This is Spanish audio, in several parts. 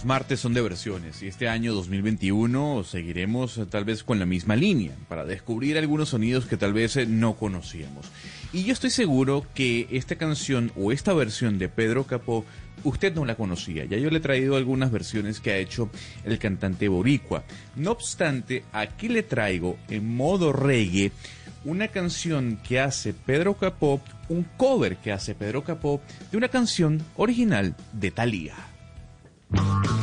los martes son de versiones y este año 2021 seguiremos eh, tal vez con la misma línea para descubrir algunos sonidos que tal vez eh, no conocíamos. Y yo estoy seguro que esta canción o esta versión de Pedro Capó usted no la conocía. Ya yo le he traído algunas versiones que ha hecho el cantante boricua. No obstante, aquí le traigo en modo reggae una canción que hace Pedro Capó, un cover que hace Pedro Capó de una canción original de Thalía. Como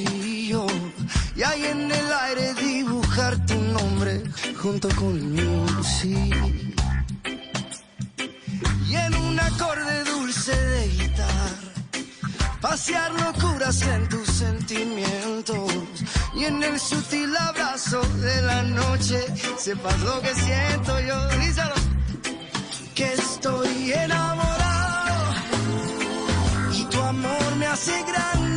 Y ahí en el aire dibujar tu nombre junto con el mío, sí. Y en un acorde dulce de guitarra, pasear locuras en tus sentimientos. Y en el sutil abrazo de la noche, sepas lo que siento yo, díselo, que estoy enamorado y tu amor me hace grande.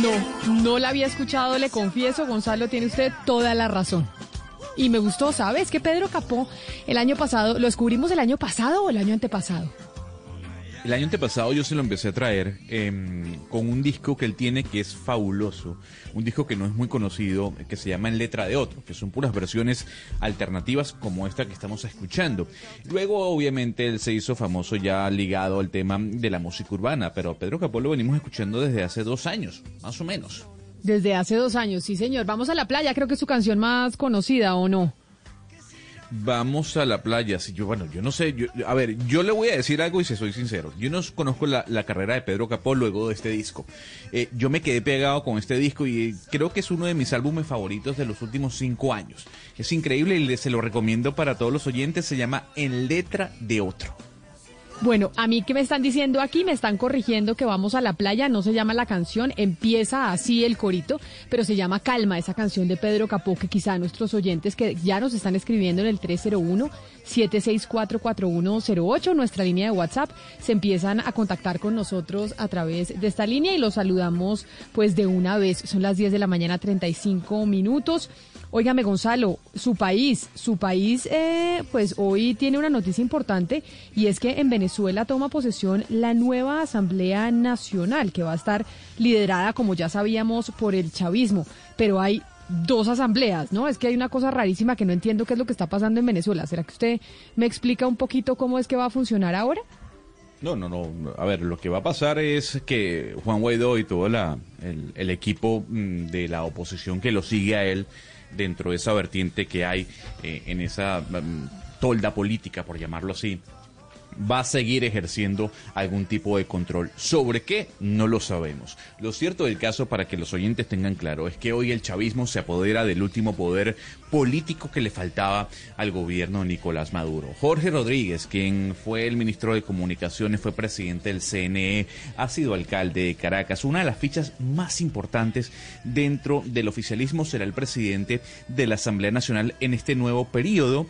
No, no la había escuchado, le confieso, Gonzalo, tiene usted toda la razón. Y me gustó, ¿sabes? Que Pedro Capó el año pasado, ¿lo descubrimos el año pasado o el año antepasado? El año antepasado yo se lo empecé a traer em, con un disco que él tiene que es fabuloso, un disco que no es muy conocido, que se llama En Letra de Otro, que son puras versiones alternativas como esta que estamos escuchando. Luego obviamente él se hizo famoso ya ligado al tema de la música urbana, pero Pedro Capó lo venimos escuchando desde hace dos años, más o menos. Desde hace dos años, sí señor. Vamos a la playa, creo que es su canción más conocida, ¿o no? Vamos a la playa. Si yo, bueno, yo no sé. Yo, a ver, yo le voy a decir algo y si soy sincero. Yo no conozco la, la carrera de Pedro Capó luego de este disco. Eh, yo me quedé pegado con este disco y creo que es uno de mis álbumes favoritos de los últimos cinco años. Es increíble y se lo recomiendo para todos los oyentes. Se llama En Letra de Otro. Bueno, a mí que me están diciendo aquí, me están corrigiendo que vamos a la playa, no se llama la canción, empieza así el corito, pero se llama Calma, esa canción de Pedro Capó, que quizá nuestros oyentes que ya nos están escribiendo en el 301-764-4108, nuestra línea de WhatsApp, se empiezan a contactar con nosotros a través de esta línea y los saludamos pues de una vez. Son las 10 de la mañana, 35 minutos. Óigame, Gonzalo, su país, su país, eh, pues hoy tiene una noticia importante y es que en Venezuela toma posesión la nueva Asamblea Nacional que va a estar liderada, como ya sabíamos, por el chavismo. Pero hay dos asambleas, ¿no? Es que hay una cosa rarísima que no entiendo qué es lo que está pasando en Venezuela. ¿Será que usted me explica un poquito cómo es que va a funcionar ahora? No, no, no. A ver, lo que va a pasar es que Juan Guaidó y todo la, el, equipo mm, de la oposición que lo sigue a él dentro de esa vertiente que hay eh, en esa mm, tolda política, por llamarlo así, va a seguir ejerciendo algún tipo de control. ¿Sobre qué? No lo sabemos. Lo cierto del caso, para que los oyentes tengan claro, es que hoy el chavismo se apodera del último poder político que le faltaba al gobierno Nicolás Maduro. Jorge Rodríguez, quien fue el ministro de Comunicaciones, fue presidente del CNE, ha sido alcalde de Caracas. Una de las fichas más importantes dentro del oficialismo será el presidente de la Asamblea Nacional en este nuevo periodo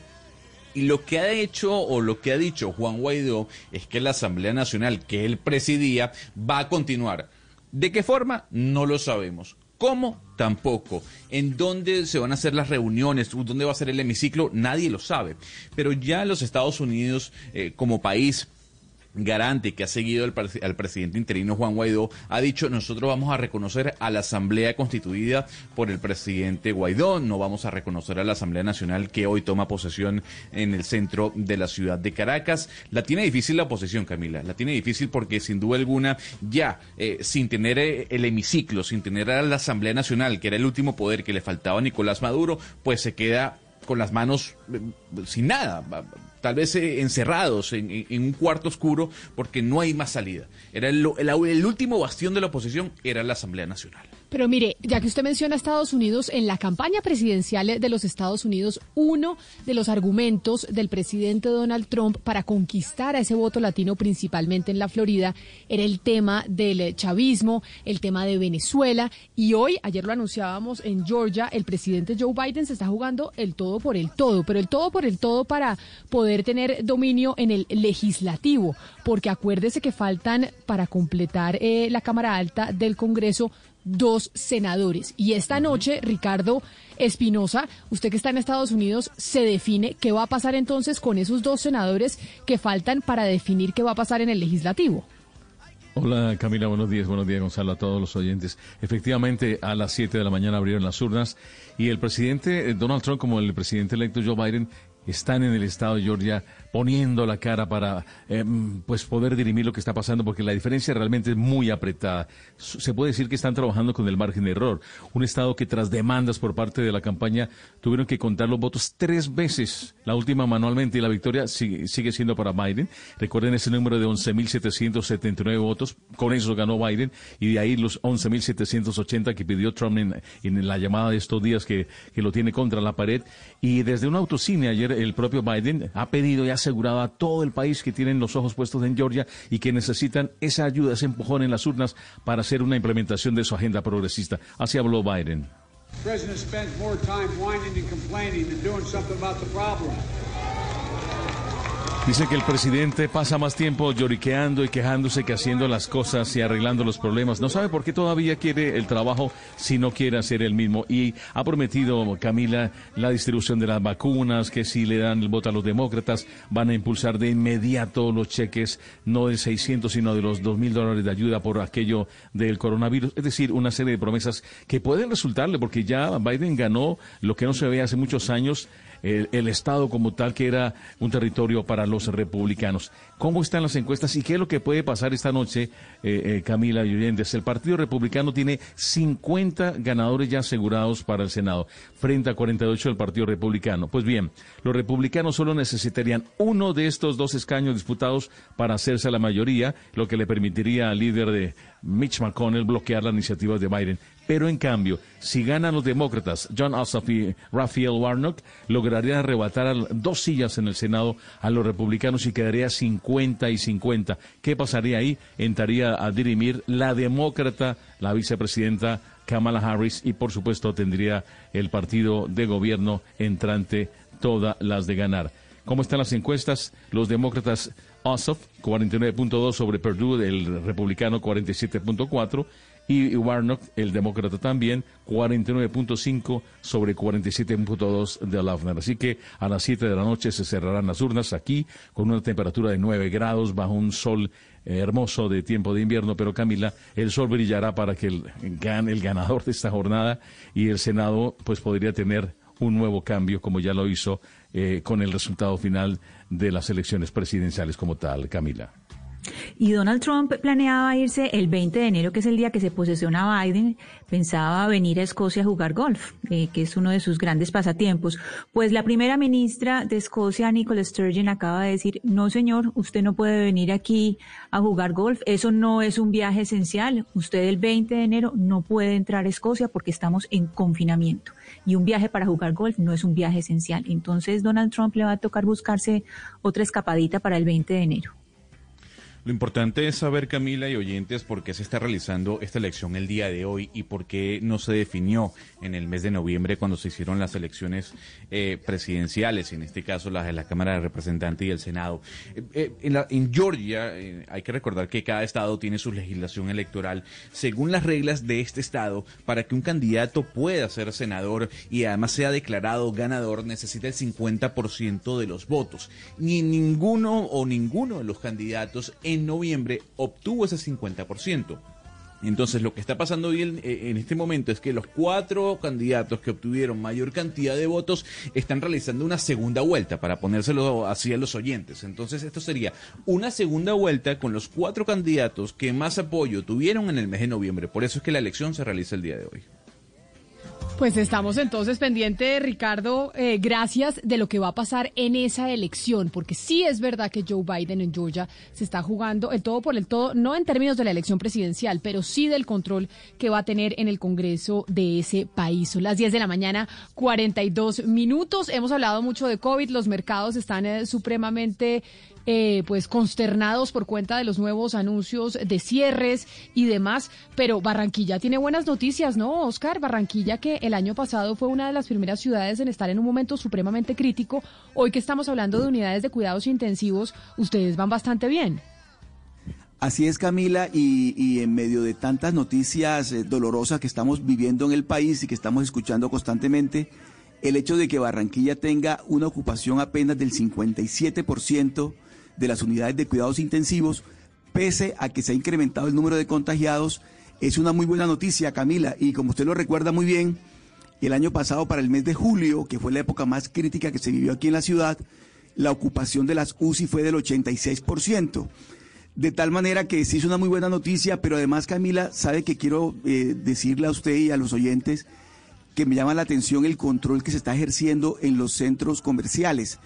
y lo que ha hecho o lo que ha dicho Juan Guaidó es que la Asamblea Nacional que él presidía va a continuar. ¿De qué forma? No lo sabemos. ¿Cómo? Tampoco. ¿En dónde se van a hacer las reuniones? ¿Dónde va a ser el hemiciclo? Nadie lo sabe. Pero ya los Estados Unidos eh, como país garante que ha seguido al, presidente interino Juan Guaidó, ha dicho nosotros vamos a reconocer a la Asamblea constituida por el presidente Guaidó, no vamos a reconocer a la Asamblea Nacional que hoy toma posesión en el centro de la ciudad de Caracas. La tiene difícil la oposición, Camila, la tiene difícil porque sin duda alguna ya eh, sin tener eh, el hemiciclo, sin tener a la Asamblea Nacional, que era el último poder que le faltaba a Nicolás Maduro, pues se queda con las manos eh, sin nada tal vez eh, encerrados en, un cuarto oscuro porque no hay más salida. Era el, el último bastión de la oposición, era la Asamblea Nacional. Pero mire, ya que usted menciona Estados Unidos, en la campaña presidencial de los Estados Unidos, uno de los argumentos del presidente Donald Trump para conquistar a ese voto latino, principalmente en la Florida, era el tema del chavismo, el tema de Venezuela. Y hoy, ayer lo anunciábamos en Georgia, el presidente Joe Biden se está jugando el todo por el todo, pero el todo por el todo para poder tener dominio en el legislativo, porque acuérdese que faltan para completar eh, la Cámara Alta del Congreso dos senadores. Y esta noche, Ricardo Espinosa, usted que está en Estados Unidos, se define qué va a pasar entonces con esos dos senadores que faltan para definir qué va a pasar en el legislativo. Hola Camila, buenos días, buenos días Gonzalo, a todos los oyentes. Efectivamente, a las 7 de la mañana abrieron las urnas y el presidente Donald Trump como el presidente electo Joe Biden están en el estado de Georgia poniendo la cara para em, pues poder dirimir lo que está pasando porque la diferencia realmente es muy apretada. Se puede decir que están trabajando con el margen de error. Un estado que tras demandas por parte de la campaña tuvieron que contar los votos tres veces, la última manualmente y la victoria sigue, siendo para Biden. Recuerden ese número de 11.779 votos, con eso ganó Biden y de ahí los 11.780 que pidió Trump en, en, la llamada de estos días que, que lo tiene contra la pared. Y desde un autocine ayer el propio Biden ha pedido y asegurado a todo el país que tienen los ojos puestos en Georgia y que necesitan esa ayuda, ese empujón en las urnas para hacer una implementación de su agenda progresista. Así habló Biden. Dice que el presidente pasa más tiempo lloriqueando y quejándose que haciendo las cosas y arreglando los problemas. No sabe por qué todavía quiere el trabajo si no quiere hacer el mismo. Y ha prometido, Camila, la distribución de las vacunas, que si le dan el voto a los demócratas, van a impulsar de inmediato los cheques, no de 600, sino de los 2 mil dólares de ayuda por aquello del coronavirus. Es decir, una serie de promesas que pueden resultarle, porque ya Biden ganó lo que no se ve hace muchos años el, Estado como tal, que era un territorio para los republicanos. ¿Cómo están las encuestas y qué es lo que puede pasar esta noche, eh, eh, Camila y Oyentes? El Partido Republicano tiene 50 ganadores ya asegurados para el Senado, frente a 48 del Partido Republicano. Pues bien, los republicanos solo necesitarían uno de estos dos escaños disputados para hacerse la mayoría, lo que le permitiría al líder de Mitch McConnell bloquear las iniciativas de Biden. Pero en cambio, si ganan los demócratas, John Ossoff y Raphael Warnock, lograrían arrebatar dos sillas en el Senado a los republicanos y quedaría 50 y 50. ¿Qué pasaría ahí? Entraría a dirimir la demócrata, la vicepresidenta Kamala Harris y por supuesto tendría el partido de gobierno entrante todas las de ganar. ¿Cómo están las encuestas? Los demócratas Ossoff 49.2 sobre Perdue, el republicano 47.4 y Warnock, el demócrata también, 49.5 sobre 47.2 de Lafner. Así que a las 7 de la noche se cerrarán las urnas aquí con una temperatura de 9 grados bajo un sol eh, hermoso de tiempo de invierno, pero Camila, el sol brillará para que el, el ganador de esta jornada y el Senado pues podría tener un nuevo cambio como ya lo hizo eh, con el resultado final de las elecciones presidenciales como tal, Camila. Y Donald Trump planeaba irse el 20 de enero, que es el día que se posesiona Biden, pensaba venir a Escocia a jugar golf, eh, que es uno de sus grandes pasatiempos. Pues la primera ministra de Escocia, Nicola Sturgeon, acaba de decir, no señor, usted no puede venir aquí a jugar golf, eso no es un viaje esencial, usted el 20 de enero no puede entrar a Escocia porque estamos en confinamiento. Y un viaje para jugar golf no es un viaje esencial. Entonces Donald Trump le va a tocar buscarse otra escapadita para el 20 de enero. Lo importante es saber, Camila y oyentes, por qué se está realizando esta elección el día de hoy y por qué no se definió en el mes de noviembre cuando se hicieron las elecciones eh, presidenciales, en este caso las de la Cámara de Representantes y el Senado. Eh, eh, en, Georgia hay que recordar que cada estado tiene su legislación electoral según las reglas de este estado para que un candidato pueda ser senador y además sea declarado ganador necesita el 50% de los votos. Ni ninguno o ninguno de los candidatos noviembre obtuvo ese 50%. Entonces lo que está pasando hoy en, este momento es que los cuatro candidatos que obtuvieron mayor cantidad de votos están realizando una segunda vuelta para ponérselo así a los oyentes. Entonces esto sería una segunda vuelta con los cuatro candidatos que más apoyo tuvieron en el mes de noviembre. Por eso es que la elección se realiza el día de hoy. Pues estamos entonces pendientes, Ricardo, eh, gracias de lo que va a pasar en esa elección, porque sí es verdad que Joe Biden en Georgia se está jugando el todo por el todo, no en términos de la elección presidencial, pero sí del control que va a tener en el Congreso de ese país. Las 10 de la mañana, 42 minutos. Hemos hablado mucho de COVID, los mercados están eh, supremamente eh, pues consternados por cuenta de los nuevos anuncios de cierres y demás, pero Barranquilla tiene buenas noticias, ¿no, Oscar? Barranquilla que el año pasado fue una de las primeras ciudades en estar en un momento supremamente crítico, hoy que estamos hablando de unidades de cuidados intensivos, ustedes van bastante bien. Así es, Camila, y, en medio de tantas noticias eh, dolorosas que estamos viviendo en el país y que estamos escuchando constantemente, el hecho de que Barranquilla tenga una ocupación apenas del 57% de las unidades de cuidados intensivos, pese a que se ha incrementado el número de contagiados, es una muy buena noticia, Camila. Y como usted lo recuerda muy bien, el año pasado, para el mes de julio, que fue la época más crítica que se vivió aquí en la ciudad, la ocupación de las UCI fue del 86%. De tal manera que sí es una muy buena noticia, pero además, Camila, sabe que quiero eh, decirle a usted y a los oyentes que me llama la atención el control que se está ejerciendo en los centros comerciales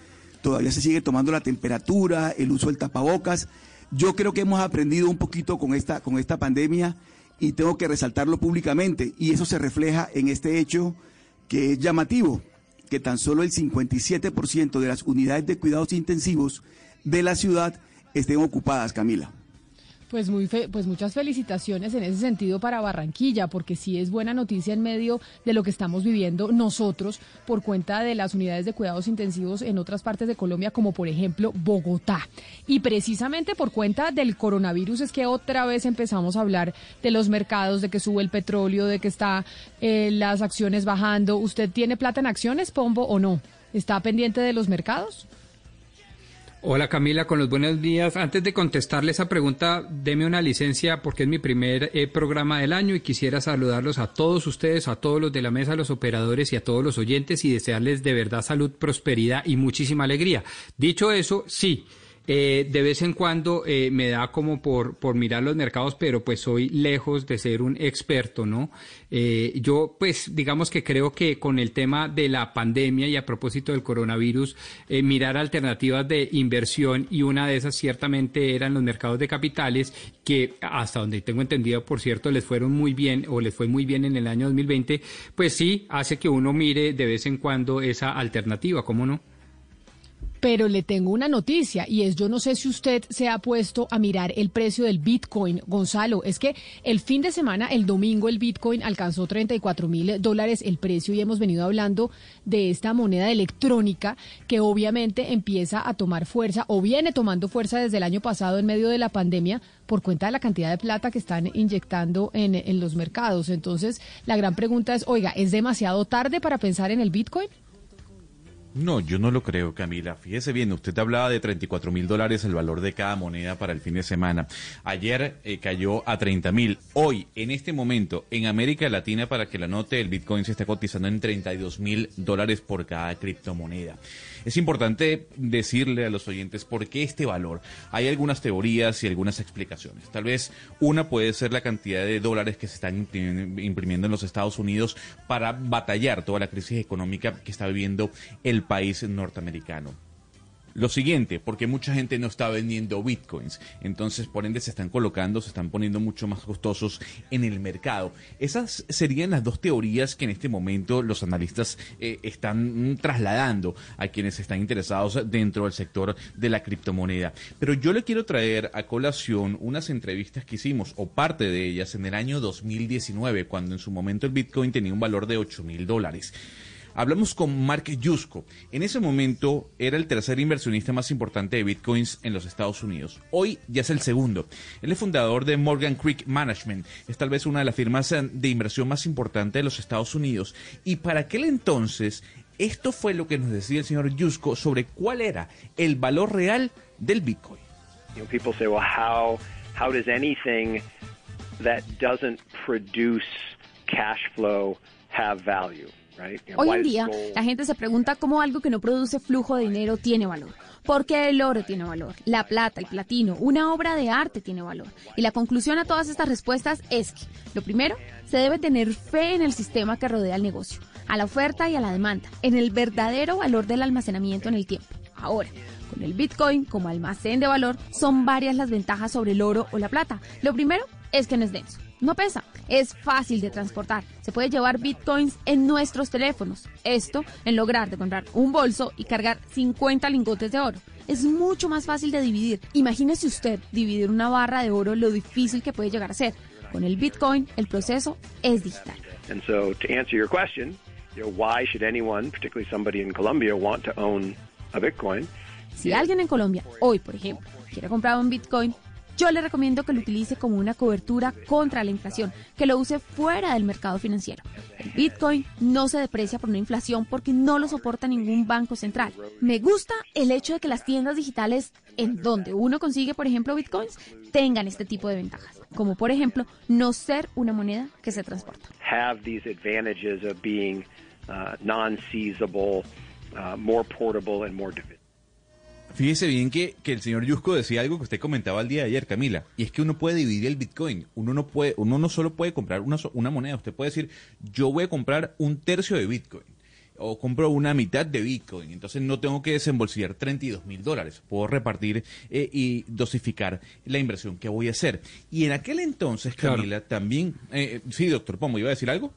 todavía se sigue tomando la temperatura, el uso del tapabocas. Yo creo que hemos aprendido un poquito con esta, con esta pandemia y tengo que resaltarlo públicamente y eso se refleja en este hecho que es llamativo, que tan solo el 57% de las unidades de cuidados intensivos de la ciudad estén ocupadas, Camila. Pues, muy pues muchas felicitaciones en ese sentido para Barranquilla, porque sí es buena noticia en medio de lo que estamos viviendo nosotros por cuenta de las unidades de cuidados intensivos en otras partes de Colombia, como por ejemplo Bogotá. Y precisamente por cuenta del coronavirus es que otra vez empezamos a hablar de los mercados, de que sube el petróleo, de que está eh, las acciones bajando. ¿Usted tiene plata en acciones, Pombo, o no? ¿Está pendiente de los mercados? Hola Camila, con los buenos días. Antes de contestarle esa pregunta, deme una licencia porque es mi primer eh, programa del año y quisiera saludarlos a todos ustedes, a todos los de la mesa, a los operadores y a todos los oyentes y desearles de verdad salud, prosperidad y muchísima alegría. Dicho eso, sí. Eh, de vez en cuando eh, me da como por, por mirar los mercados, pero pues soy lejos de ser un experto, ¿no? Eh, yo pues digamos que creo que con el tema de la pandemia y a propósito del coronavirus, mirar alternativas de inversión y una de esas ciertamente eran los mercados de capitales que hasta donde tengo entendido, por cierto, les fueron muy bien o les fue muy bien en el año 2020, pues sí hace que uno mire de vez en cuando esa alternativa, ¿cómo no? Pero le tengo una noticia y es, yo no sé si usted se ha puesto a mirar el precio del Bitcoin, Gonzalo. Es que el fin de semana, el domingo, el Bitcoin alcanzó 34 mil dólares el precio y hemos venido hablando de esta moneda electrónica que obviamente empieza a tomar fuerza o viene tomando fuerza desde el año pasado en medio de la pandemia por cuenta de la cantidad de plata que están inyectando en, en los mercados. Entonces, la gran pregunta es, oiga, ¿es demasiado tarde para pensar en el Bitcoin? No, yo no lo creo, Camila. Fíjese bien, usted hablaba de 34 mil dólares el valor de cada moneda para el fin de semana. Ayer eh, cayó a 30 mil. Hoy, en este momento, en América Latina, para que la note, el Bitcoin se está cotizando en 32 mil dólares por cada criptomoneda. Es importante decirle a los oyentes por qué este valor. Hay algunas teorías y algunas explicaciones. Tal vez una puede ser la cantidad de dólares que se están imprimiendo en los Estados Unidos para batallar toda la crisis económica que está viviendo el país norteamericano lo siguiente, porque mucha gente no está vendiendo bitcoins, entonces por ende se están colocando, se están poniendo mucho más costosos en el mercado. Esas serían las dos teorías que en este momento los analistas eh, están trasladando a quienes están interesados dentro del sector de la criptomoneda. Pero yo le quiero traer a colación unas entrevistas que hicimos, o parte de ellas, en el año 2019, cuando en su momento el bitcoin tenía un valor de 8 mil dólares. Hablamos con Mark Yusko. En ese momento era el tercer inversionista más importante de bitcoins en los Estados Unidos. Hoy ya es el segundo. Él es fundador de Morgan Creek Management. Es tal vez una de las firmas de inversión más importantes de los Estados Unidos. Y para aquel entonces, esto fue lo que nos decía el señor Yusko sobre cuál era el valor real del bitcoin. people say, well, how, how does anything that doesn't produce cash flow have value? Hoy en día, la gente se pregunta cómo algo que no produce flujo de dinero tiene valor. ¿Por qué el oro tiene valor? La plata, el platino, una obra de arte tiene valor. Y la conclusión a todas estas respuestas es que, lo primero, se debe tener fe en el sistema que rodea el negocio, a la oferta y a la demanda, en el verdadero valor del almacenamiento en el tiempo. Ahora, con el Bitcoin como almacén de valor, son varias las ventajas sobre el oro o la plata. Lo primero es que no es denso. No pesa, es fácil de transportar. Se puede llevar bitcoins en nuestros teléfonos. Esto en lograr de comprar un bolso y cargar 50 lingotes de oro. Es mucho más fácil de dividir. Imagínese usted dividir una barra de oro lo difícil que puede llegar a ser. Con el bitcoin el proceso es digital. And so to answer your question, you know, why should anyone, particularly somebody in Colombia, want to own a bitcoin? Si alguien en Colombia hoy, por ejemplo, quiere comprar un bitcoin, yo le recomiendo que lo utilice como una cobertura contra la inflación, que lo use fuera del mercado financiero. El Bitcoin no se deprecia por una inflación porque no lo soporta ningún banco central. Me gusta el hecho de que las tiendas digitales en donde uno consigue, por ejemplo, Bitcoins, tengan este tipo de ventajas, como por ejemplo no ser una moneda que se transporta. Have these advantages of being uh, non-seizable, uh, more portable and more Fíjese bien que, que el señor Yusko decía algo que usted comentaba el día de ayer, Camila, y es que uno puede dividir el Bitcoin. Uno no puede, uno no solo puede comprar una, una moneda, usted puede decir, yo voy a comprar un tercio de Bitcoin o compro una mitad de Bitcoin, entonces no tengo que desembolsar 32 mil dólares, puedo repartir eh, y dosificar la inversión que voy a hacer. Y en aquel entonces, Camila, también, eh, sí, doctor Pomo, ¿iba a decir algo?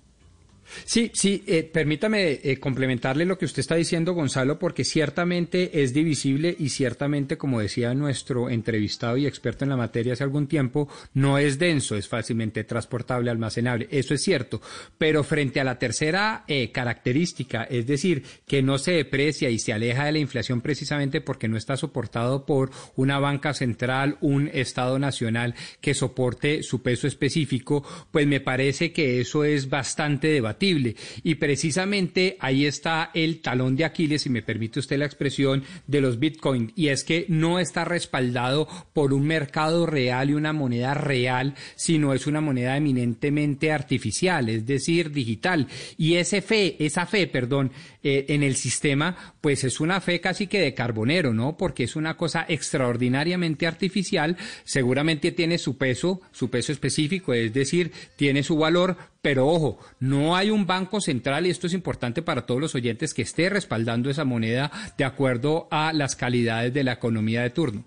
Sí, sí, eh, permítame eh, complementarle lo que usted está diciendo, Gonzalo, porque ciertamente es divisible y ciertamente, como decía nuestro entrevistado y experto en la materia hace algún tiempo, no es denso, es fácilmente transportable, almacenable. Eso es cierto. Pero frente a la tercera eh, característica, es decir, que no se deprecia y se aleja de la inflación precisamente porque no está soportado por una banca central, un Estado nacional que soporte su peso específico, pues me parece que eso es bastante debatible y precisamente ahí está el talón de Aquiles, si me permite usted la expresión, de los Bitcoin. Y es que no está respaldado por un mercado real y una moneda real, sino es una moneda eminentemente artificial, es decir, digital. Y ese fe, esa fe, perdón, eh, en el sistema, pues es una fe casi que de carbonero, ¿no? Porque es una cosa extraordinariamente artificial, seguramente tiene su peso, su peso específico, es decir, tiene su valor, pero ojo, no hay un banco central, y esto es importante para todos los oyentes, que esté respaldando esa moneda de acuerdo a las calidades de la economía de turno.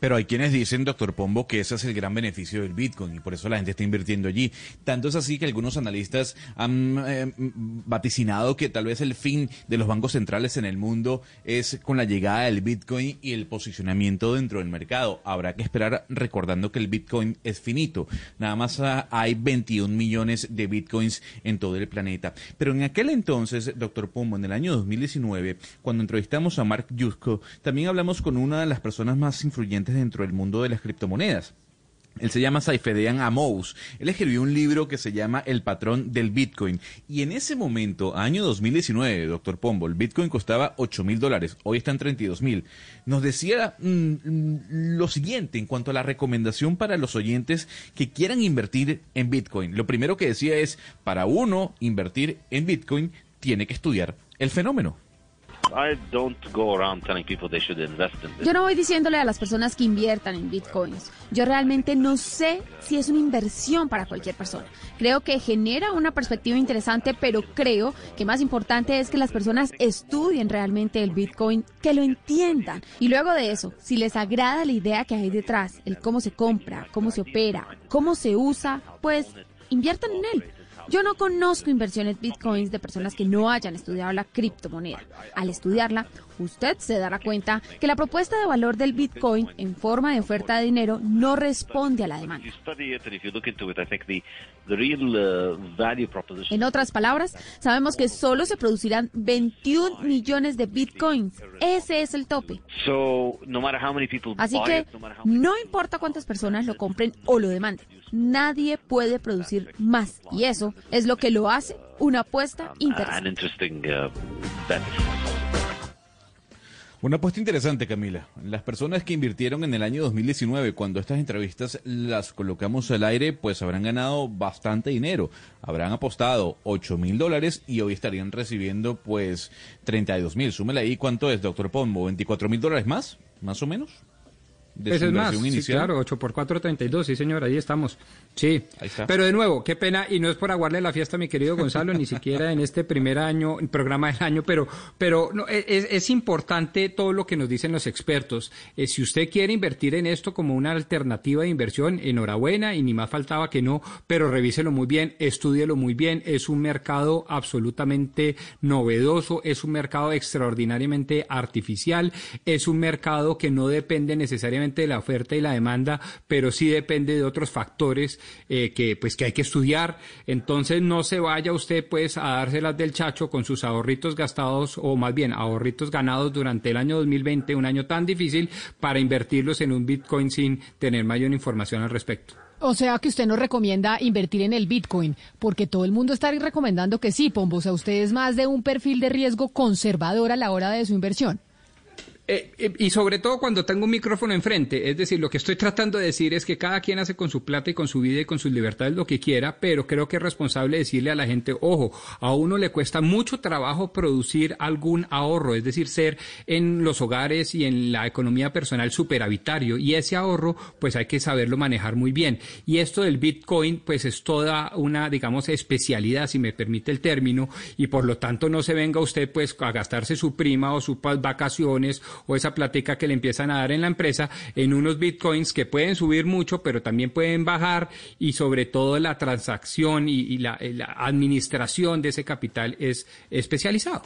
Pero hay quienes dicen, doctor Pombo, que ese es el gran beneficio del Bitcoin y por eso la gente está invirtiendo allí. Tanto es así que algunos analistas han eh, vaticinado que tal vez el fin de los bancos centrales en el mundo es con la llegada del Bitcoin y el posicionamiento dentro del mercado. Habrá que esperar recordando que el Bitcoin es finito. Nada más ah, hay 21 millones de Bitcoins en todo el planeta. Pero en aquel entonces, doctor Pombo, en el año 2019, cuando entrevistamos a Mark Yusko, también hablamos con una de las personas más influyentes dentro del mundo de las criptomonedas. Él se llama Saifedean Amous. Él escribió un libro que se llama El patrón del Bitcoin. Y en ese momento, año 2019, doctor Pombo, el Bitcoin costaba 8 mil dólares. Hoy está en 32 mil. Nos decía mm, mm, lo siguiente en cuanto a la recomendación para los oyentes que quieran invertir en Bitcoin. Lo primero que decía es, para uno invertir en Bitcoin, tiene que estudiar el fenómeno. Yo no voy diciéndole a las personas que inviertan en bitcoins. Yo realmente no sé si es una inversión para cualquier persona. Creo que genera una perspectiva interesante, pero creo que más importante es que las personas estudien realmente el bitcoin, que lo entiendan. Y luego de eso, si les agrada la idea que hay detrás, el cómo se compra, cómo se opera, cómo se usa, pues inviertan en él. Yo no conozco inversiones bitcoins de personas que no hayan estudiado la criptomoneda. Al estudiarla, usted se dará cuenta que la propuesta de valor del bitcoin en forma de oferta de dinero no responde a la demanda. En otras palabras, sabemos que solo se producirán 21 millones de bitcoins. Ese es el tope. Así que no importa cuántas personas lo compren o lo demanden, nadie puede producir más. Y eso es lo que lo hace una apuesta interesante. Una apuesta interesante, Camila. Las personas que invirtieron en el año 2019, cuando estas entrevistas las colocamos al aire, pues habrán ganado bastante dinero. Habrán apostado 8 mil dólares y hoy estarían recibiendo pues 32 mil. Súmele ahí cuánto es, doctor Pombo, 24 mil dólares más, más o menos. Ese es más, sí, claro, 8 por 4, 32, sí señor, ahí estamos. Sí, pero de nuevo, qué pena, y no es por aguarle la fiesta, mi querido Gonzalo, ni siquiera en este primer año, programa del año, pero, pero no, e, es, es, importante todo lo que nos dicen los expertos. Eh, si usted quiere invertir en esto como una alternativa de inversión, enhorabuena, y ni más faltaba que no, pero revíselo muy bien, estúdielo muy bien, es un mercado absolutamente novedoso, es un mercado extraordinariamente artificial, es un mercado que no depende necesariamente de la oferta y la demanda, pero sí depende de otros factores eh, que pues que hay que estudiar. Entonces no se vaya usted pues a dárselas del chacho con sus ahorritos gastados o más bien ahorritos ganados durante el año 2020, un año tan difícil, para invertirlos en un Bitcoin sin tener mayor información al respecto. O sea que usted nos recomienda invertir en el Bitcoin, porque todo el mundo está recomendando que sí, Pombo. O sea, usted es más de un perfil de riesgo conservador a la hora de su inversión. Eh, eh, y sobre todo cuando tengo un micrófono enfrente, es decir, lo que estoy tratando de decir es que cada quien hace con su plata y con su vida y con sus libertades lo que quiera, pero creo que es responsable decirle a la gente, ojo, a uno le cuesta mucho trabajo producir algún ahorro, es decir, ser en los hogares y en la economía personal superavitario, y ese ahorro pues hay que saberlo manejar muy bien. Y esto del Bitcoin pues es toda una, digamos, especialidad, si me permite el término, y por lo tanto no se venga usted pues a gastarse su prima o sus vacaciones o esa platica que le empiezan a dar en la empresa en unos bitcoins que pueden subir mucho, pero también pueden bajar y sobre todo la transacción y, la, la administración de ese capital es especializado.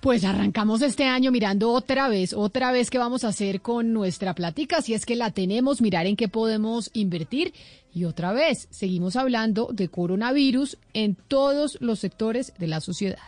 Pues arrancamos este año mirando otra vez, otra vez qué vamos a hacer con nuestra platica, si es que la tenemos, mirar en qué podemos invertir. Y otra vez, seguimos hablando de coronavirus en todos los sectores de la sociedad.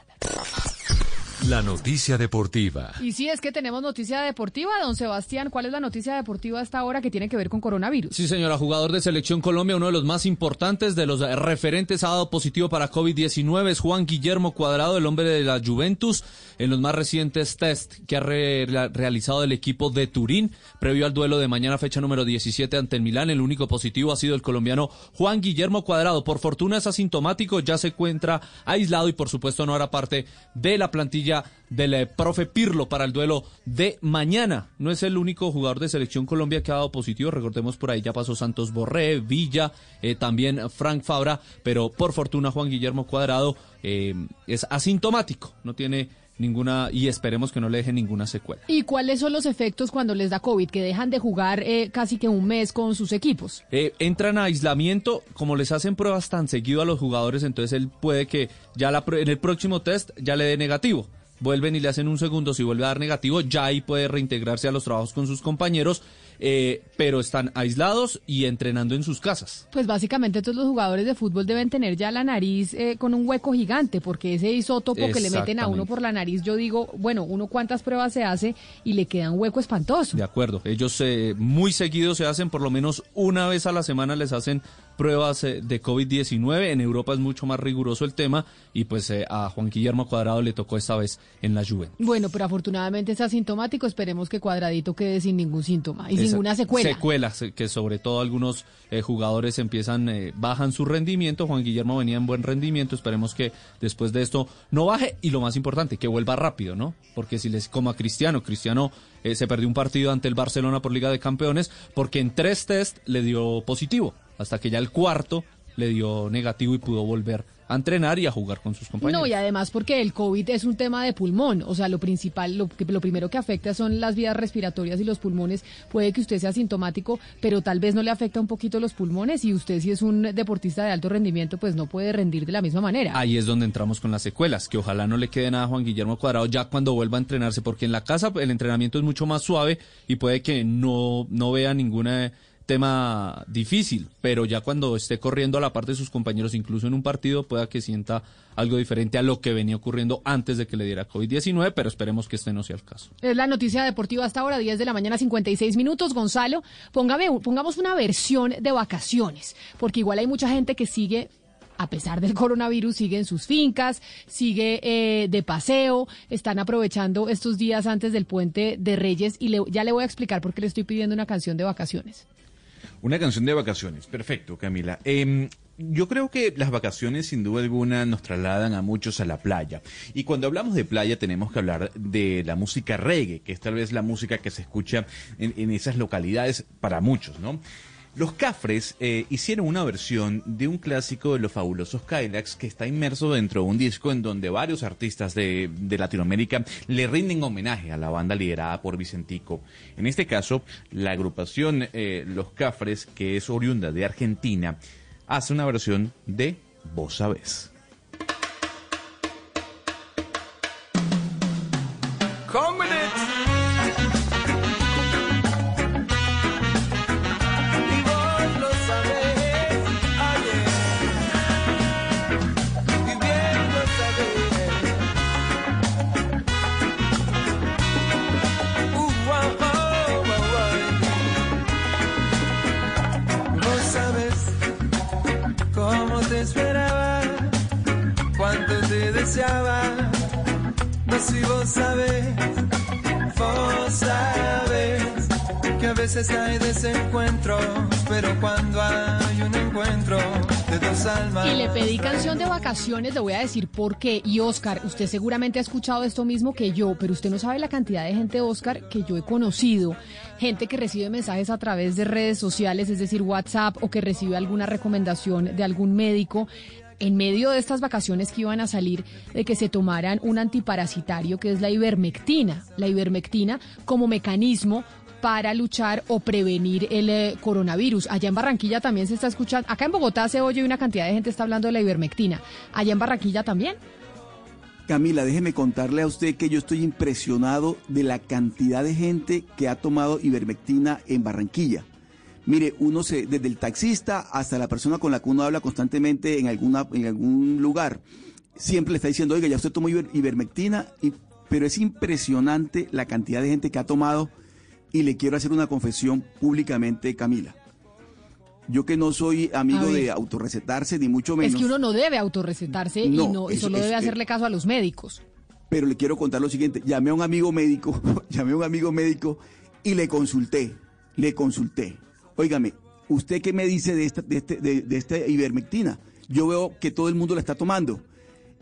La noticia deportiva. Y si es que tenemos noticia deportiva, don Sebastián, ¿cuál es la noticia deportiva hasta ahora que tiene que ver con coronavirus? Sí, señora, jugador de Selección Colombia, uno de los más importantes de los referentes ha dado positivo para COVID-19, es Juan Guillermo Cuadrado, el hombre de la Juventus, en los más recientes test que ha realizado el equipo de Turín, previo al duelo de mañana, fecha número 17 ante el Milán, el único positivo ha sido el colombiano Juan Guillermo Cuadrado. Por fortuna es asintomático, ya se encuentra aislado y por supuesto no hará parte de la plantilla del eh, profe Pirlo para el duelo de mañana. No es el único jugador de selección Colombia que ha dado positivo. Recordemos por ahí ya pasó Santos Borré, Villa, eh, también Frank Fabra, pero por fortuna Juan Guillermo Cuadrado eh, es asintomático, no tiene ninguna y esperemos que no le deje ninguna secuela. ¿Y cuáles son los efectos cuando les da COVID? Que dejan de jugar casi que un mes con sus equipos. entran a aislamiento, como les hacen pruebas tan seguido a los jugadores, entonces él puede que ya en el próximo test ya le dé negativo vuelven y le hacen un segundo, si vuelve a dar negativo, ya ahí puede reintegrarse a los trabajos con sus compañeros. eh, pero están aislados y entrenando en sus casas. Pues básicamente todos los jugadores de fútbol deben tener ya la nariz eh, con un hueco gigante, porque ese isótopo que le meten a uno por la nariz, yo digo, bueno, uno cuántas pruebas se hace y le queda un hueco espantoso. De acuerdo, ellos eh, muy seguidos se hacen, por lo menos una vez a la semana les hacen pruebas eh, de COVID-19. En Europa es mucho más riguroso el tema y pues eh, a Juan Guillermo Cuadrado le tocó esta vez en la Juventus. Bueno, pero afortunadamente es asintomático. Esperemos que Cuadradito quede sin ningún síntoma y sin ninguna secuela. Secuelas, eh, que sobre todo algunos jugadores empiezan, bajan su rendimiento. Juan Guillermo venía en buen rendimiento. Esperemos que después de esto no baje y lo más importante, que vuelva rápido, ¿no? Porque si les como a Cristiano, Cristiano se perdió un partido ante el Barcelona por Liga de Campeones porque en tres test le dio positivo hasta que ya el cuarto le dio negativo y pudo volver a entrenar y a jugar con sus compañeros. No, y además porque el COVID es un tema de pulmón, o sea, lo principal, lo, que, lo primero que afecta son las vías respiratorias y los pulmones. Puede que usted sea sintomático, pero tal vez no le afecta un poquito los pulmones y usted si es un deportista de alto rendimiento, pues no puede rendir de la misma manera. Ahí es donde entramos con las secuelas, que ojalá no le quede nada a Juan Guillermo Cuadrado ya cuando vuelva a entrenarse, porque en la casa el entrenamiento es mucho más suave y puede que no, no vea ninguna tema difícil, pero ya cuando esté corriendo a la parte de sus compañeros, incluso en un partido, pueda que sienta algo diferente a lo que venía ocurriendo antes de que le diera COVID-19, pero esperemos que este no sea el caso. Es la noticia deportiva hasta ahora, 10 de la mañana, 56 minutos. Gonzalo, póngame, pongamos una versión de vacaciones, porque igual hay mucha gente que sigue a pesar del coronavirus, sigue en sus fincas, sigue eh, de paseo, están aprovechando estos días antes del puente de Reyes y ya le voy a explicar por qué le estoy pidiendo una canción de vacaciones. Una canción de vacaciones, perfecto, Camila. Em, yo creo que las vacaciones sin duda alguna nos trasladan a muchos a la playa. Y cuando hablamos de playa tenemos que hablar de la música reggae, que es tal vez la música que se escucha en, en esas localidades para muchos, ¿no? Los Cafres eh, hicieron una versión de un clásico de los fabulosos Kylax que está inmerso dentro de un disco en donde varios artistas de, Latinoamérica le rinden homenaje a la banda liderada por Vicentico. En este caso, la agrupación eh, Los Cafres, que es oriunda de Argentina, hace una versión de Vos Sabés. Y le pedí canción de vacaciones, le voy a decir por qué. Y Oscar, usted seguramente ha escuchado esto mismo que yo, pero usted no sabe la cantidad de gente, Oscar, que yo he conocido. Gente que recibe mensajes a través de redes sociales, es decir, WhatsApp, o que recibe alguna recomendación de algún médico en medio de estas vacaciones que iban a salir de que se tomaran un antiparasitario que es la ivermectina. La ivermectina como mecanismo para luchar o prevenir el eh, coronavirus. Allá en Barranquilla también se está escuchando, acá en Bogotá se oye una cantidad de gente está hablando de la ivermectina. Allá en Barranquilla también. Camila, déjeme contarle a usted que yo estoy impresionado de la cantidad de gente que ha tomado ivermectina en Barranquilla. Mire, uno se, desde el taxista hasta la persona con la que uno habla constantemente en alguna, en algún lugar, siempre le está diciendo, oiga, ya usted tomó ivermectina, y, pero es impresionante la cantidad de gente que ha tomado y le quiero hacer una confesión públicamente, Camila. Yo que no soy amigo de autorrecetarse, ni mucho menos. Es que uno no debe autorrecetarse y, no, solo debe hacerle caso a los médicos. Pero le quiero contar lo siguiente. Llamé a un amigo médico, llamé a un amigo médico y le consulté, le consulté. Óigame, ¿usted qué me dice de esta, de, este, de esta ivermectina? Yo veo que todo el mundo la está tomando.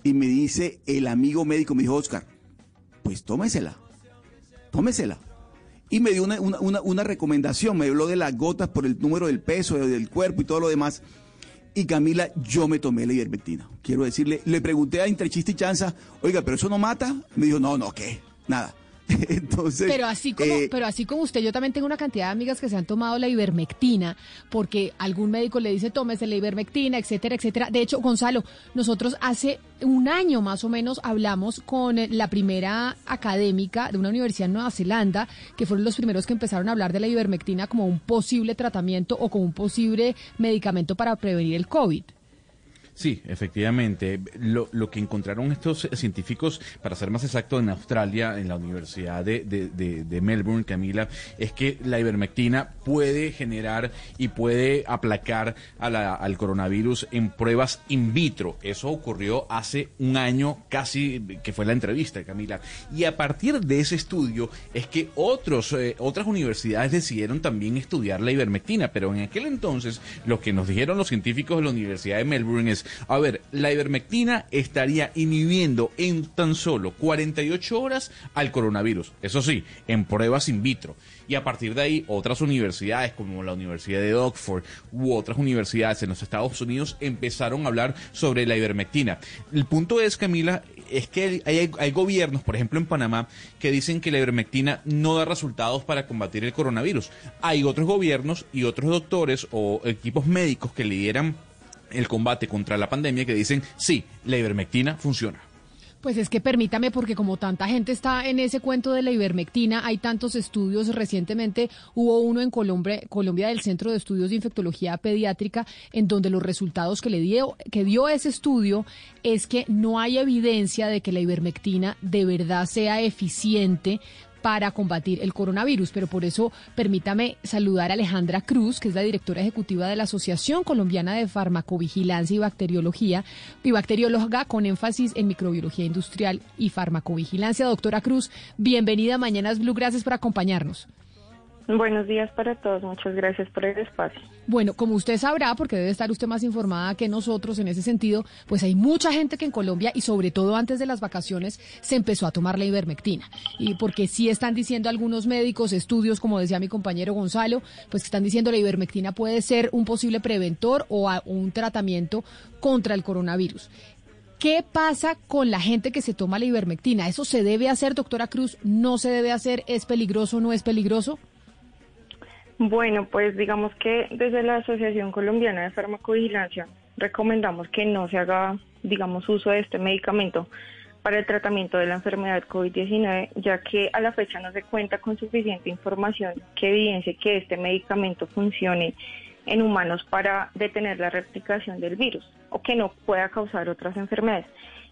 Y me dice el amigo médico, me dijo, Oscar, pues tómesela, tómesela y me dio una, una, una, recomendación, me habló de las gotas por el número del peso, del cuerpo y todo lo demás. Y Camila, yo me tomé la ivermectina. Quiero decirle, le pregunté a Interchiste y Chanza, oiga, ¿pero eso no mata? Me dijo, no, no, ¿qué? Nada. Entonces, pero así como, eh, pero así como usted, yo también tengo una cantidad de amigas que se han tomado la ivermectina porque algún médico le dice tómese la ivermectina, etcétera, etcétera. De hecho, Gonzalo, nosotros hace un año más o menos hablamos con la primera académica de una universidad en Nueva Zelanda, que fueron los primeros que empezaron a hablar de la ivermectina como un posible tratamiento o como un posible medicamento para prevenir el COVID. Sí, efectivamente. Lo, lo, que encontraron estos científicos, para ser más exacto, en Australia, en la Universidad de, de, de, Melbourne, Camila, es que la ivermectina puede generar y puede aplacar a la, al coronavirus en pruebas in vitro. Eso ocurrió hace un año casi, que fue la entrevista, Camila. Y a partir de ese estudio es que otros, eh, otras universidades decidieron también estudiar la ivermectina. Pero en aquel entonces, lo que nos dijeron los científicos de la Universidad de Melbourne es a ver, la ivermectina estaría inhibiendo en tan solo 48 horas al coronavirus. Eso sí, en pruebas in vitro. Y a partir de ahí, otras universidades como la Universidad de Oxford u otras universidades en los Estados Unidos empezaron a hablar sobre la ivermectina. El punto es, Camila, es que hay, hay, gobiernos, por ejemplo en Panamá, que dicen que la ivermectina no da resultados para combatir el coronavirus. Hay otros gobiernos y otros doctores o equipos médicos que lideran el combate contra la pandemia que dicen, sí, la ivermectina funciona. Pues es que permítame, porque como tanta gente está en ese cuento de la ivermectina, hay tantos estudios. Recientemente hubo uno en Colombia, del Centro de Estudios de Infectología Pediátrica, en donde los resultados que le dio, que dio ese estudio es que no hay evidencia de que la ivermectina de verdad sea eficiente para combatir el coronavirus. Pero por eso permítame saludar a Alejandra Cruz, que es la directora ejecutiva de la Asociación Colombiana de Farmacovigilancia y Bacteriología, y con énfasis en microbiología industrial y farmacovigilancia. Doctora Cruz, bienvenida a Mañanas Blue, gracias por acompañarnos. Buenos días para todos, muchas gracias por el espacio. Bueno, como usted sabrá, porque debe estar usted más informada que nosotros en ese sentido, pues hay mucha gente que en Colombia y sobre todo antes de las vacaciones se empezó a tomar la ivermectina. Y porque sí están diciendo algunos médicos, estudios, como decía mi compañero Gonzalo, pues que están diciendo la ivermectina puede ser un posible preventor o un tratamiento contra el coronavirus. ¿Qué pasa con la gente que se toma la ivermectina? ¿Eso se debe hacer, doctora Cruz? ¿No se debe hacer? ¿Es peligroso o no es peligroso? Bueno, pues digamos que desde la Asociación Colombiana de Farmacovigilancia recomendamos que no se haga, digamos, uso de este medicamento para el tratamiento de la enfermedad COVID-19, ya que a la fecha no se cuenta con suficiente información que evidencie que este medicamento funcione en humanos para detener la replicación del virus o que no pueda causar otras enfermedades.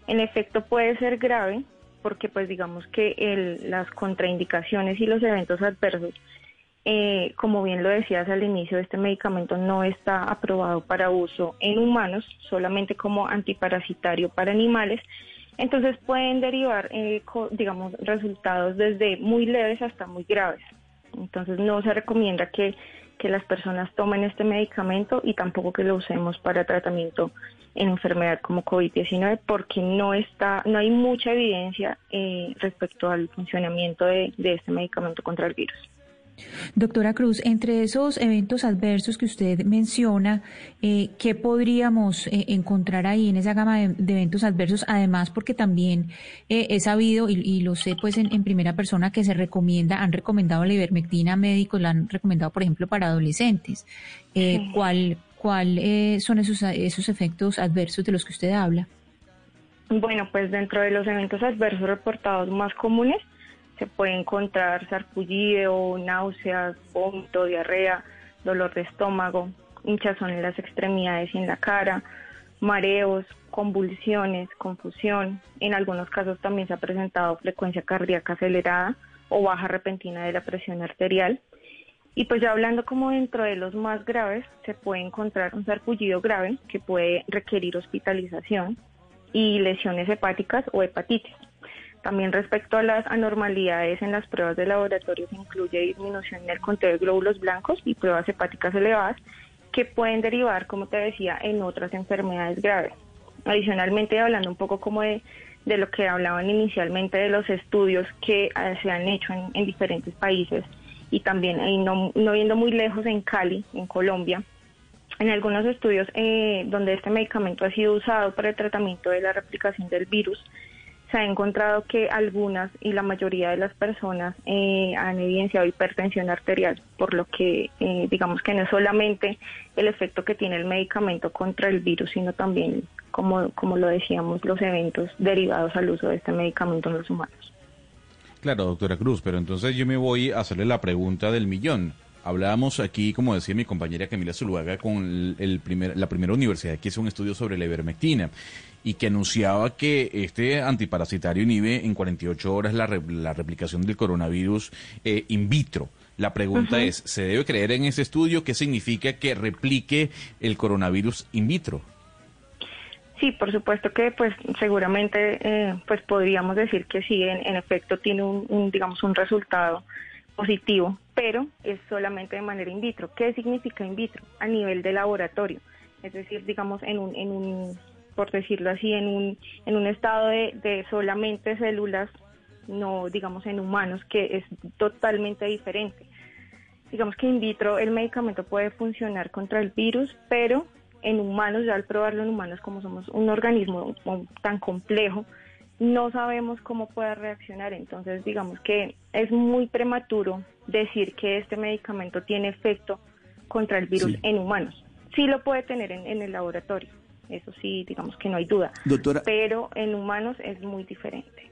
En efecto, puede ser grave porque, pues, digamos que el, las contraindicaciones y los eventos adversos eh, como bien lo decías al inicio, este medicamento no está aprobado para uso en humanos, solamente como antiparasitario para animales. Entonces pueden derivar, eh, digamos, resultados desde muy leves hasta muy graves. Entonces no se recomienda que, las personas tomen este medicamento y tampoco que lo usemos para tratamiento en enfermedad como COVID-19 porque no está, no hay mucha evidencia eh, respecto al funcionamiento de este medicamento contra el virus. Doctora Cruz, entre esos eventos adversos que usted menciona, eh, ¿qué podríamos eh, encontrar ahí en esa gama de, eventos adversos? Además, porque también eh, he sabido y, lo sé pues en, primera persona que se recomienda, han recomendado la ivermectina médicos, la han recomendado, por ejemplo, para adolescentes. ¿Cuál, cuál son esos, esos efectos adversos de los que usted habla? Bueno, pues dentro de los eventos adversos reportados más comunes, se puede encontrar sarpullido, náuseas, vómito, diarrea, dolor de estómago, hinchazón en las extremidades y en la cara, mareos, convulsiones, confusión. En algunos casos también se ha presentado frecuencia cardíaca acelerada o baja repentina de la presión arterial. Y pues ya hablando como dentro de los más graves, se puede encontrar un sarpullido grave que puede requerir hospitalización y lesiones hepáticas o hepatitis. También respecto a las anormalidades en las pruebas de laboratorio se incluye disminución en el conteo de glóbulos blancos y pruebas hepáticas elevadas que pueden derivar, como te decía, en otras enfermedades graves. Adicionalmente, hablando un poco como de, lo que hablaban inicialmente de los estudios que eh, se han hecho en, diferentes países y también, no, no viendo muy lejos, en Cali, en Colombia, en algunos estudios eh, donde este medicamento ha sido usado para el tratamiento de la replicación del virus, se ha encontrado que algunas y la mayoría de las personas eh, han evidenciado hipertensión arterial, por lo que eh, digamos que no es solamente el efecto que tiene el medicamento contra el virus, sino también, como, como lo decíamos, los eventos derivados al uso de este medicamento en los humanos. Claro, doctora Cruz, pero entonces yo me voy a hacerle la pregunta del millón. Hablábamos aquí, como decía mi compañera Camila Zuluaga, con el primer, la primera universidad que hizo un estudio sobre la ivermectina y que anunciaba que este antiparasitario inhibe en 48 horas la, la replicación del coronavirus eh, in vitro. La pregunta es, ¿se debe creer en ese estudio? ¿Qué significa que replique el coronavirus in vitro? Sí, por supuesto que pues seguramente eh, pues podríamos decir que sí, en, efecto tiene un, digamos un resultado positivo, pero es solamente de manera in vitro. ¿Qué significa in vitro? A nivel de laboratorio, es decir, digamos en un, en un por decirlo así, en un, en un estado de, de solamente células, no digamos en humanos, que es totalmente diferente. Digamos que in vitro el medicamento puede funcionar contra el virus, pero en humanos, ya al probarlo en humanos, como somos un organismo tan complejo, no sabemos cómo puede reaccionar. Entonces, digamos que es muy prematuro decir que este medicamento tiene efecto contra el virus en humanos. Sí lo puede tener en, el laboratorio, eso sí, digamos que no hay duda. Doctora, pero en humanos es muy diferente.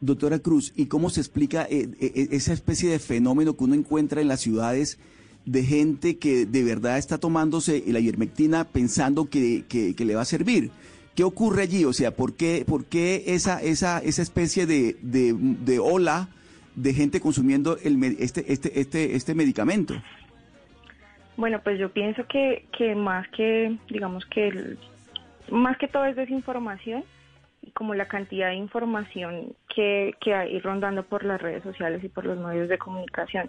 Doctora Cruz, ¿y cómo se explica eh, eh, esa especie de fenómeno que uno encuentra en las ciudades? de gente que de verdad está tomándose la ivermectina pensando que, que, le va a servir. ¿Qué ocurre allí? O sea, ¿por qué, por qué esa, esa, esa especie de, de, ola de gente consumiendo el, este, este, este, este medicamento? Bueno, pues yo pienso que, que más que, digamos que, más que todo es desinformación como la cantidad de información que, que hay rondando por las redes sociales y por los medios de comunicación.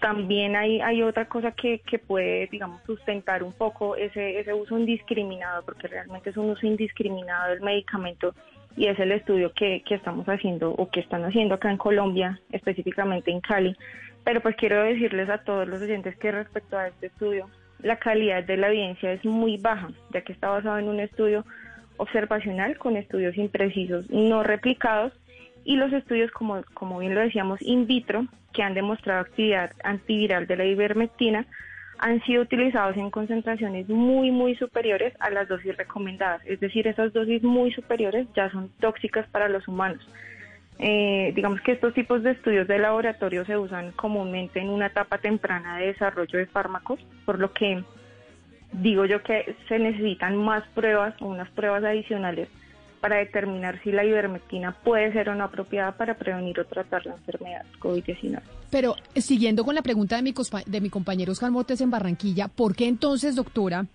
También hay, hay otra cosa que, que puede, digamos, sustentar un poco ese, ese uso indiscriminado, porque realmente es un uso indiscriminado del medicamento y es el estudio que, que estamos haciendo o que están haciendo acá en Colombia, específicamente en Cali. Pero pues quiero decirles a todos los oyentes que respecto a este estudio, la calidad de la evidencia es muy baja, ya que está basado en un estudio observacional con estudios imprecisos no replicados y los estudios, como, como bien lo decíamos, in vitro, que han demostrado actividad antiviral de la ivermectina, han sido utilizados en concentraciones muy, muy superiores a las dosis recomendadas. Es decir, esas dosis muy superiores ya son tóxicas para los humanos. Eh, digamos que estos tipos de estudios de laboratorio se usan comúnmente en una etapa temprana de desarrollo de fármacos, por lo que digo yo que se necesitan más pruebas o unas pruebas adicionales para determinar si la ivermectina puede ser o no apropiada para prevenir o tratar la enfermedad COVID-19. Pero siguiendo con la pregunta de mi, de mi compañero Oscar Motes en Barranquilla, ¿por qué entonces, doctora,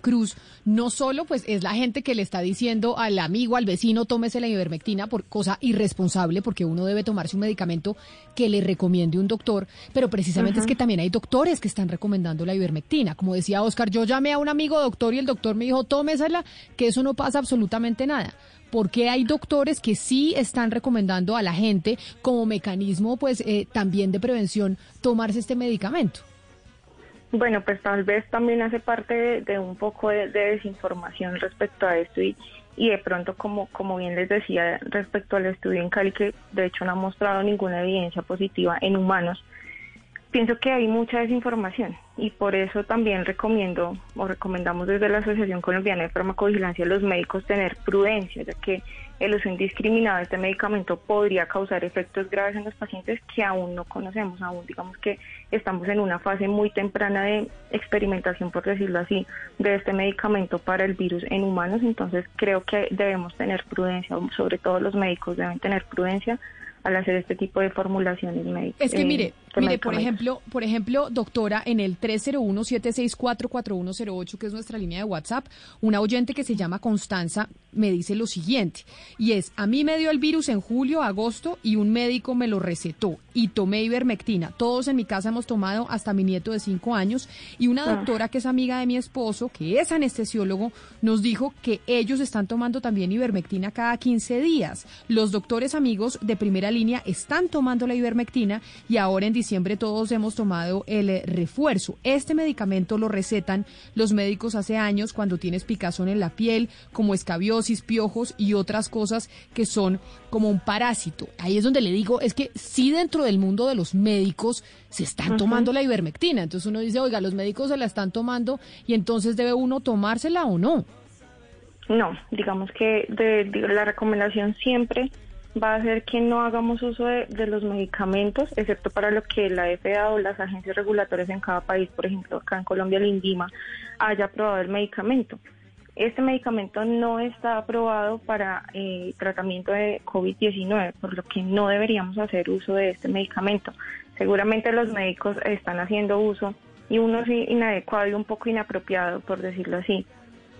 Cruz no solo pues es la gente que le está diciendo al amigo, al vecino, tómese la ivermectina por cosa irresponsable, porque uno debe tomarse un medicamento que le recomiende un doctor, pero precisamente es que también hay doctores que están recomendando la ivermectina. Como decía Oscar, yo llamé a un amigo doctor y el doctor me dijo, tómesela, que eso no pasa absolutamente nada. porque hay doctores que sí están recomendando a la gente como mecanismo pues eh, también de prevención tomarse este medicamento? Bueno, pues tal vez también hace parte de, un poco de, desinformación respecto a esto y, y de pronto, como, como bien les decía, respecto al estudio en Cali, que de hecho no ha mostrado ninguna evidencia positiva en humanos, pienso que hay mucha desinformación y por eso también recomiendo o recomendamos desde la Asociación Colombiana de Farmacovigilancia a los médicos tener prudencia, ya que el uso indiscriminado de este medicamento podría causar efectos graves en los pacientes que aún no conocemos, aún digamos que estamos en una fase muy temprana de experimentación, por decirlo así, de este medicamento para el virus en humanos, entonces creo que debemos tener prudencia, sobre todo los médicos deben tener prudencia al hacer este tipo de formulaciones médicas. Es que mire, eh, mire, por ejemplo, por ejemplo, doctora, en el 301-764-4108, que es nuestra línea de WhatsApp, una oyente que se llama Constanza me dice lo siguiente, y es, a mí me dio el virus en julio, agosto, y un médico me lo recetó, y tomé ivermectina. Todos en mi casa hemos tomado, hasta mi nieto de cinco años, y una ah. doctora que es amiga de mi esposo, que es anestesiólogo, nos dijo que ellos están tomando también ivermectina cada 15 días. Los doctores amigos de primera línea están tomando la ivermectina, y ahora en diciembre todos hemos tomado el eh, refuerzo. Este medicamento lo recetan los médicos hace años cuando tienes picazón en la piel, como escabiosis, piojos y otras cosas que son como un parásito. Ahí es donde le digo, es que sí dentro del mundo de los médicos se están tomando la ivermectina. Entonces uno dice, oiga, los médicos se la están tomando y entonces debe uno tomársela o no. No, digamos que de, de- la recomendación siempre va a ser que no hagamos uso de, los medicamentos, excepto para lo que la FDA o las agencias regulatorias en cada país, por ejemplo, acá en Colombia el INVIMA, haya aprobado el medicamento. Este medicamento no está aprobado para eh, tratamiento de COVID-19, por lo que no deberíamos hacer uso de este medicamento. Seguramente los médicos están haciendo uso y uno sí inadecuado y un poco inapropiado, por decirlo así,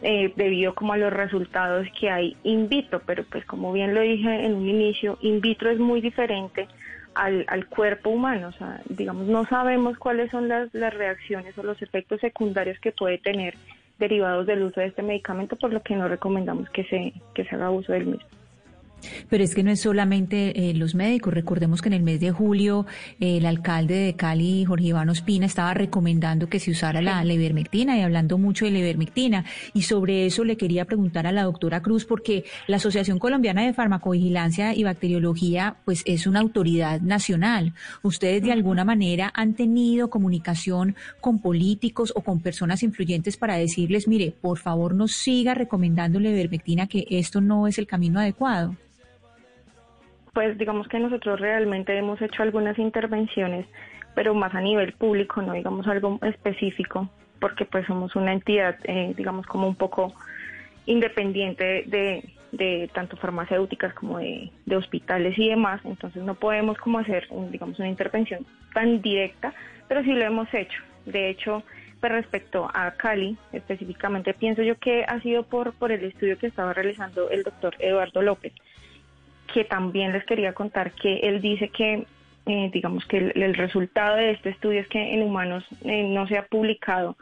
eh, debido como a los resultados que hay in vitro, pero pues como bien lo dije en un inicio, in vitro es muy diferente al, al cuerpo humano, o sea, digamos, no sabemos cuáles son las, las reacciones o los efectos secundarios que puede tener derivados del uso de este medicamento, por lo que no recomendamos que se, que se haga uso del mismo. Pero es que no es solamente eh, los médicos. Recordemos que en el mes de julio eh, el alcalde de Cali, Jorge Iván Ospina, estaba recomendando que se usara la, la ivermectina y hablando mucho de la ivermectina. Y sobre eso le quería preguntar a la doctora Cruz, porque la Asociación Colombiana de Farmacovigilancia y Bacteriología, pues es una autoridad nacional. ¿Ustedes de alguna manera han tenido comunicación con políticos o con personas influyentes para decirles, mire, por favor no siga recomendando la ivermectina, que esto no es el camino adecuado? Pues digamos que nosotros realmente hemos hecho algunas intervenciones, pero más a nivel público, no digamos algo específico, porque pues somos una entidad, eh, digamos como un poco independiente de, de tanto farmacéuticas como de, de hospitales y demás, entonces no podemos como hacer, digamos, una intervención tan directa, pero sí lo hemos hecho. De hecho, pues respecto a Cali, específicamente, pienso yo que ha sido por, por el estudio que estaba realizando el doctor Eduardo López, que también les quería contar que él dice que, eh, digamos que el, resultado de este estudio es que en humanos eh, no se ha publicado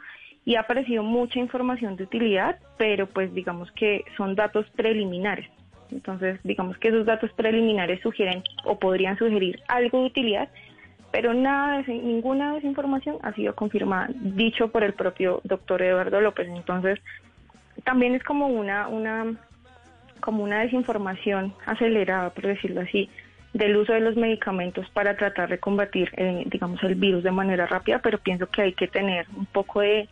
y ha aparecido mucha información de utilidad, pero pues digamos que son datos preliminares. Entonces, digamos que esos datos preliminares sugieren o podrían sugerir algo de utilidad, pero nada de, ninguna de esa información ha sido confirmada, dicho por el propio doctor Eduardo López. Entonces, también es como una, una, como una desinformación acelerada, por decirlo así, del uso de los medicamentos para tratar de combatir, eh, digamos, el virus de manera rápida, pero pienso que hay que tener un poco de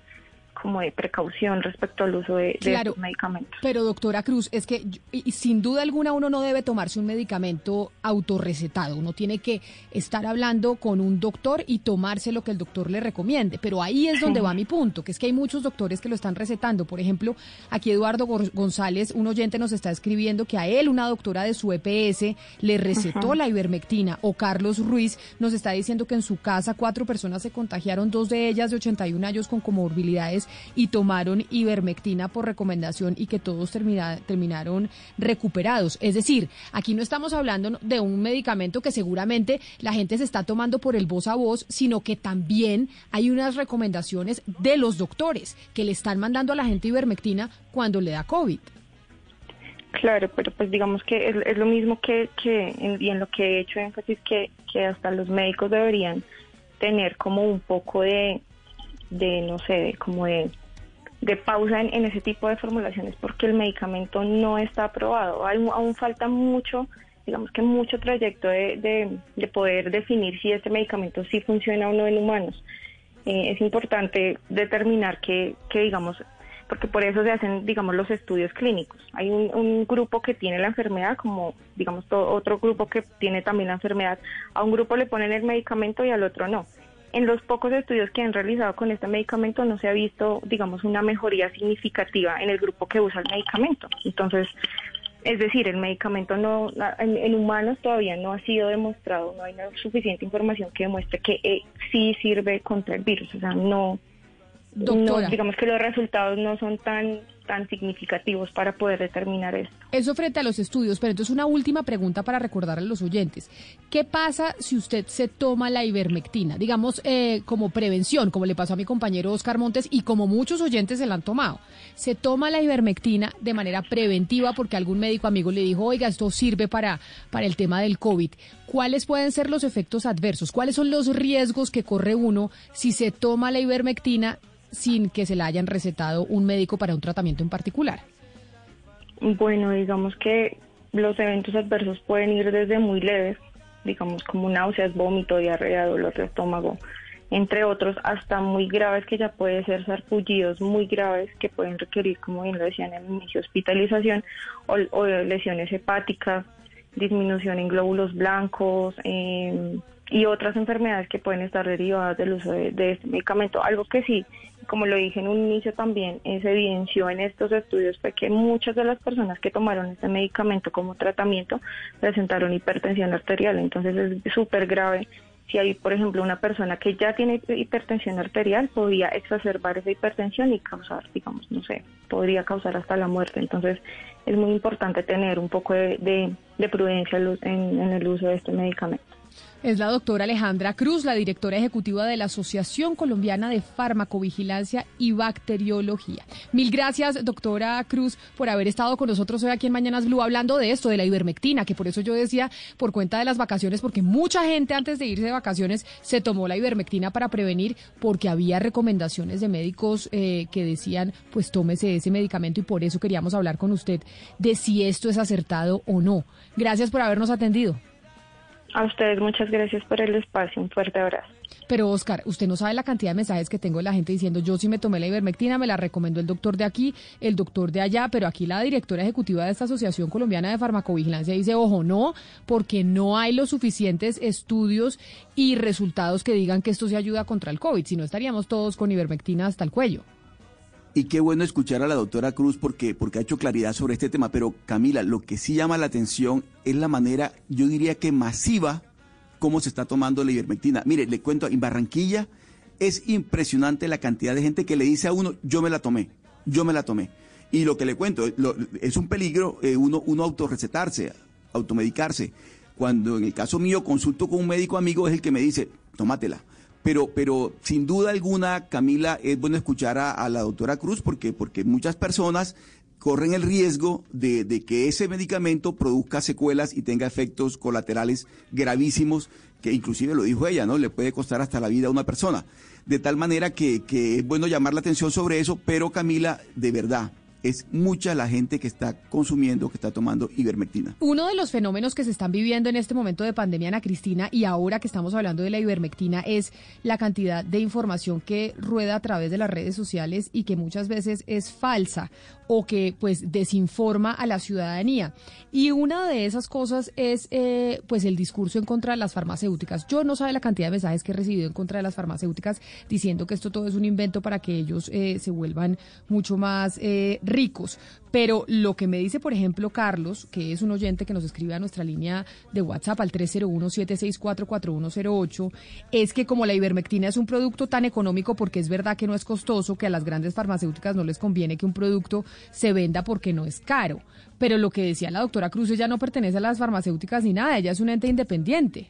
como de precaución respecto al uso de, de Claro. estos medicamentos. Pero doctora Cruz, es que y- sin duda alguna uno no debe tomarse un medicamento autorrecetado. Uno tiene que estar hablando con un doctor y tomarse lo que el doctor le recomiende. Pero ahí es donde Sí. va mi punto, que es que hay muchos doctores que lo están recetando. Por ejemplo, aquí Eduardo González, un oyente nos está escribiendo que a él una doctora de su EPS le recetó Ajá. la ivermectina. O Carlos Ruiz nos está diciendo que en su casa cuatro personas se contagiaron, dos de ellas de 81 años con comorbilidades y tomaron ivermectina por recomendación y que todos termina- terminaron recuperados. Es decir, aquí no estamos hablando de un medicamento que seguramente la gente se está tomando por el voz a voz, sino que también hay unas recomendaciones de los doctores que le están mandando a la gente ivermectina cuando le da COVID. Claro, pero pues digamos que es, es lo mismo que, que en, y en lo que he hecho énfasis que, que hasta los médicos deberían tener como un poco de, de no sé, de, como de, de pausa en, en ese tipo de formulaciones porque el medicamento no está aprobado. Hay, aún falta mucho, digamos que mucho trayecto de, de, de poder definir si este medicamento sí funciona o no en humanos. Eh, es importante determinar que, que digamos, porque por eso se hacen, digamos, los estudios clínicos. Hay un, un grupo que tiene la enfermedad, como, digamos, otro grupo que tiene también la enfermedad. A un grupo le ponen el medicamento y al otro no. En los pocos estudios que han realizado con este medicamento no se ha visto, digamos, una mejoría significativa en el grupo que usa el medicamento. Entonces, es decir, el medicamento no en, en humanos todavía no ha sido demostrado, no hay suficiente información que demuestre que eh, sí sirve contra el virus. O sea, no, Doctora. no, digamos que los resultados no son tan tan significativos para poder determinar esto. Eso frente a los estudios, pero entonces una última pregunta para recordarle a los oyentes. ¿Qué pasa si usted se toma la ivermectina? Digamos, eh, como prevención, como le pasó a mi compañero Oscar Montes y como muchos oyentes se la han tomado. Se toma la ivermectina de manera preventiva porque algún médico amigo le dijo, oiga, esto sirve para, para el tema del COVID. ¿Cuáles pueden ser los efectos adversos? ¿Cuáles son los riesgos que corre uno si se toma la ivermectina sin que se la hayan recetado un médico para un tratamiento en particular? Bueno, digamos que los eventos adversos pueden ir desde muy leves, digamos como náuseas, vómito, diarrea, dolor de estómago, entre otros, hasta muy graves que ya puede ser sarpullidos muy graves que pueden requerir, como bien lo decían en inicio, hospitalización o, lesiones hepáticas, disminución en glóbulos blancos eh, y otras enfermedades que pueden estar derivadas del uso de este medicamento. Algo que sí como lo dije en un inicio también, eh, se evidenció en estos estudios fue que muchas de las personas que tomaron este medicamento como tratamiento presentaron hipertensión arterial. Entonces es súper grave si hay, por ejemplo, una persona que ya tiene hipertensión arterial, podría exacerbar esa hipertensión y causar, digamos, no sé, podría causar hasta la muerte. Entonces, es muy importante tener un poco de, prudencia en el uso de este medicamento. Es la doctora Alejandra Cruz, la directora ejecutiva de la Asociación Colombiana de Farmacovigilancia y Bacteriología. Mil gracias, doctora Cruz, por haber estado con nosotros hoy aquí en Mañanas Blue hablando de esto, de la ivermectina, que por eso yo decía, por cuenta de las vacaciones, porque mucha gente antes de irse de vacaciones se tomó la ivermectina para prevenir, porque había recomendaciones de médicos eh, que decían, pues tómese ese medicamento y por eso queríamos hablar con usted de si esto es acertado o no. Gracias por habernos atendido. A ustedes muchas gracias por el espacio. Un fuerte abrazo. Pero Oscar, usted no sabe la cantidad de mensajes que tengo de la gente diciendo, yo sí me tomé la ivermectina, me la recomendó el doctor de aquí, el doctor de allá, pero aquí la directora ejecutiva de esta Asociación Colombiana de Farmacovigilancia dice, ojo, no, porque no hay los suficientes estudios y resultados que digan que esto se ayuda contra el COVID, si no estaríamos todos con ivermectina hasta el cuello. Y qué bueno escuchar a la doctora Cruz porque, porque ha hecho claridad sobre este tema. Pero Camila, lo que sí llama la atención es la manera, yo diría que masiva, cómo se está tomando la ivermectina. Mire, le cuento, en Barranquilla es impresionante la cantidad de gente que le dice a uno, yo me la tomé, yo me la tomé. Y lo que le cuento, es un peligro eh, uno, uno autorrecetarse, automedicarse. Cuando en el caso mío consulto con un médico amigo es el que me dice, tómatela pero, pero sin duda alguna, Camila, es bueno escuchar a, la doctora Cruz porque, porque muchas personas corren el riesgo de, de, que ese medicamento produzca secuelas y tenga efectos colaterales gravísimos, que inclusive lo dijo ella, ¿no? Le puede costar hasta la vida a una persona. De tal manera que, que es bueno llamar la atención sobre eso, pero Camila, de verdad, es mucha la gente que está consumiendo, que está tomando ivermectina. Uno de los fenómenos que se están viviendo en este momento de pandemia, Ana Cristina, y ahora que estamos hablando de la ivermectina, es la cantidad de información que rueda a través de las redes sociales y que muchas veces es falsa o que pues desinforma a la ciudadanía. Y una de esas cosas es eh, pues el discurso en contra de las farmacéuticas. Yo no sabe la cantidad de mensajes que he recibido en contra de las farmacéuticas diciendo que esto todo es un invento para que ellos eh, se vuelvan mucho más eh, ricos. Pero lo que me dice, por ejemplo, Carlos, que es un oyente que nos escribe a nuestra línea de WhatsApp al 301-764-4108, es que como la ivermectina es un producto tan económico porque es verdad que no es costoso, que a las grandes farmacéuticas no les conviene que un producto se venda porque no es caro. Pero lo que decía la doctora Cruz, ella no pertenece a las farmacéuticas ni nada, ella es un ente independiente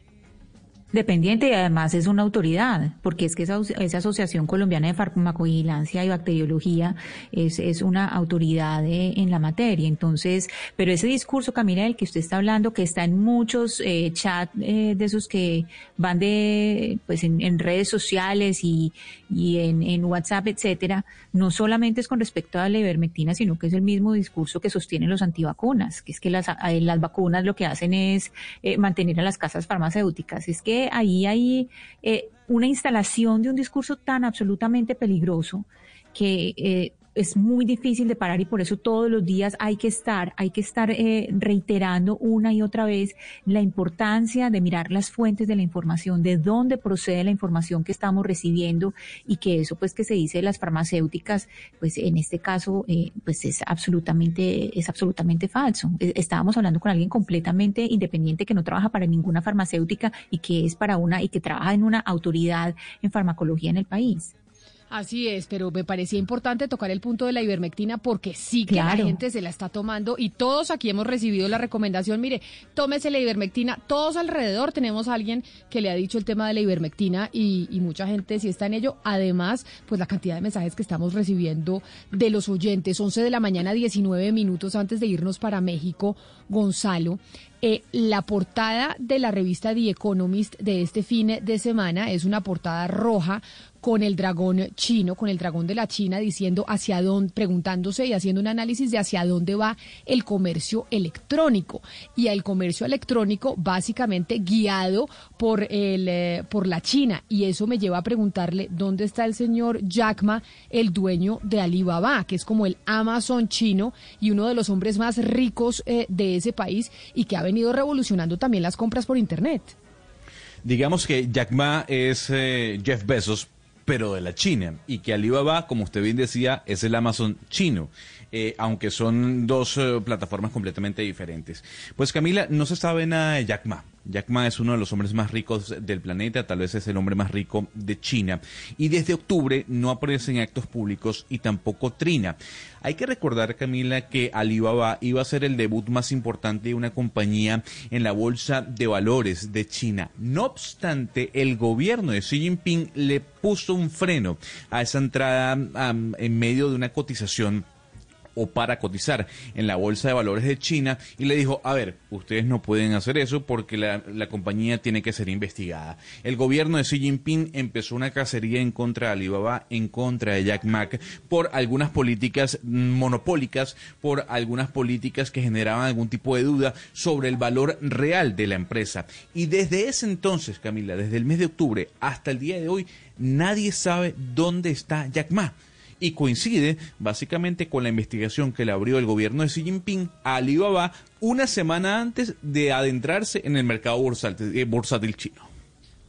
dependiente y además es una autoridad, porque es que esa, esa Asociación Colombiana de Farmacovigilancia y Bacteriología es, una autoridad en la materia. Entonces, pero ese discurso, Camila, del que usted está hablando, que está en muchos eh, chats eh, de esos que van de, pues en, redes sociales y, y en, en, WhatsApp, etcétera, no solamente es con respecto a la ivermectina, sino que es el mismo discurso que sostienen los antivacunas, que es que las, eh, las vacunas lo que hacen es eh, mantener a las casas farmacéuticas. Es que ahí hay eh, una instalación de un discurso tan absolutamente peligroso que eh, es muy difícil de parar y por eso todos los días hay que estar, hay que estar eh, reiterando una y otra vez la importancia de mirar las fuentes de la información, de dónde procede la información que estamos recibiendo y que eso pues que se dice de las farmacéuticas, pues en este caso eh, pues es absolutamente, es absolutamente falso. E, estábamos hablando con alguien completamente independiente que no trabaja para ninguna farmacéutica y que es para una y que trabaja en una autoridad en farmacología en el país. Así es, pero me parecía importante tocar el punto de la ivermectina porque sí que la gente se la está tomando y todos aquí hemos recibido la recomendación, mire, tómese la ivermectina, todos alrededor tenemos a alguien que le ha dicho el tema de la ivermectina y, y mucha gente sí está en ello. Además, pues la cantidad de mensajes que estamos recibiendo de los oyentes, 11 de la mañana, 19 minutos antes de irnos para México, Gonzalo, Eh, la portada de la revista The Economist de este fin de semana es una portada roja con el dragón chino, con el dragón de la China, diciendo hacia dónde, preguntándose y haciendo un análisis de hacia dónde va el comercio electrónico. Y el comercio electrónico básicamente guiado por, el, eh, por la China. Y eso me lleva a preguntarle dónde está el señor Jack Ma, el dueño de Alibaba, que es como el Amazon chino y uno de los hombres más ricos eh, de ese país y que ha venido revolucionando también las compras por Internet. Digamos que Jack Ma es eh, Jeff Bezos, pero de la China, y que Alibaba, como usted bien decía, es el Amazon chino. Eh, aunque son dos eh, plataformas completamente diferentes. Pues Camila, no se sabe nada de Jack Ma. Jack Ma es uno de los hombres más ricos del planeta, tal vez es el hombre más rico de China. Y desde octubre no aparece en actos públicos y tampoco Trina. Hay que recordar, Camila, que Alibaba iba a ser el debut más importante de una compañía en la bolsa de valores de China. No obstante, el gobierno de Xi Jinping le puso un freno a esa entrada en medio de una cotización o para cotizar en la Bolsa de Valores de China y le dijo, a ver, ustedes no pueden hacer eso porque la, compañía tiene que ser investigada. El gobierno de Xi Jinping empezó una cacería en contra de Alibaba, en contra de Jack Ma, por algunas políticas monopólicas, por algunas políticas que generaban algún tipo de duda sobre el valor real de la empresa. Y desde ese entonces, Camila, desde el mes de octubre hasta el día de hoy, nadie sabe dónde está Jack Ma y coincide básicamente con la investigación que le abrió el gobierno de Xi Jinping a Alibaba una semana antes de adentrarse en el mercado bursátil, eh, chino.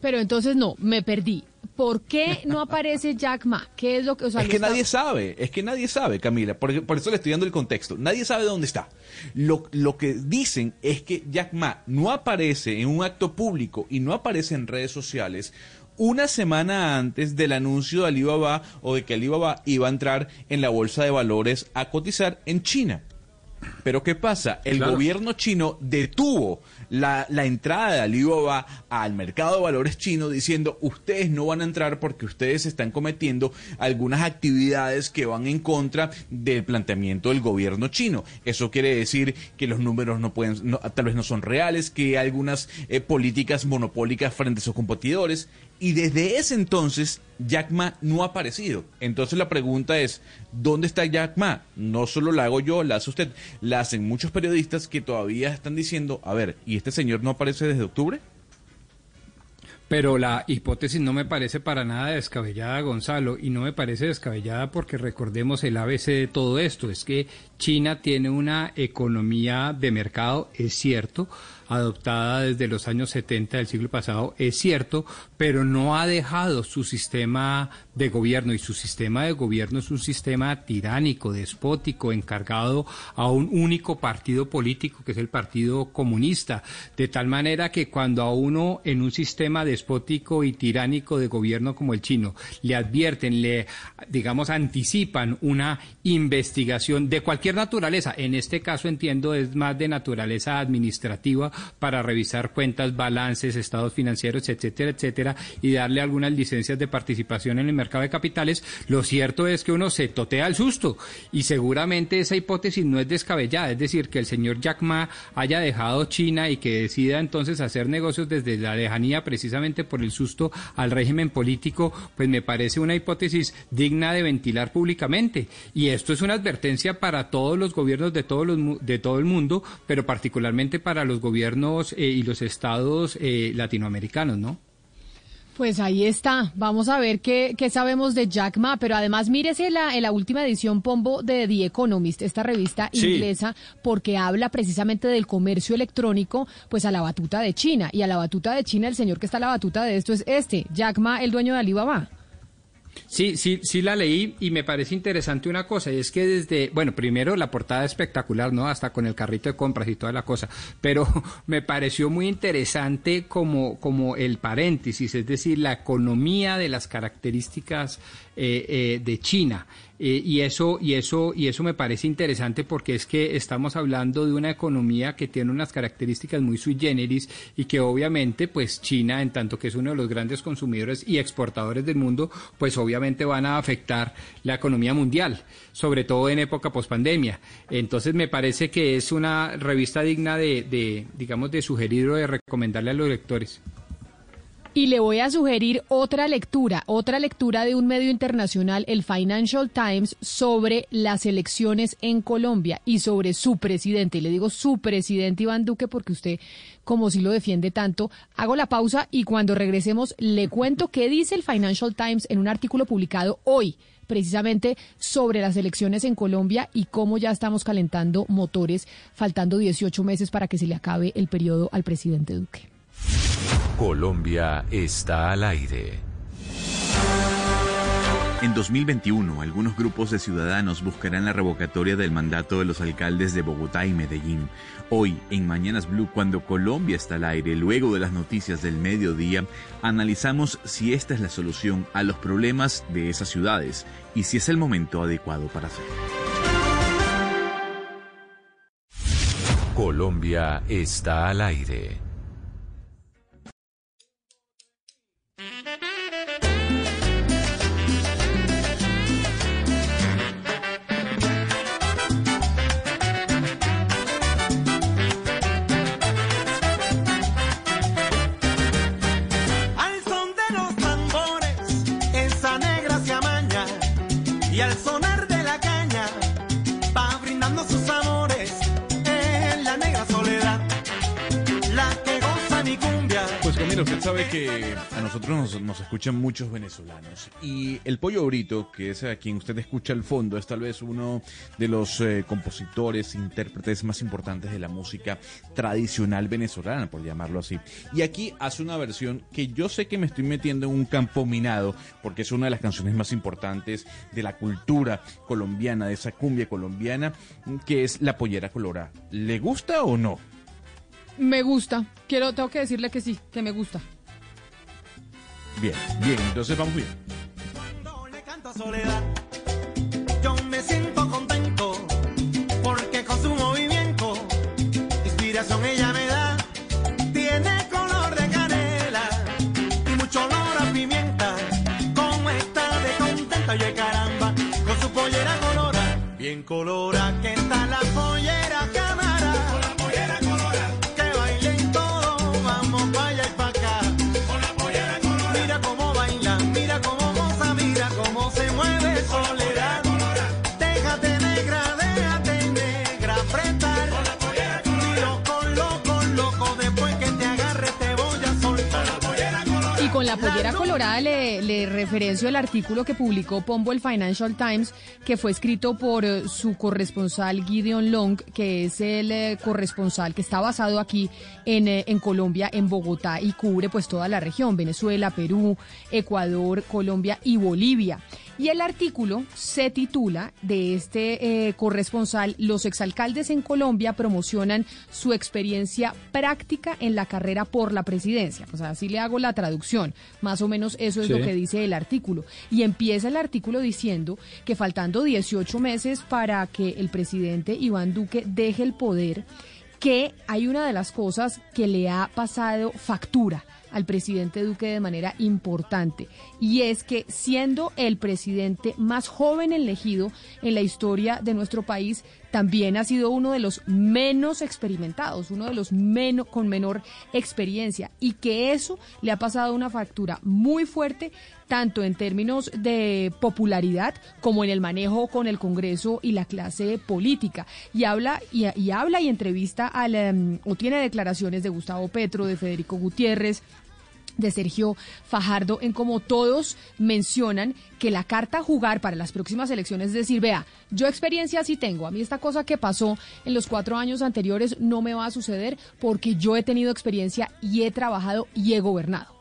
Pero entonces no, me perdí. ¿Por qué no aparece Jack Ma? ¿Qué es lo que, es que nadie sabe, es que nadie sabe, Camila. Por, por, eso le estoy dando el contexto. Nadie sabe dónde está. Lo, lo que dicen es que Jack Ma no aparece en un acto público y no aparece en redes sociales una semana antes del anuncio de Alibaba o de que Alibaba iba a entrar en la bolsa de valores a cotizar en China. Pero ¿qué pasa? El gobierno chino detuvo la, entrada de Alibaba al mercado de valores chino diciendo ustedes no van a entrar porque ustedes están cometiendo algunas actividades que van en contra del planteamiento del gobierno chino. Eso quiere decir que los números no pueden, tal vez no son reales, que hay algunas eh, políticas monopólicas frente a sus competidores. Y desde ese entonces, Jack Ma no ha aparecido. Entonces la pregunta es, ¿dónde está Jack Ma? No solo la hago yo, la hace usted, la hacen muchos periodistas que todavía están diciendo, a ver, ¿y este señor no aparece desde octubre? Pero la hipótesis no me parece para nada descabellada, Gonzalo, y no me parece descabellada porque recordemos el ABC de todo esto, es que China tiene una economía de mercado, es cierto, adoptada desde los años 70 del siglo pasado, es cierto, pero no ha dejado su sistema de gobierno y su sistema de gobierno es un sistema tiránico, despótico, encargado a un único partido político que es el Partido Comunista, de tal manera que cuando a uno en un sistema despótico y tiránico de gobierno como el chino le advierten, le digamos anticipan una investigación de cualquier naturaleza, en este caso entiendo es más de naturaleza administrativa para revisar cuentas, balances, estados financieros, etcétera, etcétera, y darle algunas licencias de participación en el mercado de capitales, lo cierto es que uno se totea al susto y seguramente esa hipótesis no es descabellada, es decir, que el señor Jack Ma haya dejado China y que decida entonces hacer negocios desde la lejanía precisamente por el susto al régimen político, pues me parece una hipótesis digna de ventilar públicamente. Y esto es una advertencia para todos los gobiernos de, todos los, de todo el mundo, pero particularmente para los gobiernos eh, y los estados eh, latinoamericanos, ¿no? Pues ahí está. Vamos a ver qué, sabemos de Jack Ma. Pero además, mírese la, en la última edición, Pombo, de The Economist, esta revista inglesa, porque habla precisamente del comercio electrónico, pues a la batuta de China. Y a la batuta de China, el señor que está a la batuta de esto es este, Jack Ma, el dueño de Alibaba. Sí, sí, sí la leí y me parece interesante una cosa, y es que desde, bueno, primero la portada espectacular, ¿no? Hasta con el carrito de compras y toda la cosa, pero me pareció muy interesante como, como el paréntesis, es decir, la economía de las características eh, eh, de China. Eh, y eso y eso y eso me parece interesante porque es que estamos hablando de una economía que tiene unas características muy sui generis y que obviamente pues China en tanto que es uno de los grandes consumidores y exportadores del mundo pues obviamente van a afectar la economía mundial sobre todo en época pospandemia. Entonces me parece que es una revista digna de, de digamos de sugerir o de recomendarle a los lectores y le voy a sugerir otra lectura, otra lectura de un medio internacional, el Financial Times, sobre las elecciones en Colombia y sobre su presidente. Y le digo su presidente Iván Duque porque usted, como si lo defiende tanto, hago la pausa y cuando regresemos le cuento qué dice el Financial Times en un artículo publicado hoy precisamente sobre las elecciones en Colombia y cómo ya estamos calentando motores, faltando 18 meses para que se le acabe el periodo al presidente Duque. Colombia está al aire. En 2021, algunos grupos de ciudadanos buscarán la revocatoria del mandato de los alcaldes de Bogotá y Medellín. Hoy, en Mañanas Blue, cuando Colombia está al aire, luego de las noticias del mediodía, analizamos si esta es la solución a los problemas de esas ciudades y si es el momento adecuado para hacerlo. Colombia está al aire. Usted sabe que a nosotros nos, escuchan muchos venezolanos y el Pollo Brito, que es a quien usted escucha al fondo, es tal vez uno de los eh, compositores, intérpretes más importantes de la música tradicional venezolana, por llamarlo así. Y aquí hace una versión que yo sé que me estoy metiendo en un campo minado, porque es una de las canciones más importantes de la cultura colombiana, de esa cumbia colombiana, que es La Pollera Colorada. ¿Le gusta o no? Me gusta. Quiero, tengo que decirle que sí, que me gusta. Bien, bien, entonces vamos bien. Cuando le canto a Soledad, yo me siento contento porque con su movimiento, inspiración ella me da. Tiene color de canela y mucho olor a pimienta. Como está de contenta, oye caramba, con su pollera colora, bien colora que está pollera colorada le, le referencio el artículo que publicó Pombo el Financial Times, que fue escrito por eh, su corresponsal Gideon Long, que es el eh, corresponsal que está basado aquí en, eh, en Colombia, en Bogotá, y cubre pues toda la región, Venezuela, Perú, Ecuador, Colombia y Bolivia. Y el artículo se titula de este eh, corresponsal, Los exalcaldes en Colombia promocionan su experiencia práctica en la carrera por la presidencia. Pues así le hago la traducción. Más o menos eso es Sí. lo que dice el artículo. Y empieza el artículo diciendo que faltando 18 meses para que el presidente Iván Duque deje el poder, que hay una de las cosas que le ha pasado factura al presidente Duque de manera importante y es que siendo el presidente más joven elegido en la historia de nuestro país también ha sido uno de los menos experimentados, uno de los menos con menor experiencia y que eso le ha pasado una factura muy fuerte tanto en términos de popularidad como en el manejo con el Congreso y la clase política. Y habla y, habla y entrevista al, em, o tiene declaraciones de Gustavo Petro, de Federico Gutiérrez, de Sergio Fajardo, en como todos mencionan que la carta a jugar para las próximas elecciones es decir, vea, yo experiencia sí tengo, a mí esta cosa que pasó en los cuatro años anteriores no me va a suceder porque yo he tenido experiencia y he trabajado y he gobernado.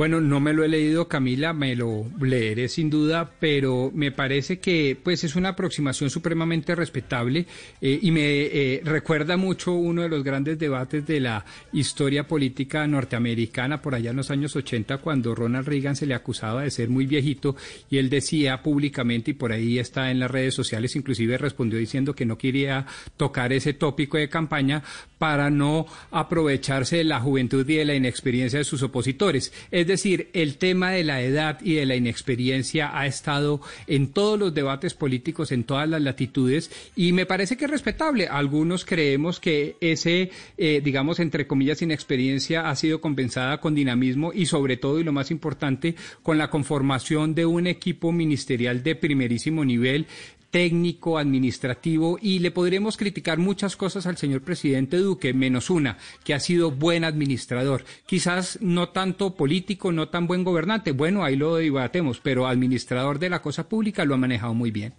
Bueno, no me lo he leído, Camila, me lo leeré sin duda, pero me parece que pues es una aproximación supremamente respetable eh, y me eh, recuerda mucho uno de los grandes debates de la historia política norteamericana por allá en los años 80 cuando Ronald Reagan se le acusaba de ser muy viejito y él decía públicamente y por ahí está en las redes sociales, inclusive respondió diciendo que no quería tocar ese tópico de campaña para no aprovecharse de la juventud y de la inexperiencia de sus opositores. Es decir, el tema de la edad y de la inexperiencia ha estado en todos los debates políticos, en todas las latitudes, y me parece que es respetable. Algunos creemos que ese, eh, digamos, entre comillas, inexperiencia ha sido compensada con dinamismo y sobre todo, y lo más importante, con la conformación de un equipo ministerial de primerísimo nivel técnico, administrativo, y le podremos criticar muchas cosas al señor presidente Duque, menos una, que ha sido buen administrador. Quizás no tanto político, no tan buen gobernante, bueno, ahí lo debatemos, pero administrador de la cosa pública lo ha manejado muy bien.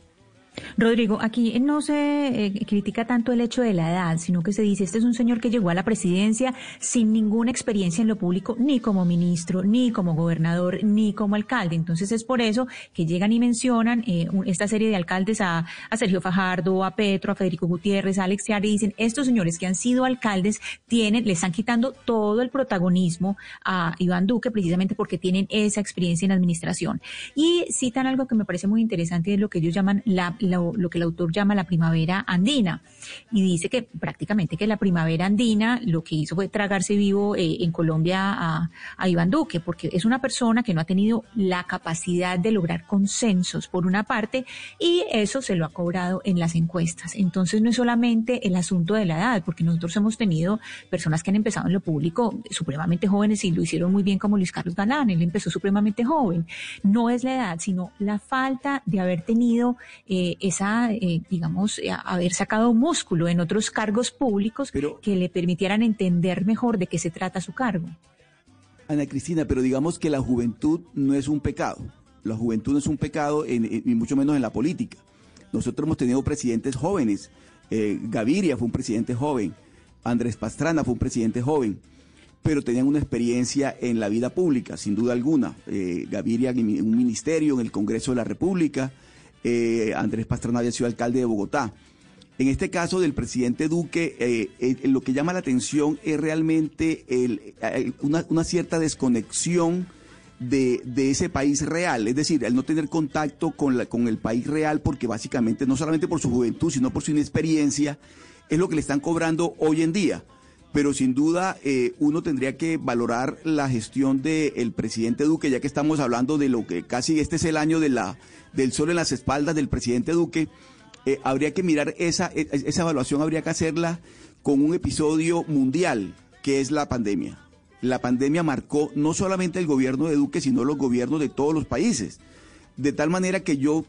Rodrigo, aquí no se eh, critica tanto el hecho de la edad, sino que se dice, este es un señor que llegó a la presidencia sin ninguna experiencia en lo público, ni como ministro, ni como gobernador, ni como alcalde. Entonces es por eso que llegan y mencionan eh, esta serie de alcaldes a, Sergio Fajardo, a Petro, a Federico Gutiérrez, a Alex Tiari, y dicen, estos señores que han sido alcaldes tienen, le están quitando todo el protagonismo a Iván Duque precisamente porque tienen esa experiencia en administración. Y citan algo que me parece muy interesante, es lo que ellos llaman la lo, que el autor llama la primavera andina. Y dice que prácticamente que la primavera andina lo que hizo fue tragarse vivo eh, en Colombia a, a Iván Duque, porque es una persona que no ha tenido la capacidad de lograr consensos, por una parte, y eso se lo ha cobrado en las encuestas. Entonces no es solamente el asunto de la edad, porque nosotros hemos tenido personas que han empezado en lo público supremamente jóvenes y lo hicieron muy bien como Luis Carlos Galán, él empezó supremamente joven. No es la edad, sino la falta de haber tenido eh, esa, eh, digamos, eh, haber sacado músculo en otros cargos públicos que le permitieran entender mejor de qué se trata su cargo. Ana Cristina, pero digamos que la juventud no es un pecado. La juventud no es un pecado, en, y mucho menos en la política. Nosotros hemos tenido presidentes jóvenes. Eh, Gaviria fue un presidente joven. Andrés Pastrana fue un presidente joven pero tenían una experiencia en la vida pública, sin duda alguna. Gaviria en un ministerio, en el Congreso de la República, eh, Andrés Pastrana había sido alcalde de Bogotá. En este caso del presidente Duque, eh, eh, lo que llama la atención es realmente una, cierta desconexión de, ese país real, es decir, el no tener contacto con, con el país real, porque básicamente no solamente por su juventud, sino por su inexperiencia, es lo que le están cobrando hoy en día pero sin duda uno tendría que valorar la gestión del presidente Duque, ya que estamos hablando de lo que casi este es el año de la del sol en las espaldas del presidente Duque, eh, habría que mirar esa, e, esa evaluación, habría que hacerla con un episodio mundial, que es la pandemia. La pandemia marcó no solamente el gobierno de Duque, sino los gobiernos de todos los países. De tal manera que yo,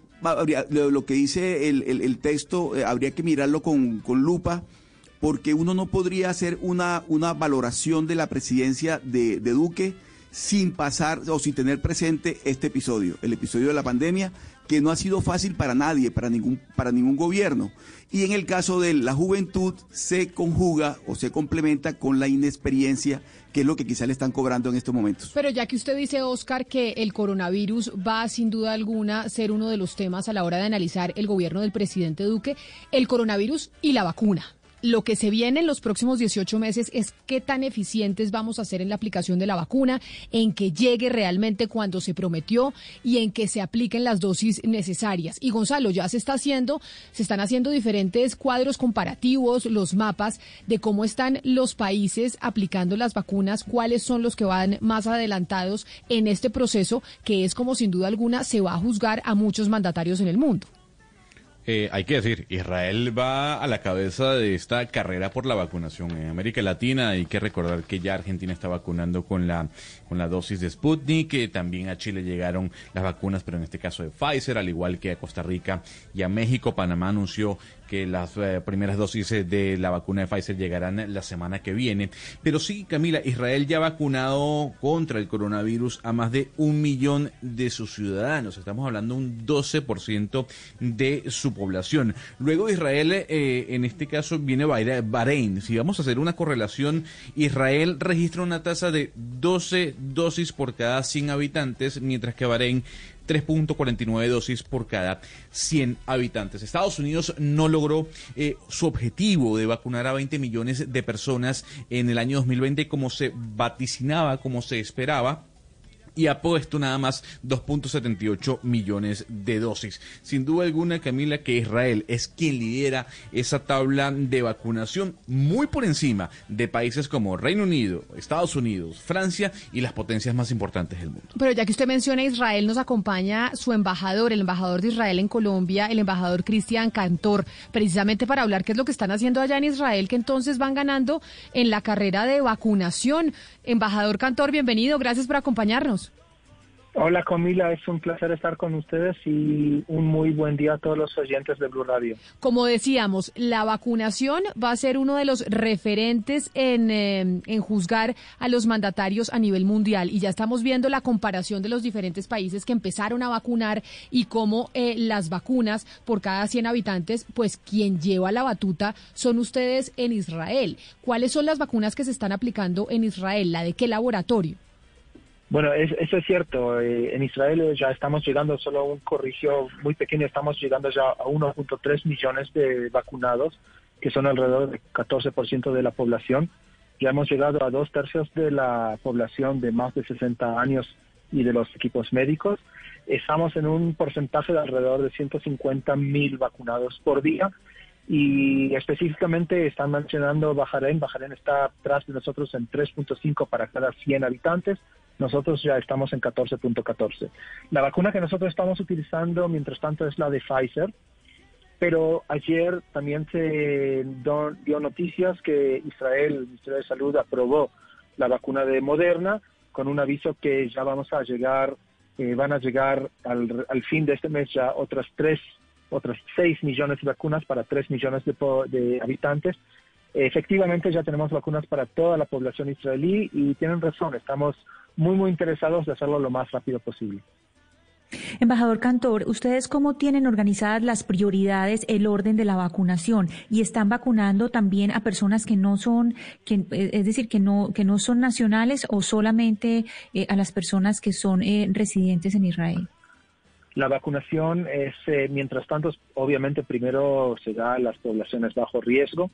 lo, que dice el, texto, eh, habría que mirarlo con, con, lupa, porque uno no podría hacer una, una valoración de la presidencia de, de Duque sin pasar o sin tener presente este episodio, el episodio de la pandemia, que no ha sido fácil para nadie, para ningún, para ningún gobierno. Y en el caso de la juventud se conjuga o se complementa con la inexperiencia, que es lo que quizá le están cobrando en estos momentos. Pero ya que usted dice, Oscar, que el coronavirus va sin duda alguna ser uno de los temas a la hora de analizar el gobierno del presidente Duque, el coronavirus y la vacuna lo que se viene en los próximos 18 meses es qué tan eficientes vamos a ser en la aplicación de la vacuna, en que llegue realmente cuando se prometió y en que se apliquen las dosis necesarias. Y Gonzalo, ya se está haciendo, se están haciendo diferentes cuadros comparativos, los mapas de cómo están los países aplicando las vacunas, cuáles son los que van más adelantados en este proceso, que es como sin duda alguna se va a juzgar a muchos mandatarios en el mundo. Eh, hay que decir, Israel va a la cabeza de esta carrera por la vacunación. En América Latina hay que recordar que ya Argentina está vacunando con la, con la dosis de Sputnik, que también a Chile llegaron las vacunas, pero en este caso de Pfizer, al igual que a Costa Rica y a México. Panamá anunció que las eh, primeras dosis de la vacuna de Pfizer llegarán la semana que viene. Pero sí, Camila, Israel ya ha vacunado contra el coronavirus a más de un millón de sus ciudadanos. Estamos hablando un 12% de su población. Luego Israel, eh, en este caso, viene Bahrein. Si vamos a hacer una correlación, Israel registra una tasa de 12 dosis por cada 100 habitantes, mientras que Bahrein 3.49 dosis por cada 100 habitantes. Estados Unidos no logró eh, su objetivo de vacunar a 20 millones de personas en el año 2020 como se vaticinaba, como se esperaba y ha puesto nada más 2.78 millones de dosis. Sin duda alguna, Camila, que Israel es quien lidera esa tabla de vacunación muy por encima de países como Reino Unido, Estados Unidos, Francia y las potencias más importantes del mundo. Pero ya que usted menciona Israel, nos acompaña su embajador, el embajador de Israel en Colombia, el embajador Cristian Cantor, precisamente para hablar qué es lo que están haciendo allá en Israel, que entonces van ganando en la carrera de vacunación. Embajador Cantor, bienvenido, gracias por acompañarnos. Hola Camila, es un placer estar con ustedes y un muy buen día a todos los oyentes de Blue Radio. Como decíamos, la vacunación va a ser uno de los referentes en, eh, en, juzgar a los mandatarios a nivel mundial y ya estamos viendo la comparación de los diferentes países que empezaron a vacunar y cómo eh, las vacunas por cada 100 habitantes, pues quien lleva la batuta son ustedes en Israel. ¿Cuáles son las vacunas que se están aplicando en Israel? ¿La de qué laboratorio? Bueno, eso es cierto. Eh, en Israel ya estamos llegando, solo un corrigio muy pequeño, estamos llegando ya a 1.3 millones de vacunados, que son alrededor del 14% de la población. Ya hemos llegado a dos tercios de la población de más de 60 años y de los equipos médicos. Estamos en un porcentaje de alrededor de 150 mil vacunados por día y específicamente están mencionando Bahrein. Bahrein está atrás de nosotros en 3.5 para cada 100 habitantes. Nosotros ya estamos en 14.14. La vacuna que nosotros estamos utilizando, mientras tanto, es la de Pfizer. Pero ayer también se dio noticias que Israel, el Ministerio de Salud, aprobó la vacuna de Moderna con un aviso que ya vamos a llegar, eh, van a llegar al, al fin de este mes ya otras tres otras 6 millones de vacunas para 3 millones de, habitantes. Efectivamente ya tenemos vacunas para toda la población israelí y tienen razón, estamos muy, muy interesados de hacerlo lo más rápido posible. Embajador Cantor, ¿ustedes cómo tienen organizadas las prioridades, el orden de la vacunación? ¿Y están vacunando también a personas que no son, que, es decir, que no, que no son nacionales o solamente eh, a las personas que son eh, residentes en Israel? La vacunación es, eh, mientras tanto, obviamente primero se da a las poblaciones bajo riesgo.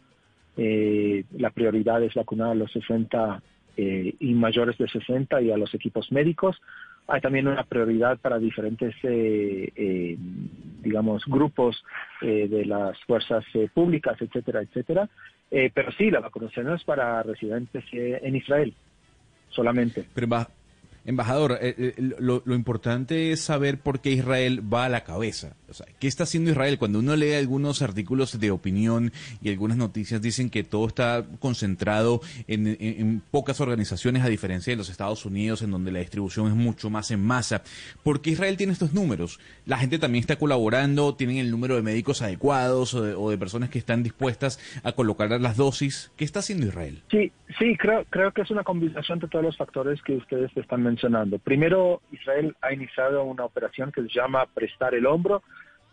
Eh, la prioridad es vacunar a los 60 eh, y mayores de 60 y a los equipos médicos. Hay también una prioridad para diferentes, digamos, grupos de las fuerzas públicas, etcétera, etcétera. pero sí, la vacunación es para residentes en Israel solamente. Embajador, eh, eh, lo, importante es saber por qué Israel va a la cabeza. O sea, ¿Qué está haciendo Israel? Cuando uno lee algunos artículos de opinión y algunas noticias dicen que todo está concentrado en, pocas organizaciones, a diferencia de los Estados Unidos, en donde la distribución es mucho más en masa. ¿Por qué Israel tiene estos números? La gente también está colaborando, tienen el número de médicos adecuados o de, personas que están dispuestas a colocar las dosis. ¿Qué está haciendo Israel? Sí, sí, creo, creo que es una combinación de todos los factores que ustedes están mencionando Primero, Israel ha iniciado una operación que se llama Prestar el Hombro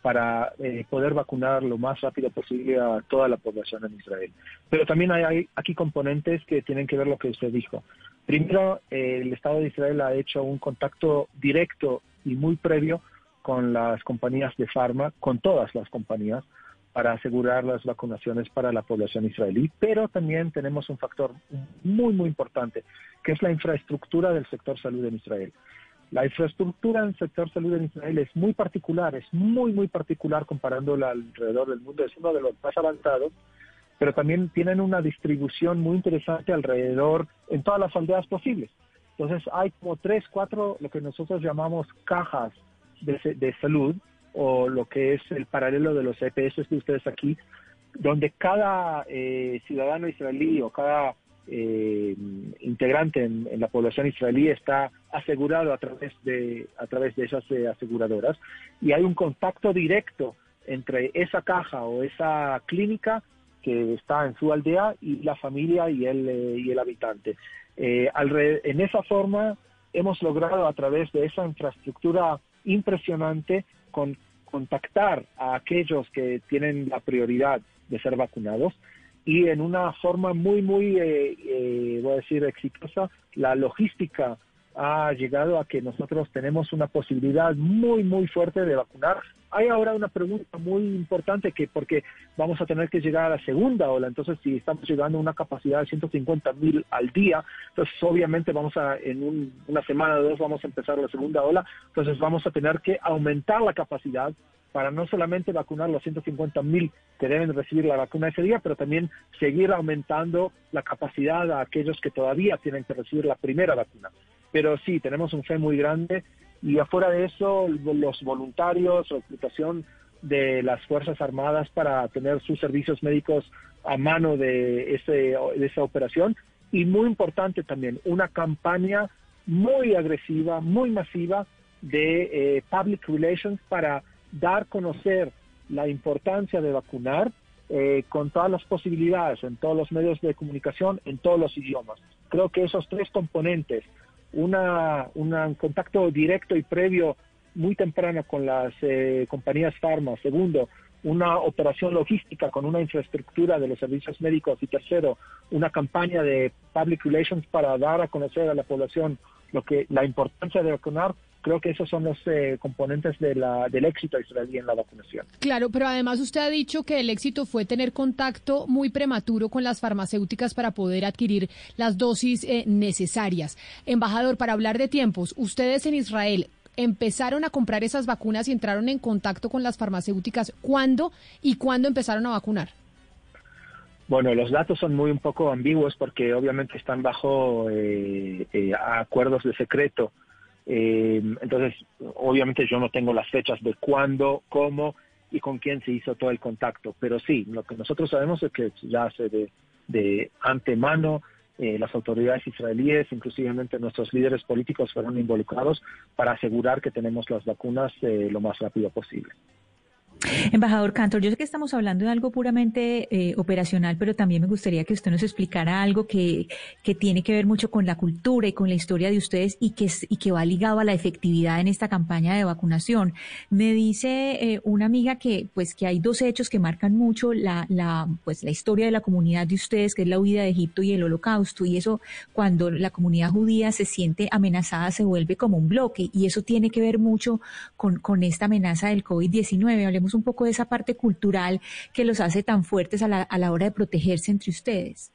para eh, poder vacunar lo más rápido posible a toda la población en Israel. Pero también hay, aquí componentes que tienen que ver lo que usted dijo. Primero, eh, el Estado de Israel ha hecho un contacto directo y muy previo con las compañías de farma, con todas las compañías, para asegurar las vacunaciones para la población israelí, pero también tenemos un factor muy, muy importante, que es la infraestructura del sector salud en Israel. La infraestructura del sector salud en Israel es muy particular, es muy, muy particular comparándola alrededor del mundo, es uno de los más avanzados, pero también tienen una distribución muy interesante alrededor en todas las aldeas posibles. Entonces hay como tres, cuatro, lo que nosotros llamamos cajas de, de salud, o lo que es el paralelo de los EPS de ustedes aquí, donde cada eh, ciudadano israelí o cada eh, integrante en, la población israelí está asegurado a través de a través de esas eh, aseguradoras y hay un contacto directo entre esa caja o esa clínica que está en su aldea y la familia y el, eh, y el habitante. Eh, en esa forma hemos logrado a través de esa infraestructura impresionante con, contactar a aquellos que tienen la prioridad de ser vacunados y en una forma muy, muy, eh, eh, voy a decir, exitosa, la logística ha llegado a que nosotros tenemos una posibilidad muy, muy fuerte de vacunar. Hay ahora una pregunta muy importante que porque vamos a tener que llegar a la segunda ola, entonces si estamos llegando a una capacidad de 150 mil al día, entonces obviamente vamos a, en una semana o dos vamos a empezar la segunda ola, entonces vamos a tener que aumentar la capacidad para no solamente vacunar los 150 mil que deben recibir la vacuna ese día, pero también seguir aumentando la capacidad a aquellos que todavía tienen que recibir la primera vacuna. Pero sí, tenemos un fe muy grande y afuera de eso, los voluntarios, la explotación de las Fuerzas Armadas para tener sus servicios médicos a mano de, ese, esa operación. Y muy importante también, una campaña muy agresiva, muy masiva de eh, public relations para dar conocer la importancia de vacunar eh, con todas las posibilidades en todos los medios de comunicación, en todos los idiomas. Creo que esos tres componentes, una, un contacto directo y previo muy temprano con las eh, compañías farma, segundo, una operación logística con una infraestructura de los servicios médicos y tercero, una campaña de public relations para dar a conocer a la población lo que la importancia de vacunar creo que esos son los eh, componentes de la, del éxito israelí en la vacunación. Claro, pero además usted ha dicho que el éxito fue tener contacto muy prematuro con las farmacéuticas para poder adquirir las dosis eh, necesarias. Embajador, para hablar de tiempos, ustedes en Israel empezaron a comprar esas vacunas y entraron en contacto con las farmacéuticas. ¿Cuándo y cuándo empezaron a vacunar? Bueno, los datos son muy un poco ambiguos porque obviamente están bajo eh, acuerdos de secreto eh, entonces, obviamente yo no tengo las fechas de cuándo, cómo y con quién se hizo todo el contacto, pero sí, lo que nosotros sabemos es que ya se de, de antemano eh, las autoridades israelíes, inclusivamente nuestros líderes políticos, fueron involucrados para asegurar que tenemos las vacunas eh, lo más rápido posible. Embajador Cantor, yo sé que estamos hablando de algo puramente eh, operacional, pero también me gustaría que usted nos explicara algo que, que, tiene que ver mucho con la cultura y con la historia de ustedes y que, y que va ligado a la efectividad en esta campaña de vacunación. Me dice eh, una amiga que, pues, que hay dos hechos que marcan mucho la, la, pues, la historia de la comunidad de ustedes, que es la huida de Egipto y el holocausto. Y eso, cuando la comunidad judía se siente amenazada, se vuelve como un bloque. Y eso tiene que ver mucho con, con esta amenaza del COVID-19. Hablemos un poco de esa parte cultural que los hace tan fuertes a la, a la hora de protegerse entre ustedes.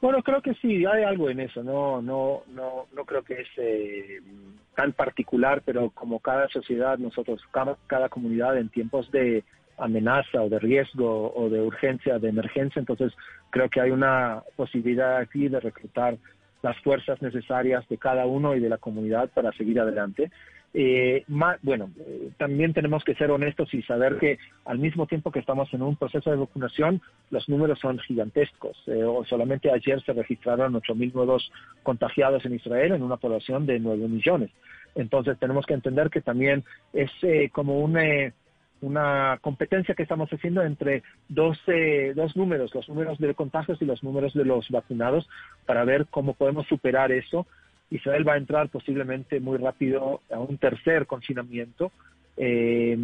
Bueno, creo que sí, hay algo en eso. No, no, no, no creo que es eh, tan particular, pero como cada sociedad, nosotros, cada, cada comunidad en tiempos de amenaza o de riesgo o de urgencia, de emergencia, entonces creo que hay una posibilidad aquí de reclutar las fuerzas necesarias de cada uno y de la comunidad para seguir adelante. Eh, bueno, eh, también tenemos que ser honestos y saber que al mismo tiempo que estamos en un proceso de vacunación, los números son gigantescos. Eh, solamente ayer se registraron 8.000 nuevos contagiados en Israel en una población de 9 millones. Entonces tenemos que entender que también es eh, como una, una competencia que estamos haciendo entre dos, dos números, los números de contagios y los números de los vacunados, para ver cómo podemos superar eso Israel va a entrar posiblemente muy rápido a un tercer confinamiento. Eh,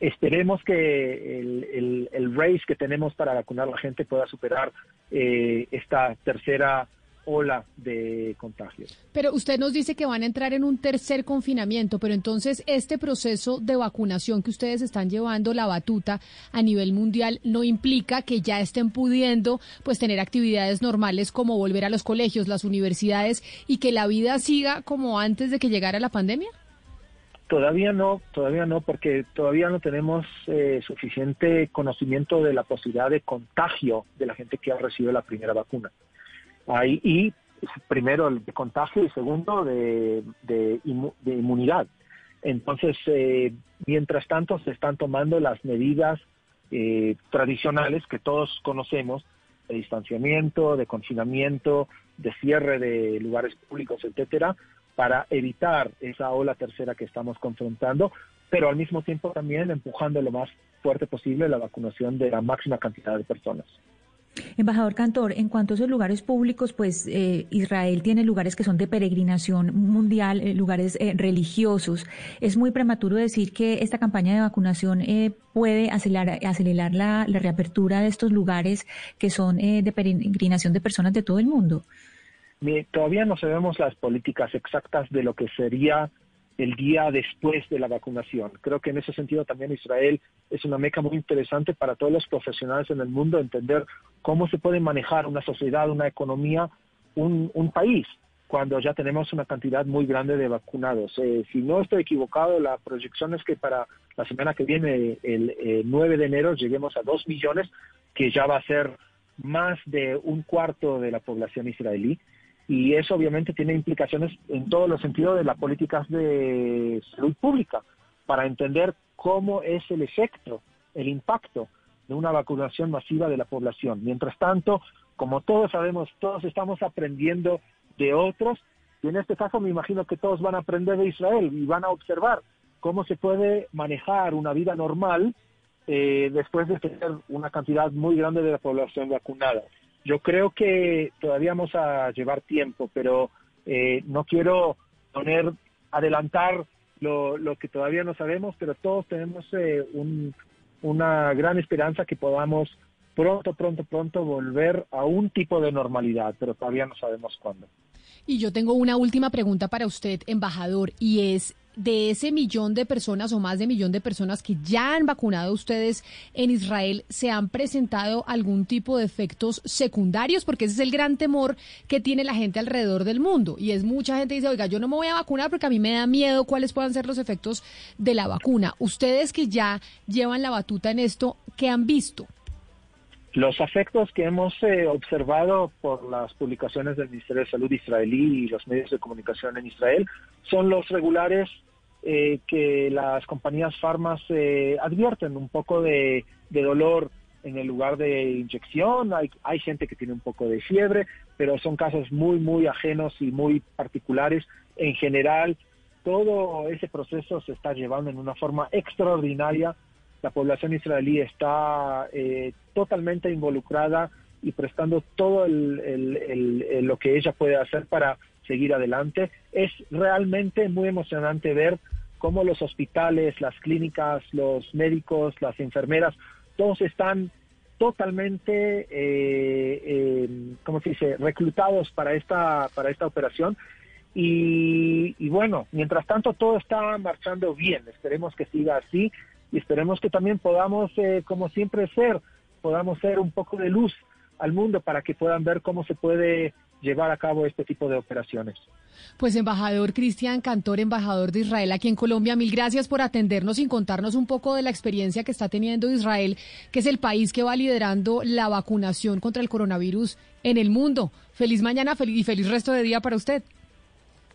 esperemos que el, el, race que tenemos para vacunar a la gente pueda superar eh, esta tercera ola de contagios. Pero usted nos dice que van a entrar en un tercer confinamiento, pero entonces este proceso de vacunación que ustedes están llevando la batuta a nivel mundial no implica que ya estén pudiendo pues tener actividades normales como volver a los colegios, las universidades y que la vida siga como antes de que llegara la pandemia? Todavía no, todavía no, porque todavía no tenemos eh, suficiente conocimiento de la posibilidad de contagio de la gente que ha recibido la primera vacuna y primero de contagio y segundo de, de, inmunidad. Entonces, eh, mientras tanto, se están tomando las medidas eh, tradicionales que todos conocemos, de distanciamiento, de confinamiento, de cierre de lugares públicos, etcétera, para evitar esa ola tercera que estamos confrontando, pero al mismo tiempo también empujando lo más fuerte posible la vacunación de la máxima cantidad de personas. Embajador Cantor, en cuanto a esos lugares públicos, pues eh, Israel tiene lugares que son de peregrinación mundial, eh, lugares eh, religiosos. Es muy prematuro decir que esta campaña de vacunación puede acelerar, acelerar la, la, reapertura de estos lugares que son de peregrinación de personas de todo el mundo. Todavía no sabemos las políticas exactas de lo que sería el día después de la vacunación. Creo que en ese sentido también Israel es una meca muy interesante para todos los profesionales en el mundo entender cómo se puede manejar una sociedad, una economía, un, país cuando ya tenemos una cantidad muy grande de vacunados. Eh, si no estoy equivocado, la proyección es que para la semana que viene, el 9 de enero, lleguemos a 2 millones, que ya va a ser más de un cuarto de la población israelí y eso obviamente tiene implicaciones en todos los sentidos de las políticas de salud pública para entender cómo es el efecto, el impacto de una vacunación masiva de la población. Mientras tanto, como todos sabemos, todos estamos aprendiendo de otros y en este caso me imagino que todos van a aprender de Israel y van a observar cómo se puede manejar una vida normal eh, después de tener una cantidad muy grande de la población vacunada. Yo creo que todavía vamos a llevar tiempo, pero eh, no quiero poner, adelantar lo, que todavía no sabemos, pero todos tenemos eh, una gran esperanza que podamos pronto, pronto, pronto volver a un tipo de normalidad, pero todavía no sabemos cuándo. Y yo tengo una última pregunta para usted, embajador, y es de ese millón de personas o más de millón de personas que ya han vacunado ustedes en Israel, ¿se han presentado algún tipo de efectos secundarios? Porque ese es el gran temor que tiene la gente alrededor del mundo. Y es mucha gente que dice, oiga, yo no me voy a vacunar porque a mí me da miedo cuáles puedan ser los efectos de la vacuna. Ustedes que ya llevan la batuta en esto, ¿qué han visto? Los efectos que hemos eh, observado por las publicaciones del Ministerio de Salud israelí y los medios de comunicación en Israel son los regulares eh, que las compañías farmas eh, advierten un poco de, dolor en el lugar de inyección, hay, hay gente que tiene un poco de fiebre, pero son casos muy, muy ajenos y muy particulares. En general, todo ese proceso se está llevando en una forma extraordinaria. La población israelí está eh, totalmente involucrada y prestando todo lo que ella puede hacer para seguir adelante. Es realmente muy emocionante ver cómo los hospitales, las clínicas, los médicos, las enfermeras, todos están totalmente, eh, eh, ¿cómo se dice?, reclutados para esta, para esta operación. Y, bueno, mientras tanto todo está marchando bien. Esperemos que siga así y esperemos que también podamos, eh, como siempre, ser, podamos ser un poco de luz al mundo para que puedan ver cómo se puede llevar a cabo este tipo de operaciones. Pues embajador Cristian Cantor, embajador de Israel aquí en Colombia, mil gracias por atendernos y contarnos un poco de la experiencia que está teniendo Israel, que es el país que va liderando la vacunación contra el coronavirus en el mundo. Feliz mañana y feliz resto de día para usted.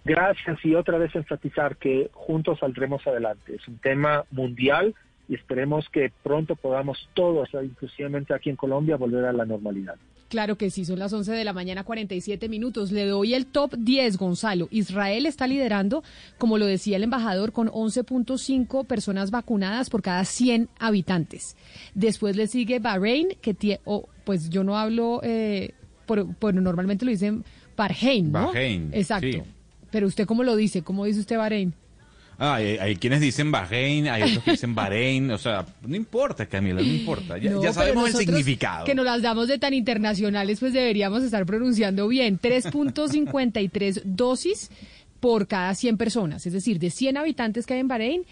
Gracias y otra vez enfatizar que juntos saldremos adelante. Es un tema mundial y esperemos que pronto podamos todos, inclusivamente aquí en Colombia, volver a la normalidad. Claro que sí, son las 11 de la mañana, 47 minutos. Le doy el top 10, Gonzalo. Israel está liderando, como lo decía el embajador, con 11.5 personas vacunadas por cada 100 habitantes. Después le sigue Bahrein, que tiene, pues yo no hablo, eh, por, normalmente lo dicen Bahrein, ¿no? Bahrein. Exacto. Pero usted, ¿cómo lo dice? ¿Cómo dice usted Bahrein? Ah, hay, quienes dicen Bahrein, hay otros que dicen Bahrein, o sea, no importa, Camila, no importa, ya, sabemos el significado. Que nos las damos de tan internacionales, pues deberíamos estar pronunciando bien. 3.53 dosis por cada 100 personas, es decir, de 100 habitantes que hay en Bahrein,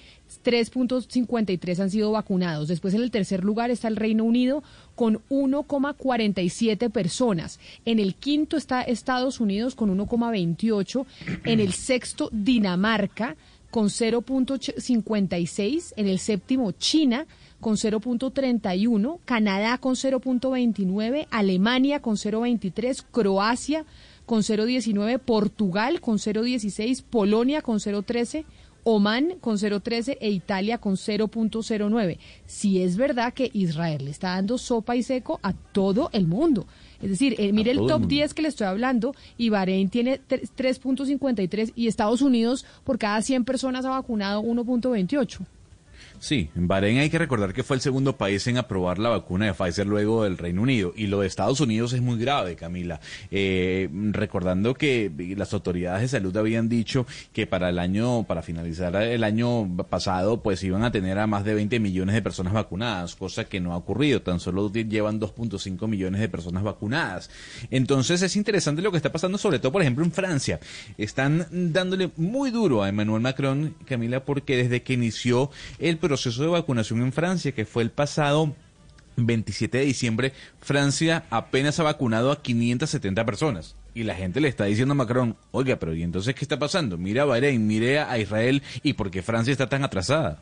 3.53 han sido vacunados. Después en el tercer lugar está el Reino Unido con 1,47 personas. En el quinto está Estados Unidos con 1,28. En el sexto Dinamarca con 0.56, en el séptimo China con 0.31, Canadá con 0.29, Alemania con 0.23, Croacia con 0.19, Portugal con 0.16, Polonia con 0.13, Oman con 0.13 e Italia con 0.09. Si es verdad que Israel le está dando sopa y seco a todo el mundo. Es decir, eh, mire el top 10 que le estoy hablando y Bahrein tiene 3.53 y Estados Unidos por cada 100 personas ha vacunado 1.28. Sí, Bahrein hay que recordar que fue el segundo país en aprobar la vacuna de Pfizer luego del Reino Unido. Y lo de Estados Unidos es muy grave, Camila. Eh, recordando que las autoridades de salud habían dicho que para el año, para finalizar el año pasado, pues iban a tener a más de 20 millones de personas vacunadas, cosa que no ha ocurrido. Tan solo llevan 2.5 millones de personas vacunadas. Entonces es interesante lo que está pasando, sobre todo, por ejemplo, en Francia. Están dándole muy duro a Emmanuel Macron, Camila, porque desde que inició el proceso de vacunación en Francia, que fue el pasado 27 de diciembre, Francia apenas ha vacunado a 570 personas. Y la gente le está diciendo a Macron, oiga, pero ¿y entonces qué está pasando? Mira a Bahrein, mire a Israel, ¿y por qué Francia está tan atrasada?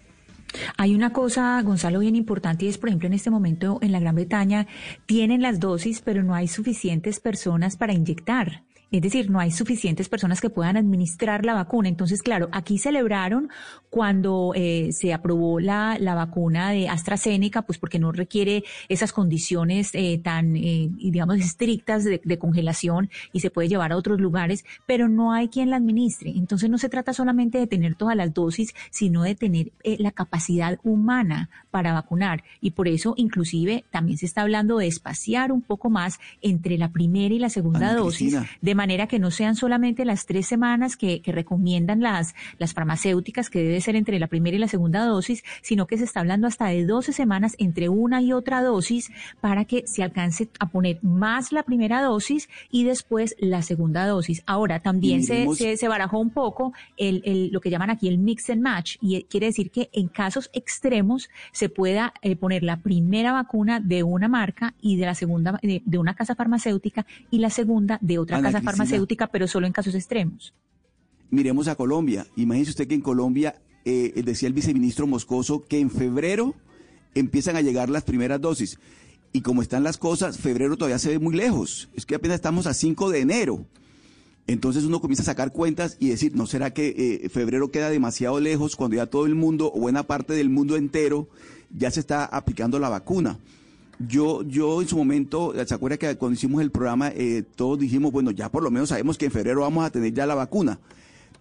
Hay una cosa, Gonzalo, bien importante y es, por ejemplo, en este momento en la Gran Bretaña tienen las dosis, pero no hay suficientes personas para inyectar. Es decir, no hay suficientes personas que puedan administrar la vacuna. Entonces, claro, aquí celebraron cuando eh, se aprobó la, la, vacuna de AstraZeneca, pues porque no requiere esas condiciones eh, tan, eh, digamos, estrictas de, de, congelación y se puede llevar a otros lugares, pero no hay quien la administre. Entonces, no se trata solamente de tener todas las dosis, sino de tener eh, la capacidad humana para vacunar. Y por eso, inclusive, también se está hablando de espaciar un poco más entre la primera y la segunda Ana dosis, Cristina. de manera que no sean solamente las tres semanas que, que recomiendan las, las farmacéuticas, que debe ser entre la primera y la segunda dosis, sino que se está hablando hasta de 12 semanas entre una y otra dosis para que se alcance a poner más la primera dosis y después la segunda dosis. Ahora, también se, se barajó un poco el, el- lo que llaman aquí el mix and match, y quiere decir que en casos extremos se pueda eh, poner la primera vacuna de una marca y de la segunda de, de una casa farmacéutica y la segunda de otra Ana casa Cristina. farmacéutica, pero solo en casos extremos. Miremos a Colombia. Imagínese usted que en Colombia, eh, decía el viceministro Moscoso, que en febrero empiezan a llegar las primeras dosis. Y como están las cosas, febrero todavía se ve muy lejos. Es que apenas estamos a 5 de enero. Entonces uno comienza a sacar cuentas y decir, ¿no será que eh, febrero queda demasiado lejos cuando ya todo el mundo o buena parte del mundo entero ya se está aplicando la vacuna? Yo, yo en su momento, ¿se acuerda que cuando hicimos el programa eh, todos dijimos, bueno, ya por lo menos sabemos que en febrero vamos a tener ya la vacuna?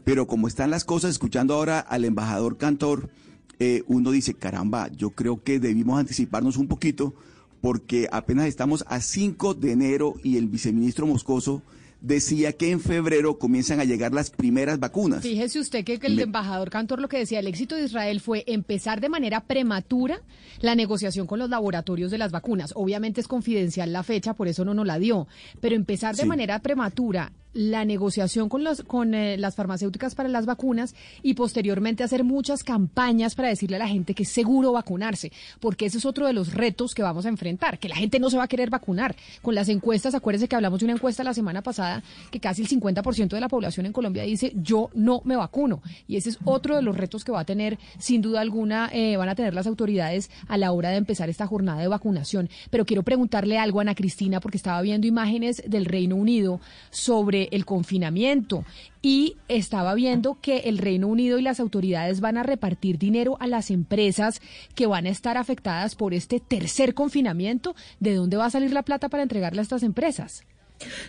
Pero como están las cosas, escuchando ahora al embajador Cantor, eh, uno dice, caramba, yo creo que debimos anticiparnos un poquito porque apenas estamos a 5 de enero y el viceministro Moscoso decía que en febrero comienzan a llegar las primeras vacunas. Fíjese usted que, que el Me- embajador Cantor lo que decía, el éxito de Israel fue empezar de manera prematura la negociación con los laboratorios de las vacunas. Obviamente es confidencial la fecha, por eso no nos la dio, pero empezar de Sí. manera prematura la negociación con, con eh, las farmacéuticas para las vacunas y posteriormente hacer muchas campañas para decirle a la gente que es seguro vacunarse, porque ese es otro de los retos que vamos a enfrentar, que la gente no se va a querer vacunar. Con las encuestas, acuérdense que hablamos de una encuesta la semana pasada que casi el 50% de la población en Colombia dice yo no me vacuno. Y ese es otro de los retos que va a tener, sin duda alguna, eh, van a tener las autoridades a la hora de empezar esta jornada de vacunación. Pero quiero preguntarle algo a Ana Cristina, porque estaba viendo imágenes del Reino Unido sobre el confinamiento y estaba viendo que el Reino Unido y las autoridades van a repartir dinero a las empresas que van a estar afectadas por este tercer confinamiento. ¿De dónde va a salir la plata para entregarle a estas empresas?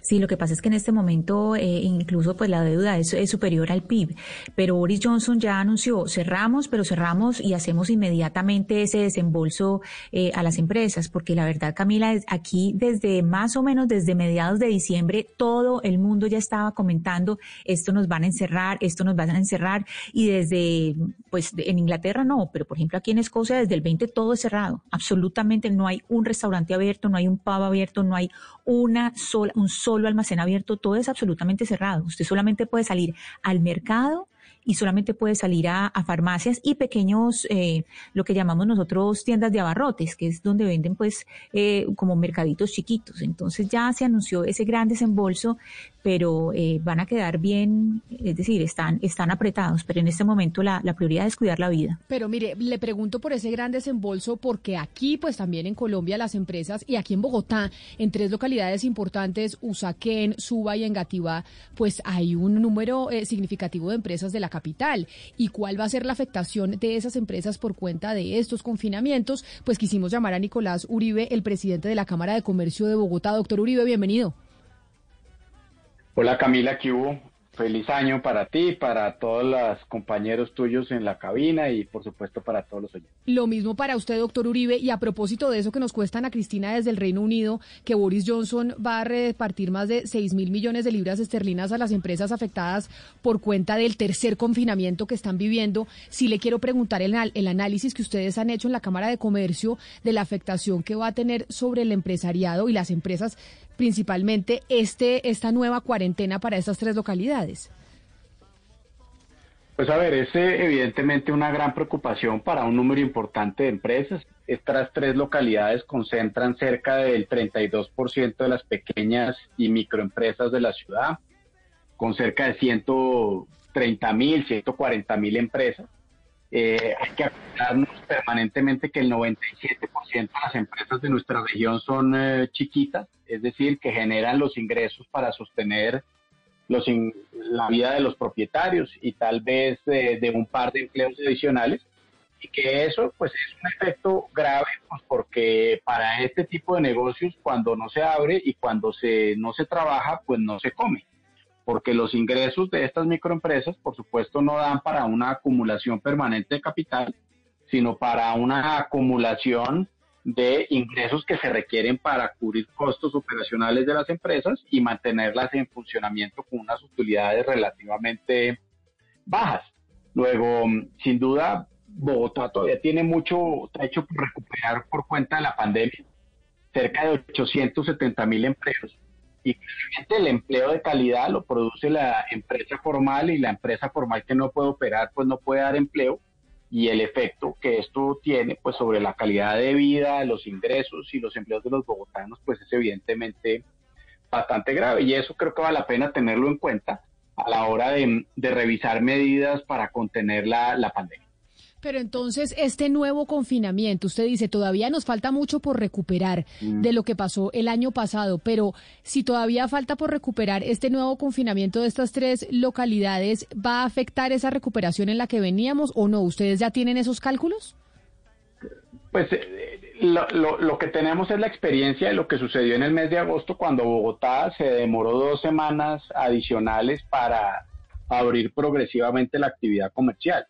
Sí, lo que pasa es que en este momento eh, incluso pues la deuda es, superior al PIB, pero Boris Johnson ya anunció cerramos, pero cerramos y hacemos inmediatamente ese desembolso eh, a las empresas, porque la verdad, Camila, aquí desde más o menos desde mediados de diciembre todo el mundo ya estaba comentando esto nos van a encerrar, esto nos van a encerrar y desde pues en Inglaterra no, pero por ejemplo aquí en Escocia desde el 20 todo es cerrado, absolutamente no hay un restaurante abierto, no hay un pub abierto, no hay una sola, un solo almacén abierto, todo es absolutamente cerrado. Usted solamente puede salir al mercado y solamente puede salir a, farmacias y pequeños, eh, lo que llamamos nosotros tiendas de abarrotes, que es donde venden pues eh, como mercaditos chiquitos. Entonces ya se anunció ese gran desembolso, pero eh, van a quedar bien, es decir, están, están apretados, pero en este momento la, la prioridad es cuidar la vida. Pero mire, le pregunto por ese gran desembolso porque aquí, pues también en Colombia, las empresas y aquí en Bogotá, en tres localidades importantes, Usaquén, Suba y Engativá, pues hay un número eh, significativo de empresas de la capital. ¿Y cuál va a ser la afectación de esas empresas por cuenta de estos confinamientos? Pues quisimos llamar a Nicolás Uribe, el presidente de la Cámara de Comercio de Bogotá. Doctor Uribe, bienvenido. Hola Camila, ¿qué hubo? Feliz año para ti, para todos los compañeros tuyos en la cabina y por supuesto para todos los oyentes. Lo mismo para usted, doctor Uribe, y a propósito de eso que nos cuesta a Cristina desde el Reino Unido, que Boris Johnson va a repartir más de 6 mil millones de libras esterlinas a las empresas afectadas por cuenta del tercer confinamiento que están viviendo. Sí le quiero preguntar el, el análisis que ustedes han hecho en la Cámara de Comercio de la afectación que va a tener sobre el empresariado y las empresas principalmente este esta nueva cuarentena para estas tres localidades? Pues a ver, es eh, evidentemente una gran preocupación para un número importante de empresas. Estas tres localidades concentran cerca del 32% de las pequeñas y microempresas de la ciudad, con cerca de 130 mil, 140 mil empresas. Eh, hay que acordarnos permanentemente que el 97% de las empresas de nuestra región son eh, chiquitas, es decir, que generan los ingresos para sostener los la vida de los propietarios y tal vez de, un par de empleos adicionales y que eso pues es un efecto grave pues porque para este tipo de negocios cuando no se abre y cuando se no se trabaja pues no se come porque los ingresos de estas microempresas, por supuesto, no dan para una acumulación permanente de capital, sino para una acumulación de ingresos que se requieren para cubrir costos operacionales de las empresas y mantenerlas en funcionamiento con unas utilidades relativamente bajas. Luego, sin duda, Bogotá todavía tiene mucho trecho por recuperar por cuenta de la pandemia, cerca de 870 mil empleos y el empleo de calidad lo produce la empresa formal y la empresa formal que no puede operar pues no puede dar empleo y el efecto que esto tiene pues sobre la calidad de vida, los ingresos y los empleos de los bogotanos pues es evidentemente bastante grave y eso creo que vale la pena tenerlo en cuenta a la hora de, revisar medidas para contener la pandemia. Pero entonces, este nuevo confinamiento, usted dice, todavía nos falta mucho por recuperar mm. de lo que pasó el año pasado, pero si todavía falta por recuperar este nuevo confinamiento de estas tres localidades, ¿va a afectar esa recuperación en la que veníamos o no? ¿Ustedes ya tienen esos cálculos? Pues eh, lo, lo, que tenemos es la experiencia de lo que sucedió en el mes de agosto cuando Bogotá se demoró dos semanas adicionales para abrir progresivamente la actividad comercial.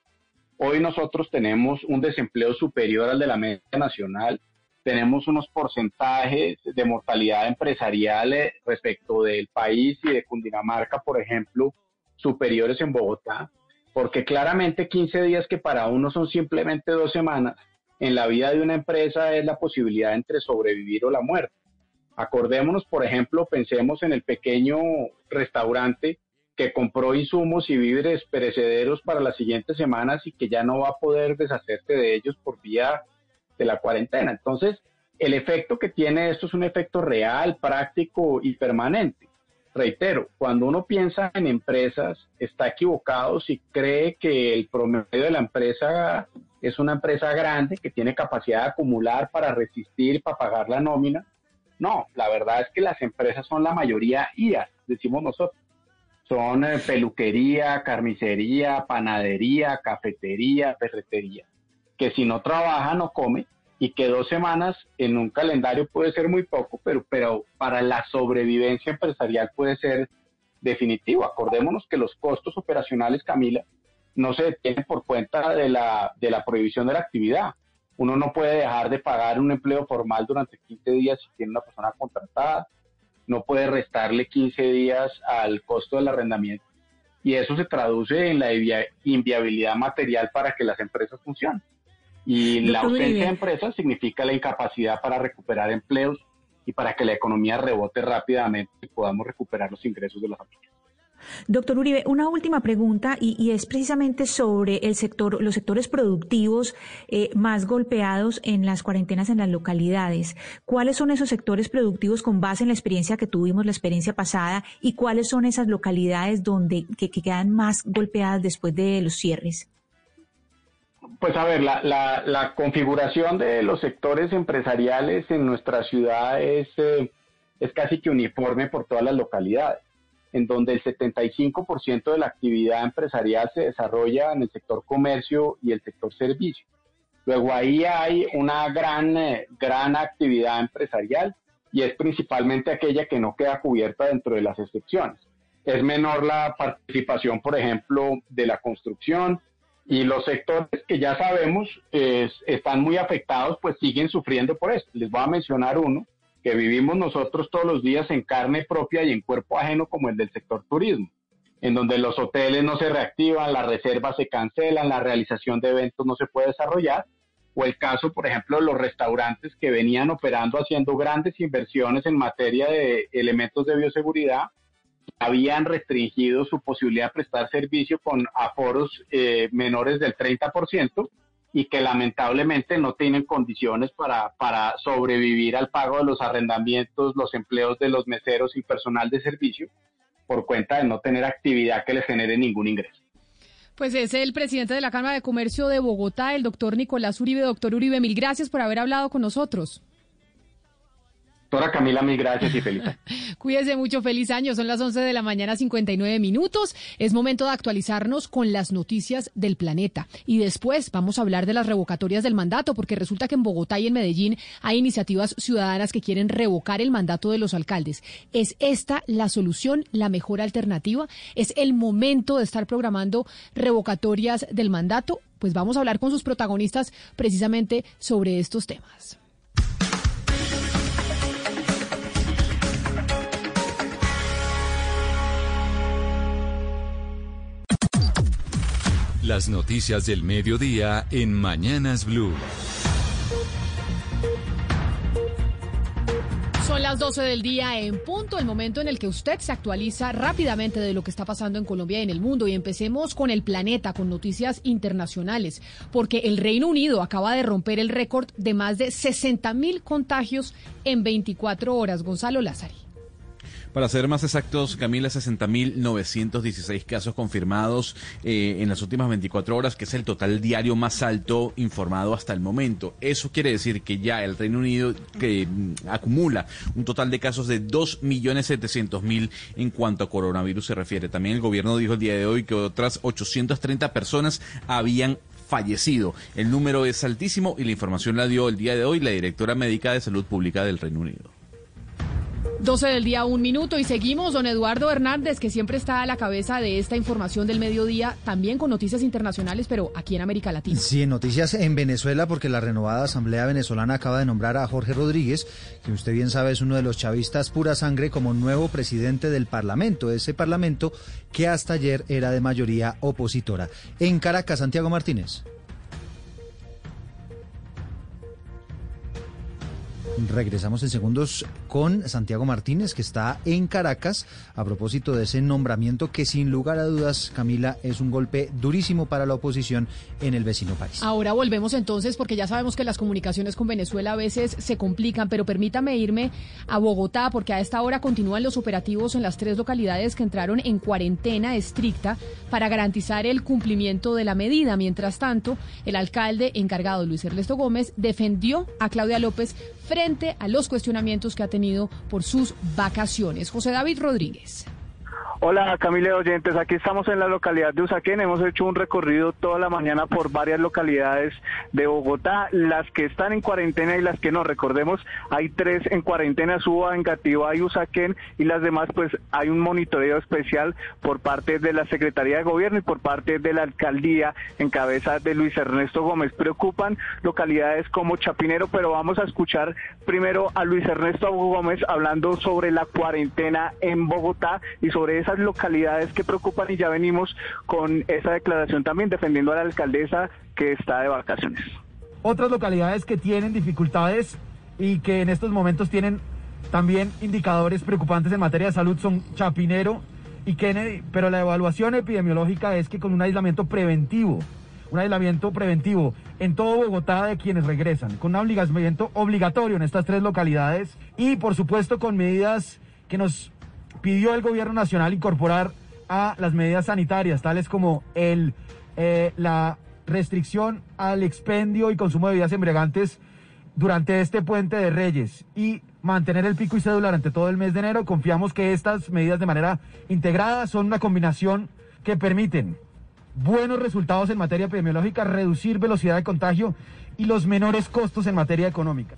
Hoy nosotros tenemos un desempleo superior al de la media nacional, tenemos unos porcentajes de mortalidad empresarial eh, respecto del país y de Cundinamarca, por ejemplo, superiores en Bogotá, porque claramente 15 días que para uno son simplemente dos semanas, en la vida de una empresa es la posibilidad entre sobrevivir o la muerte. Acordémonos, por ejemplo, pensemos en el pequeño restaurante que compró insumos y víveres perecederos para las siguientes semanas y que ya no va a poder deshacerse de ellos por vía de la cuarentena. Entonces, el efecto que tiene esto es un efecto real, práctico y permanente. Reitero, cuando uno piensa en empresas, está equivocado si cree que el promedio de la empresa es una empresa grande que tiene capacidad de acumular para resistir, para pagar la nómina. No, la verdad es que las empresas son la mayoría IAS, decimos nosotros son eh, peluquería, carnicería, panadería, cafetería, ferretería, que si no trabaja no come y que dos semanas en un calendario puede ser muy poco, pero, pero para la sobrevivencia empresarial puede ser definitivo. Acordémonos que los costos operacionales, Camila, no se detienen por cuenta de la, de la prohibición de la actividad. Uno no puede dejar de pagar un empleo formal durante 15 días si tiene una persona contratada no puede restarle 15 días al costo del arrendamiento. Y eso se traduce en la inviabilidad material para que las empresas funcionen. Y la ausencia de empresas significa la incapacidad para recuperar empleos y para que la economía rebote rápidamente y podamos recuperar los ingresos de las familias. Doctor Uribe, una última pregunta y, es precisamente sobre el sector, los sectores productivos eh, más golpeados en las cuarentenas en las localidades. ¿Cuáles son esos sectores productivos con base en la experiencia que tuvimos la experiencia pasada y cuáles son esas localidades donde que, quedan más golpeadas después de los cierres? Pues a ver, la, configuración de los sectores empresariales en nuestra ciudad es, eh, es casi que uniforme por todas las localidades en donde el 75% de la actividad empresarial se desarrolla en el sector comercio y el sector servicio. Luego ahí hay una gran, eh, gran actividad empresarial y es principalmente aquella que no queda cubierta dentro de las excepciones. es menor la participación, por ejemplo, de la construcción y los sectores que ya sabemos están muy afectados, pues siguen sufriendo por esto. Les voy a mencionar uno que vivimos nosotros todos los días en carne propia y en cuerpo ajeno, como el del sector turismo, en donde los hoteles no se reactivan, las reservas se cancelan, la realización de eventos no se puede desarrollar, o el caso, por ejemplo, de los restaurantes que venían operando haciendo grandes inversiones en materia de elementos de bioseguridad habían restringido su posibilidad de prestar servicio con aforos eh, menores del 30% y que lamentablemente no tienen condiciones para, para sobrevivir al pago de los arrendamientos, los empleos de los meseros y personal de servicio por cuenta de no tener actividad que les genere ningún ingreso. Pues es el presidente de la Cámara de Comercio de Bogotá, el doctor Nicolás Uribe. Doctor Uribe, mil gracias por haber hablado con nosotros. Doctora Camila, mil gracias y feliz año. Cuídese mucho, feliz año. Son las 11 de la mañana, 59 minutos. Es momento de actualizarnos con las noticias del planeta. Y después vamos a hablar de las revocatorias del mandato, porque resulta que en Bogotá y en Medellín hay iniciativas ciudadanas que quieren revocar el mandato de los alcaldes. ¿Es esta la solución, la mejor alternativa? ¿Es el momento de estar programando revocatorias del mandato? Pues vamos a hablar con sus protagonistas precisamente sobre estos temas. Las noticias del mediodía en Mañanas Blue. Son las 12 del día en punto, el momento en el que usted se actualiza rápidamente de lo que está pasando en Colombia y en el mundo. Y empecemos con el planeta, con noticias internacionales, porque el Reino Unido acaba de romper el récord de más de 60 mil contagios en 24 horas. Gonzalo Lázari. Para ser más exactos, Camila, 60.916 casos confirmados eh, en las últimas 24 horas, que es el total diario más alto informado hasta el momento. Eso quiere decir que ya el Reino Unido que, mm, acumula un total de casos de 2.700.000 en cuanto a coronavirus se refiere. También el gobierno dijo el día de hoy que otras 830 personas habían fallecido. El número es altísimo y la información la dio el día de hoy la directora médica de salud pública del Reino Unido. 12 del día, un minuto y seguimos. Don Eduardo Hernández, que siempre está a la cabeza de esta información del mediodía, también con noticias internacionales, pero aquí en América Latina. Sí, noticias en Venezuela, porque la renovada Asamblea Venezolana acaba de nombrar a Jorge Rodríguez, que usted bien sabe es uno de los chavistas pura sangre, como nuevo presidente del Parlamento, ese Parlamento que hasta ayer era de mayoría opositora. En Caracas, Santiago Martínez. Regresamos en segundos con Santiago Martínez, que está en Caracas, a propósito de ese nombramiento que sin lugar a dudas, Camila, es un golpe durísimo para la oposición en el vecino país. Ahora volvemos entonces, porque ya sabemos que las comunicaciones con Venezuela a veces se complican, pero permítame irme a Bogotá, porque a esta hora continúan los operativos en las tres localidades que entraron en cuarentena estricta para garantizar el cumplimiento de la medida. Mientras tanto, el alcalde encargado, Luis Ernesto Gómez, defendió a Claudia López frente a los cuestionamientos que ha tenido por sus vacaciones. José David Rodríguez. Hola Camila oyentes, aquí estamos en la localidad de Usaquén, hemos hecho un recorrido toda la mañana por varias localidades de Bogotá, las que están en cuarentena y las que no, recordemos, hay tres en cuarentena, Suba, Engativá y Usaquén y las demás pues hay un monitoreo especial por parte de la Secretaría de Gobierno y por parte de la Alcaldía en cabeza de Luis Ernesto Gómez. Preocupan localidades como Chapinero, pero vamos a escuchar primero a Luis Ernesto Gómez hablando sobre la cuarentena en Bogotá y sobre esas localidades que preocupan y ya venimos con esa declaración también defendiendo a la alcaldesa que está de vacaciones. Otras localidades que tienen dificultades y que en estos momentos tienen también indicadores preocupantes en materia de salud son Chapinero y Kennedy, pero la evaluación epidemiológica es que con un aislamiento preventivo, un aislamiento preventivo en todo Bogotá de quienes regresan, con un aislamiento obligatorio en estas tres localidades y por supuesto con medidas que nos pidió el gobierno nacional incorporar a las medidas sanitarias, tales como el, eh, la restricción al expendio y consumo de bebidas embriagantes durante este puente de Reyes y mantener el pico y cédula durante todo el mes de enero. Confiamos que estas medidas de manera integrada son una combinación que permiten buenos resultados en materia epidemiológica, reducir velocidad de contagio y los menores costos en materia económica.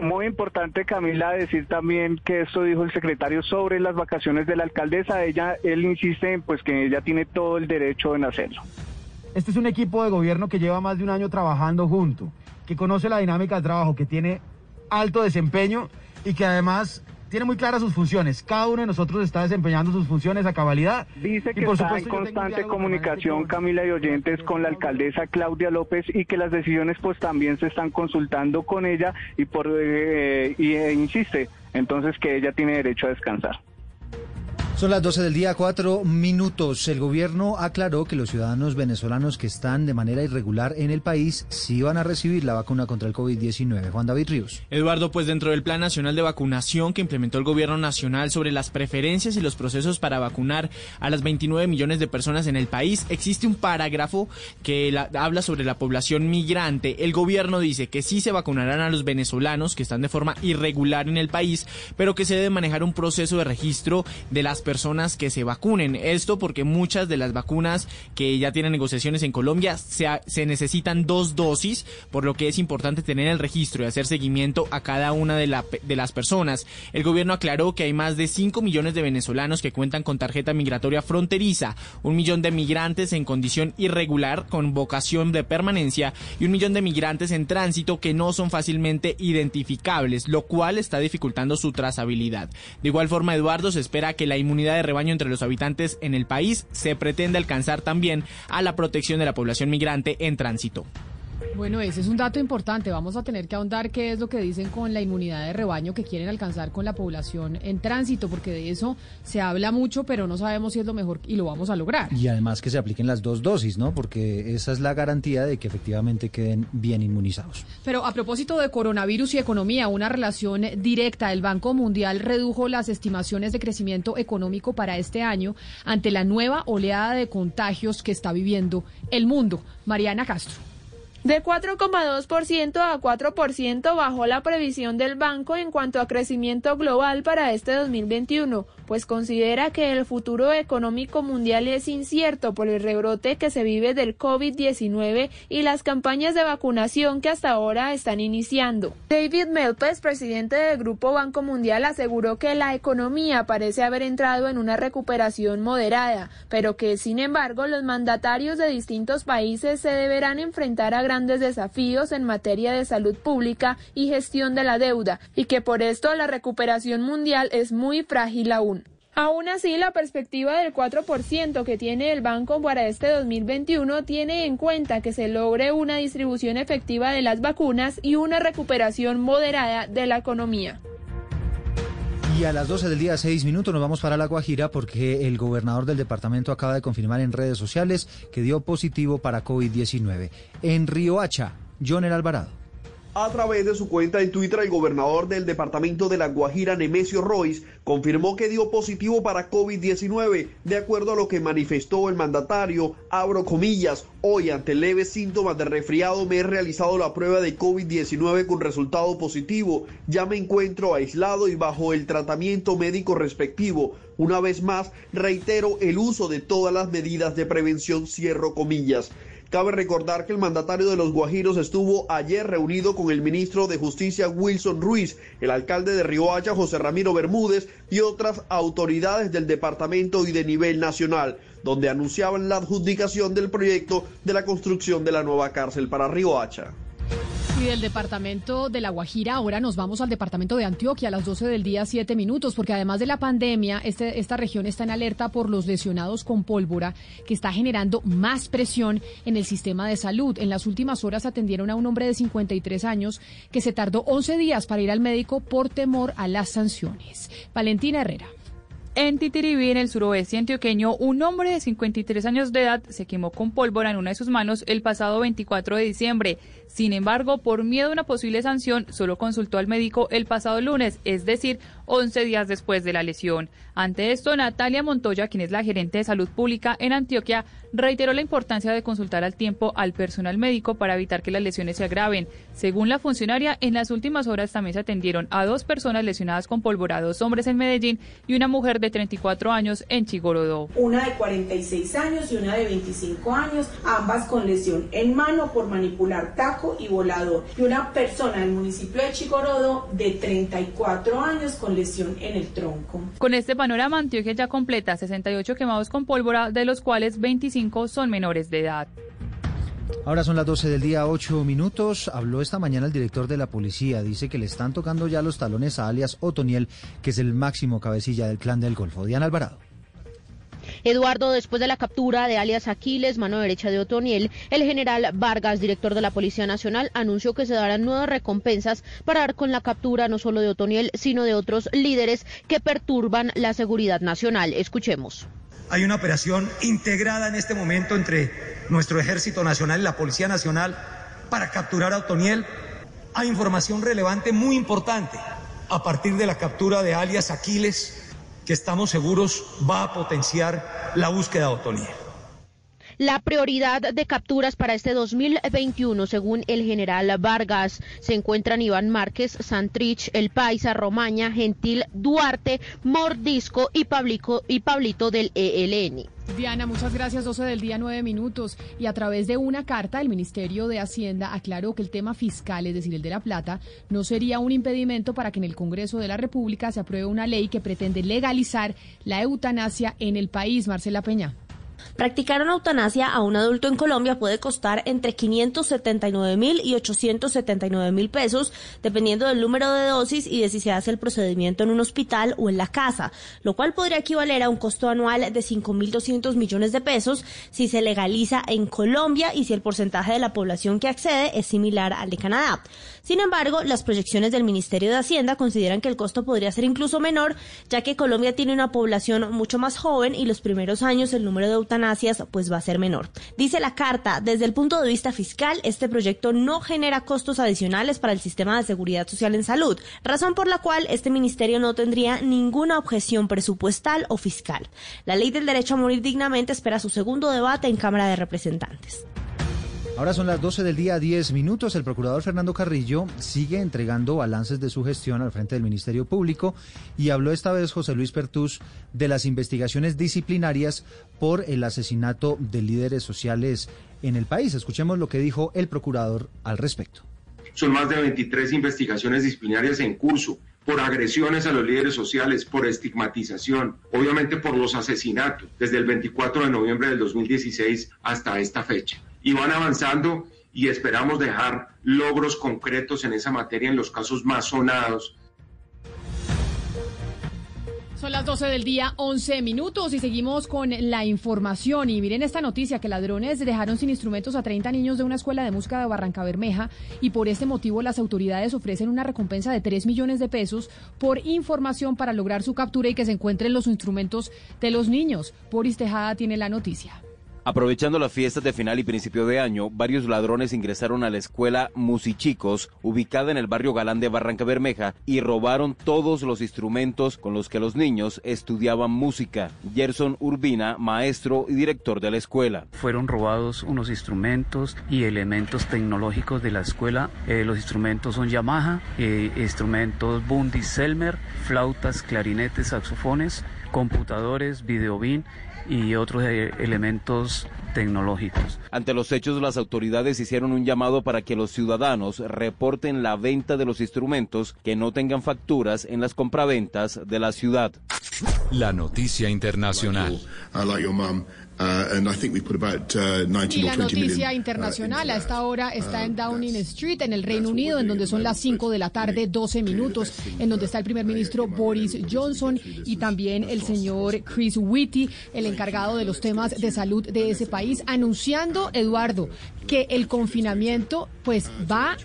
Muy importante, Camila, decir también que esto dijo el secretario sobre las vacaciones de la alcaldesa. Ella, él insiste en pues que ella tiene todo el derecho en hacerlo. Este es un equipo de gobierno que lleva más de un año trabajando junto, que conoce la dinámica de trabajo, que tiene alto desempeño y que además tiene muy claras sus funciones. Cada uno de nosotros está desempeñando sus funciones a cabalidad. Dice que y por está supuesto, en constante comunicación, Camila y oyentes, con la alcaldesa Claudia López y que las decisiones pues también se están consultando con ella y por eh, y eh, insiste entonces que ella tiene derecho a descansar. Son las 12 del día, cuatro minutos. El gobierno aclaró que los ciudadanos venezolanos que están de manera irregular en el país sí van a recibir la vacuna contra el COVID-19. Juan David Ríos. Eduardo, pues dentro del Plan Nacional de Vacunación que implementó el Gobierno Nacional sobre las preferencias y los procesos para vacunar a las 29 millones de personas en el país, existe un parágrafo que la- habla sobre la población migrante. El gobierno dice que sí se vacunarán a los venezolanos que están de forma irregular en el país, pero que se debe manejar un proceso de registro de las personas que se vacunen. Esto porque muchas de las vacunas que ya tienen negociaciones en Colombia se, se necesitan dos dosis, por lo que es importante tener el registro y hacer seguimiento a cada una de, la- de las personas. El gobierno aclaró que hay más de 5 millones de venezolanos que cuentan con tarjeta migratoria fronteriza, un millón de migrantes en condición irregular con vocación de permanencia y un millón de migrantes en tránsito que no son fácilmente identificables, lo cual está dificultando su trazabilidad. De igual forma, Eduardo, se espera que la inmunidad de rebaño entre los habitantes en el país se pretende alcanzar también a la protección de la población migrante en tránsito. Bueno, ese es un dato importante. Vamos a tener que ahondar qué es lo que dicen con la inmunidad de rebaño que quieren alcanzar con la población en tránsito, porque de eso se habla mucho, pero no sabemos si es lo mejor y lo vamos a lograr. Y además que se apliquen las dos dosis, ¿no? Porque esa es la garantía de que efectivamente queden bien inmunizados. Pero a propósito de coronavirus y economía, una relación directa. El Banco Mundial redujo las estimaciones de crecimiento económico para este año ante la nueva oleada de contagios que está viviendo el mundo. Mariana Castro. De 4,2% a 4% bajó la previsión del banco en cuanto a crecimiento global para este 2021, pues considera que el futuro económico mundial es incierto por el rebrote que se vive del COVID-19 y las campañas de vacunación que hasta ahora están iniciando. David Melpes, presidente del Grupo Banco Mundial, aseguró que la economía parece haber entrado en una recuperación moderada, pero que sin embargo los mandatarios de distintos países se deberán enfrentar a grandes desafíos en materia de salud pública y gestión de la deuda, y que por esto la recuperación mundial es muy frágil aún. Aún así, la perspectiva del 4% que tiene el banco para este 2021 tiene en cuenta que se logre una distribución efectiva de las vacunas y una recuperación moderada de la economía. Y a las 12 del día, 6 minutos, nos vamos para La Guajira porque el gobernador del departamento acaba de confirmar en redes sociales que dio positivo para COVID-19. En Riohacha, Joner Alvarado. A través de su cuenta en Twitter, el gobernador del departamento de La Guajira, Nemesio Royce, confirmó que dio positivo para COVID-19, de acuerdo a lo que manifestó el mandatario, abro comillas, hoy ante leves síntomas de resfriado me he realizado la prueba de COVID-19 con resultado positivo, ya me encuentro aislado y bajo el tratamiento médico respectivo. Una vez más, reitero el uso de todas las medidas de prevención, cierro comillas. Cabe recordar que el mandatario de los Guajiros estuvo ayer reunido con el ministro de Justicia Wilson Ruiz, el alcalde de Riohacha José Ramiro Bermúdez y otras autoridades del departamento y de nivel nacional, donde anunciaban la adjudicación del proyecto de la construcción de la nueva cárcel para Riohacha. Y del departamento de La Guajira, ahora nos vamos al departamento de Antioquia a las 12 del día, 7 minutos, porque además de la pandemia, este, esta región está en alerta por los lesionados con pólvora, que está generando más presión en el sistema de salud. En las últimas horas atendieron a un hombre de 53 años que se tardó 11 días para ir al médico por temor a las sanciones. Valentina Herrera. En Titiribí, en el suroeste antioqueño, un hombre de 53 años de edad se quemó con pólvora en una de sus manos el pasado 24 de diciembre. Sin embargo, por miedo a una posible sanción, solo consultó al médico el pasado lunes, es decir, 11 días después de la lesión. Ante esto, Natalia Montoya, quien es la gerente de salud pública en Antioquia, reiteró la importancia de consultar al tiempo al personal médico para evitar que las lesiones se agraven. Según la funcionaria, en las últimas horas también se atendieron a dos personas lesionadas con pólvora, dos hombres en Medellín y una mujer de 34 años en Chigorodó. Una de 46 años y una de 25 años, ambas con lesión en mano por manipular y volador. Y una persona del municipio de Chigorodó de 34 años con lesión en el tronco. Con este panorama, Antioquia ya completa 68 quemados con pólvora, de los cuales 25 son menores de edad. Ahora son las 12 del día, 8 minutos. Habló esta mañana el director de la policía. Dice que le están tocando ya los talones a alias Otoniel, que es el máximo cabecilla del clan del Golfo. Diana Alvarado. Eduardo, después de la captura de alias Aquiles, mano derecha de Otoniel, el general Vargas, director de la Policía Nacional, anunció que se darán nuevas recompensas para dar con la captura no solo de Otoniel, sino de otros líderes que perturban la seguridad nacional. Escuchemos. Hay una operación integrada en este momento entre nuestro Ejército Nacional y la Policía Nacional para capturar a Otoniel. Hay información relevante muy importante a partir de la captura de alias Aquiles que estamos seguros va a potenciar la búsqueda de. La prioridad de capturas para este 2021, según el general Vargas, se encuentran Iván Márquez, Santrich, El Paisa, Romaña, Gentil, Duarte, Mordisco y, Pablico, y Pablito del ELN. Diana, muchas gracias. 12 del día, 9 minutos. Y a través de una carta, el Ministerio de Hacienda aclaró que el tema fiscal, es decir, el de la plata, no sería un impedimento para que en el Congreso de la República se apruebe una ley que pretende legalizar la eutanasia en el país. Marcela Peña. Practicar una eutanasia a un adulto en Colombia puede costar entre 579 mil y 879 mil pesos, dependiendo del número de dosis y de si se hace el procedimiento en un hospital o en la casa, lo cual podría equivaler a un costo anual de 5.200 millones de pesos si se legaliza en Colombia y si el porcentaje de la población que accede es similar al de Canadá. Sin embargo, las proyecciones del Ministerio de Hacienda consideran que el costo podría ser incluso menor, ya que Colombia tiene una población mucho más joven y los primeros años el número de eutanasias pues va a ser menor. Dice la carta, desde el punto de vista fiscal, este proyecto no genera costos adicionales para el sistema de seguridad social en salud, razón por la cual este ministerio no tendría ninguna objeción presupuestal o fiscal. La ley del derecho a morir dignamente espera su segundo debate en Cámara de Representantes. Ahora son las 12 del día, 10 minutos. El procurador Fernando Carrillo sigue entregando balances de su gestión al frente del Ministerio Público y habló esta vez José Luis Pertus de las investigaciones disciplinarias por el asesinato de líderes sociales en el país. Escuchemos lo que dijo el procurador al respecto. Son más de 23 investigaciones disciplinarias en curso por agresiones a los líderes sociales, por estigmatización, obviamente por los asesinatos, desde el 24 de noviembre del 2016 hasta esta fecha y van avanzando y esperamos dejar logros concretos en esa materia en los casos más sonados. Son las 12 del día, 11 minutos y seguimos con la información. Y miren esta noticia que ladrones dejaron sin instrumentos a 30 niños de una escuela de música de Barranca Bermeja y por este motivo las autoridades ofrecen una recompensa de 3 millones de pesos por información para lograr su captura y que se encuentren los instrumentos de los niños. Boris Tejada tiene la noticia. Aprovechando las fiestas de final y principio de año, varios ladrones ingresaron a la escuela Musichicos, ubicada en el barrio Galán de Barranca Bermeja, y robaron todos los instrumentos con los que los niños estudiaban música. Gerson Urbina, maestro y director de la escuela. Fueron robados unos instrumentos y elementos tecnológicos de la escuela. Eh, los instrumentos son Yamaha, eh, instrumentos Bundy Selmer, flautas, clarinetes, saxofones, computadores, videobin y otros eh, elementos tecnológicos. Ante los hechos, las autoridades hicieron un llamado para que los ciudadanos reporten la venta de los instrumentos que no tengan facturas en las compraventas de la ciudad. La noticia internacional. Y la noticia internacional a esta hora está en Downing Street, en el Reino Unido, en donde son las 5 de la tarde, 12 minutos, en donde está el primer ministro Boris Johnson y también el señor Chris Whitty, el encargado de los temas de salud de ese país, anunciando, Eduardo, que el confinamiento pues va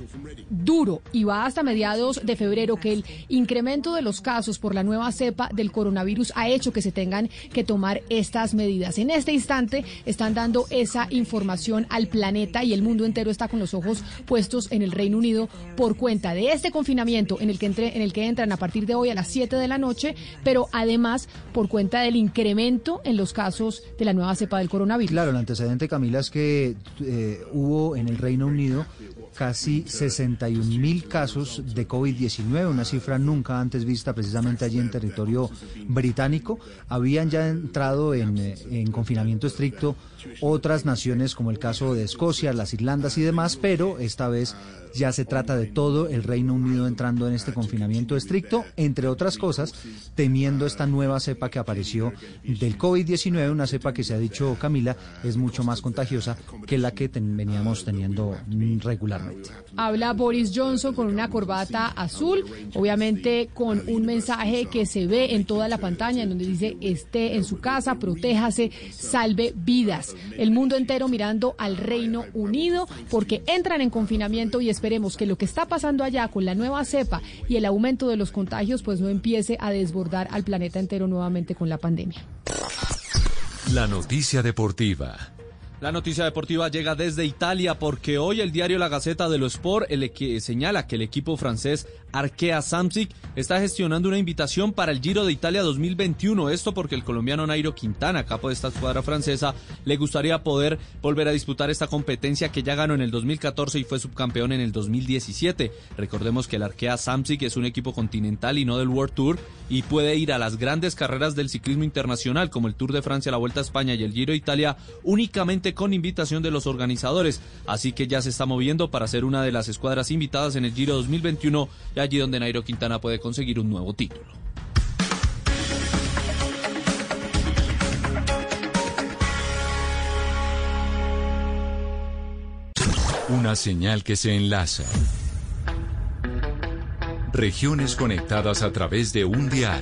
duro y va hasta mediados de febrero, que el incremento de los casos por la nueva cepa del coronavirus ha hecho que se tengan que tomar estas medidas. En este instante están dando esa información al planeta y el mundo entero está con los ojos puestos en el Reino Unido por cuenta de este confinamiento en el que, entre, en el que entran a partir de hoy a las 7 de la noche, pero además por cuenta del incremento en los casos de la nueva cepa del coronavirus. Claro, el antecedente, Camila, es que eh, hubo en el Reino Unido casi 61 mil casos de COVID-19, una cifra nunca antes vista precisamente allí en territorio británico. Habían ya entrado en, eh, en, confinamiento estricto otras naciones como el caso de Escocia, las Irlandas y demás, pero esta vez ya se trata de todo el Reino Unido entrando en este confinamiento estricto, entre otras cosas, temiendo esta nueva cepa que apareció del COVID-19, una cepa que se ha dicho, Camila, es mucho más contagiosa que la que veníamos teniendo regularmente. Habla Boris Johnson con una corbata azul, obviamente con un mensaje que se ve en toda la pantalla, en donde dice, esté en su casa, protéjase, salve vidas. El mundo entero mirando al Reino Unido porque entran en confinamiento y esperemos que lo que está pasando allá con la nueva cepa y el aumento de los contagios pues no empiece a desbordar al planeta entero nuevamente con la pandemia. La noticia deportiva. La noticia deportiva llega desde Italia porque hoy el diario La Gaceta de lo Sport el que señala que el equipo francés Arkea Samsic está gestionando una invitación para el Giro de Italia 2021. Esto porque el colombiano Nairo Quintana, capo de esta escuadra francesa, le gustaría poder volver a disputar esta competencia que ya ganó en el 2014 y fue subcampeón en el 2017. Recordemos que el Arkea Samsic es un equipo continental y no del World Tour y puede ir a las grandes carreras del ciclismo internacional como el Tour de Francia, la Vuelta a España y el Giro de Italia únicamente con invitación de los organizadores. Así que ya se está moviendo para ser una de las escuadras invitadas en el Giro 2021 y allí donde Nairo Quintana puede conseguir un nuevo título. Una señal que se enlaza. Regiones conectadas a través de un dial.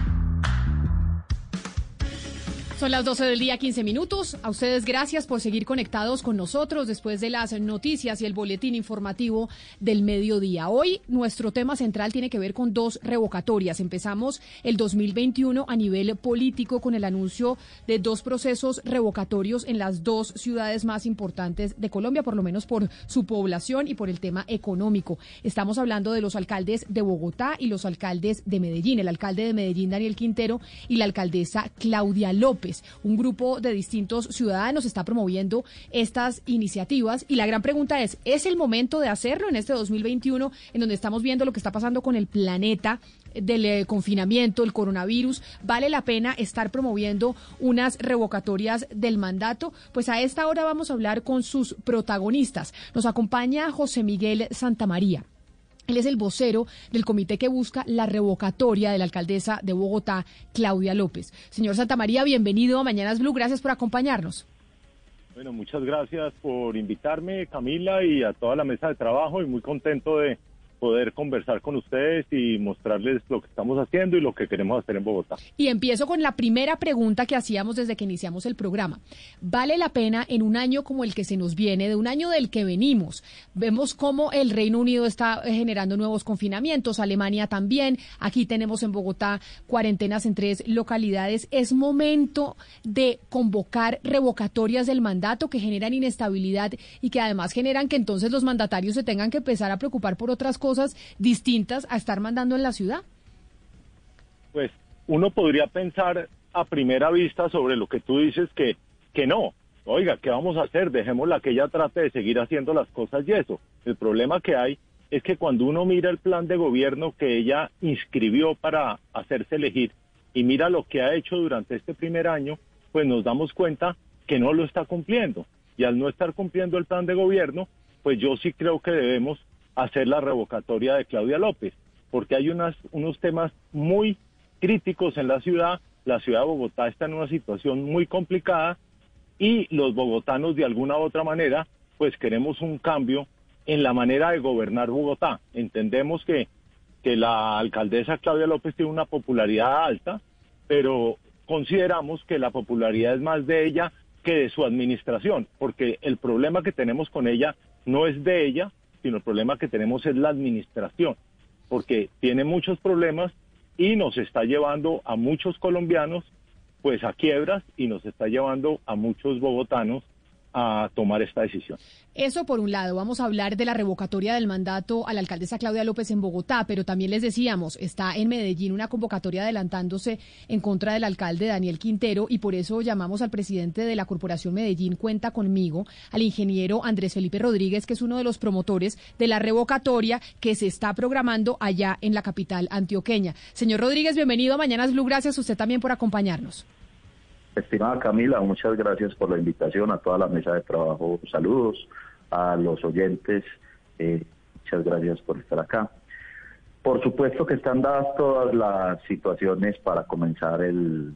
Son las 12 del día, 15 minutos. A ustedes gracias por seguir conectados con nosotros después de las noticias y el boletín informativo del mediodía. Hoy nuestro tema central tiene que ver con dos revocatorias. Empezamos el 2021 a nivel político con el anuncio de dos procesos revocatorios en las dos ciudades más importantes de Colombia, por lo menos por su población y por el tema económico. Estamos hablando de los alcaldes de Bogotá y los alcaldes de Medellín. El alcalde de Medellín, Daniel Quintero, y la alcaldesa Claudia López. Un grupo de distintos ciudadanos está promoviendo estas iniciativas y la gran pregunta es, ¿es el momento de hacerlo en este 2021 en donde estamos viendo lo que está pasando con el planeta? del eh, confinamiento, el coronavirus, vale la pena estar promoviendo unas revocatorias del mandato. Pues a esta hora vamos a hablar con sus protagonistas. Nos acompaña José Miguel Santamaría. Él es el vocero del comité que busca la revocatoria de la alcaldesa de Bogotá, Claudia López. Señor Santamaría, bienvenido a Mañanas Blue. Gracias por acompañarnos. Bueno, muchas gracias por invitarme, Camila, y a toda la mesa de trabajo, y muy contento de poder conversar con ustedes y mostrarles lo que estamos haciendo y lo que queremos hacer en Bogotá. Y empiezo con la primera pregunta que hacíamos desde que iniciamos el programa. ¿Vale la pena en un año como el que se nos viene, de un año del que venimos? Vemos cómo el Reino Unido está generando nuevos confinamientos, Alemania también, aquí tenemos en Bogotá cuarentenas en tres localidades. ¿Es momento de convocar revocatorias del mandato que generan inestabilidad y que además generan que entonces los mandatarios se tengan que empezar a preocupar por otras cosas? Cosas distintas a estar mandando en la ciudad? Pues uno podría pensar a primera vista sobre lo que tú dices que, que no. Oiga, ¿qué vamos a hacer? Dejémosla que ella trate de seguir haciendo las cosas y eso. El problema que hay es que cuando uno mira el plan de gobierno que ella inscribió para hacerse elegir y mira lo que ha hecho durante este primer año, pues nos damos cuenta que no lo está cumpliendo. Y al no estar cumpliendo el plan de gobierno, pues yo sí creo que debemos hacer la revocatoria de Claudia López, porque hay unas, unos temas muy críticos en la ciudad. La ciudad de Bogotá está en una situación muy complicada y los bogotanos de alguna u otra manera, pues queremos un cambio en la manera de gobernar Bogotá. Entendemos que, que la alcaldesa Claudia López tiene una popularidad alta, pero consideramos que la popularidad es más de ella que de su administración, porque el problema que tenemos con ella no es de ella, sino el problema que tenemos es la administración, porque tiene muchos problemas y nos está llevando a muchos colombianos pues a quiebras y nos está llevando a muchos bogotanos a tomar esta decisión. Eso por un lado, vamos a hablar de la revocatoria del mandato a la alcaldesa Claudia López en Bogotá, pero también les decíamos, está en Medellín una convocatoria adelantándose en contra del alcalde Daniel Quintero y por eso llamamos al presidente de la Corporación Medellín Cuenta conmigo, al ingeniero Andrés Felipe Rodríguez, que es uno de los promotores de la revocatoria que se está programando allá en la capital antioqueña. Señor Rodríguez, bienvenido a Mañanas Blue, gracias a usted también por acompañarnos. Estimada Camila, muchas gracias por la invitación a toda la mesa de trabajo. Saludos a los oyentes. Eh, muchas gracias por estar acá. Por supuesto que están dadas todas las situaciones para comenzar el,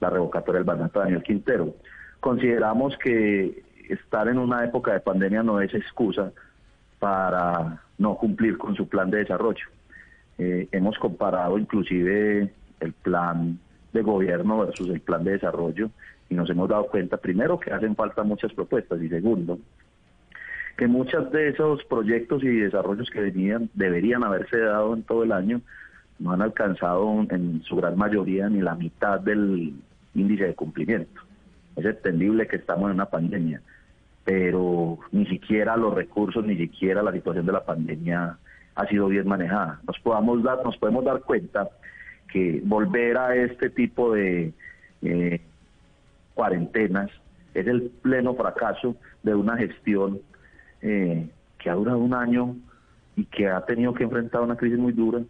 la revocatoria del mandato de Daniel Quintero. Consideramos que estar en una época de pandemia no es excusa para no cumplir con su plan de desarrollo. Eh, hemos comparado inclusive el plan de gobierno versus el plan de desarrollo y nos hemos dado cuenta, primero, que hacen falta muchas propuestas y segundo, que muchos de esos proyectos y desarrollos que venían, deberían haberse dado en todo el año no han alcanzado en su gran mayoría ni la mitad del índice de cumplimiento. Es entendible que estamos en una pandemia, pero ni siquiera los recursos, ni siquiera la situación de la pandemia ha sido bien manejada. Nos podamos dar, nos podemos dar cuenta que volver a este tipo de eh, cuarentenas es el pleno fracaso de una gestión eh, que ha durado un año y que ha tenido que enfrentar una crisis muy dura,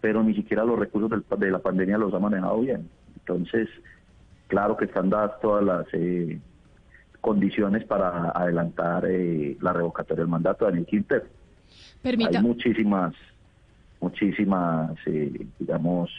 pero ni siquiera los recursos de la pandemia los ha manejado bien. Entonces, claro que están dadas todas las eh, condiciones para adelantar la revocatoria del mandato de Daniel Quintero. Hay muchísimas, muchísimas, digamos,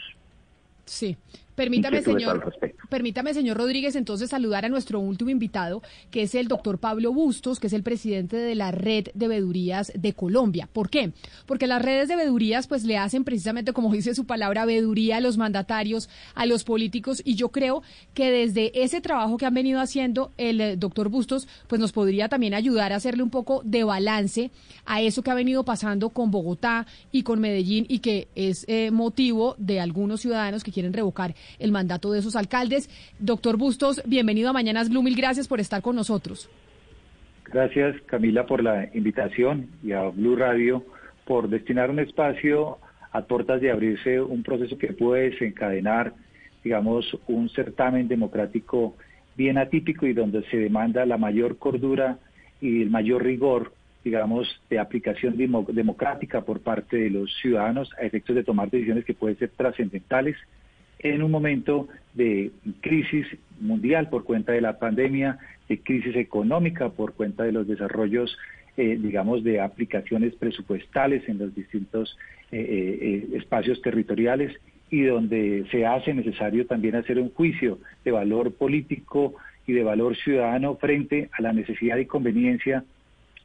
Sí. Permítame, señor, permítame, señor Rodríguez, entonces saludar a nuestro último invitado, que es el doctor Pablo Bustos, que es el presidente de la Red de Vedurías de Colombia. ¿Por qué? Porque las redes de vedurías, pues, le hacen precisamente, como dice su palabra, veduría a los mandatarios, a los políticos, y yo creo que desde ese trabajo que han venido haciendo el eh, doctor Bustos, pues nos podría también ayudar a hacerle un poco de balance a eso que ha venido pasando con Bogotá y con Medellín, y que es eh, motivo de algunos ciudadanos que quieren revocar el mandato de esos alcaldes. Doctor Bustos, bienvenido a Mañanas Blue, mil gracias por estar con nosotros. Gracias Camila por la invitación y a Blue Radio por destinar un espacio a tortas de abrirse un proceso que puede desencadenar, digamos, un certamen democrático bien atípico y donde se demanda la mayor cordura y el mayor rigor, digamos, de aplicación democrática por parte de los ciudadanos a efectos de tomar decisiones que pueden ser trascendentales en un momento de crisis mundial por cuenta de la pandemia, de crisis económica por cuenta de los desarrollos, eh, digamos, de aplicaciones presupuestales en los distintos eh, eh, espacios territoriales y donde se hace necesario también hacer un juicio de valor político y de valor ciudadano frente a la necesidad y conveniencia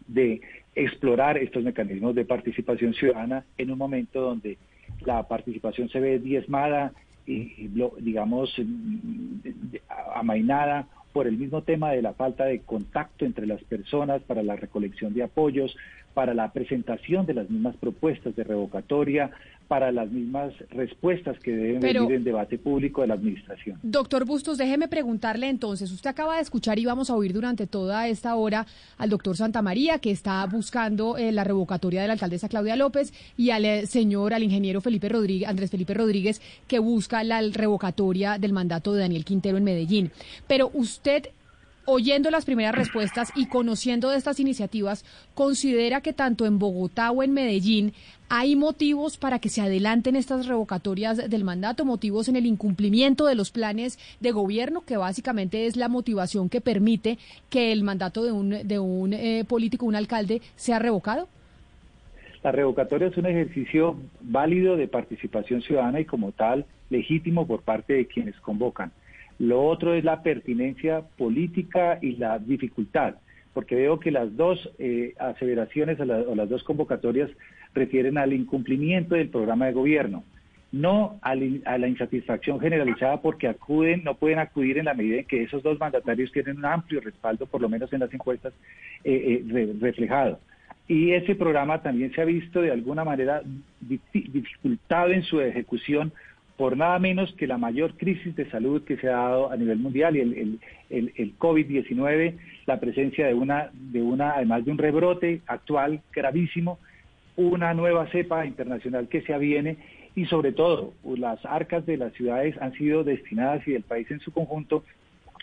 de explorar estos mecanismos de participación ciudadana en un momento donde la participación se ve diezmada y, digamos, amainada por el mismo tema de la falta de contacto entre las personas para la recolección de apoyos, para la presentación de las mismas propuestas de revocatoria, para las mismas respuestas que deben venir en debate público de la administración. Doctor Bustos, déjeme preguntarle entonces, usted acaba de escuchar y vamos a oír durante toda esta hora al doctor Santamaría, que está buscando eh, la revocatoria de la alcaldesa Claudia López, y al eh, señor, al ingeniero Felipe Rodríguez, Andrés Felipe Rodríguez, que busca la revocatoria del mandato de Daniel Quintero en Medellín. Pero usted oyendo las primeras respuestas y conociendo de estas iniciativas, considera que tanto en Bogotá o en Medellín hay motivos para que se adelanten estas revocatorias del mandato, motivos en el incumplimiento de los planes de gobierno, que básicamente es la motivación que permite que el mandato de un, de un eh, político, un alcalde, sea revocado? La revocatoria es un ejercicio válido de participación ciudadana y como tal legítimo por parte de quienes convocan. Lo otro es la pertinencia política y la dificultad, porque veo que las dos eh, aseveraciones o, las dos convocatorias refieren al incumplimiento del programa de gobierno, no a la insatisfacción generalizada porque acuden, no pueden acudir en la medida en que esos dos mandatarios tienen un amplio respaldo, por lo menos en las encuestas, eh, eh, reflejado. Y ese programa también se ha visto de alguna manera dificultado en su ejecución por nada menos que la mayor crisis de salud que se ha dado a nivel mundial y el, el, el, COVID-19, la presencia de una, de una, además de un rebrote actual gravísimo, una nueva cepa internacional que se aviene y sobre todo las arcas de las ciudades han sido destinadas y del país en su conjunto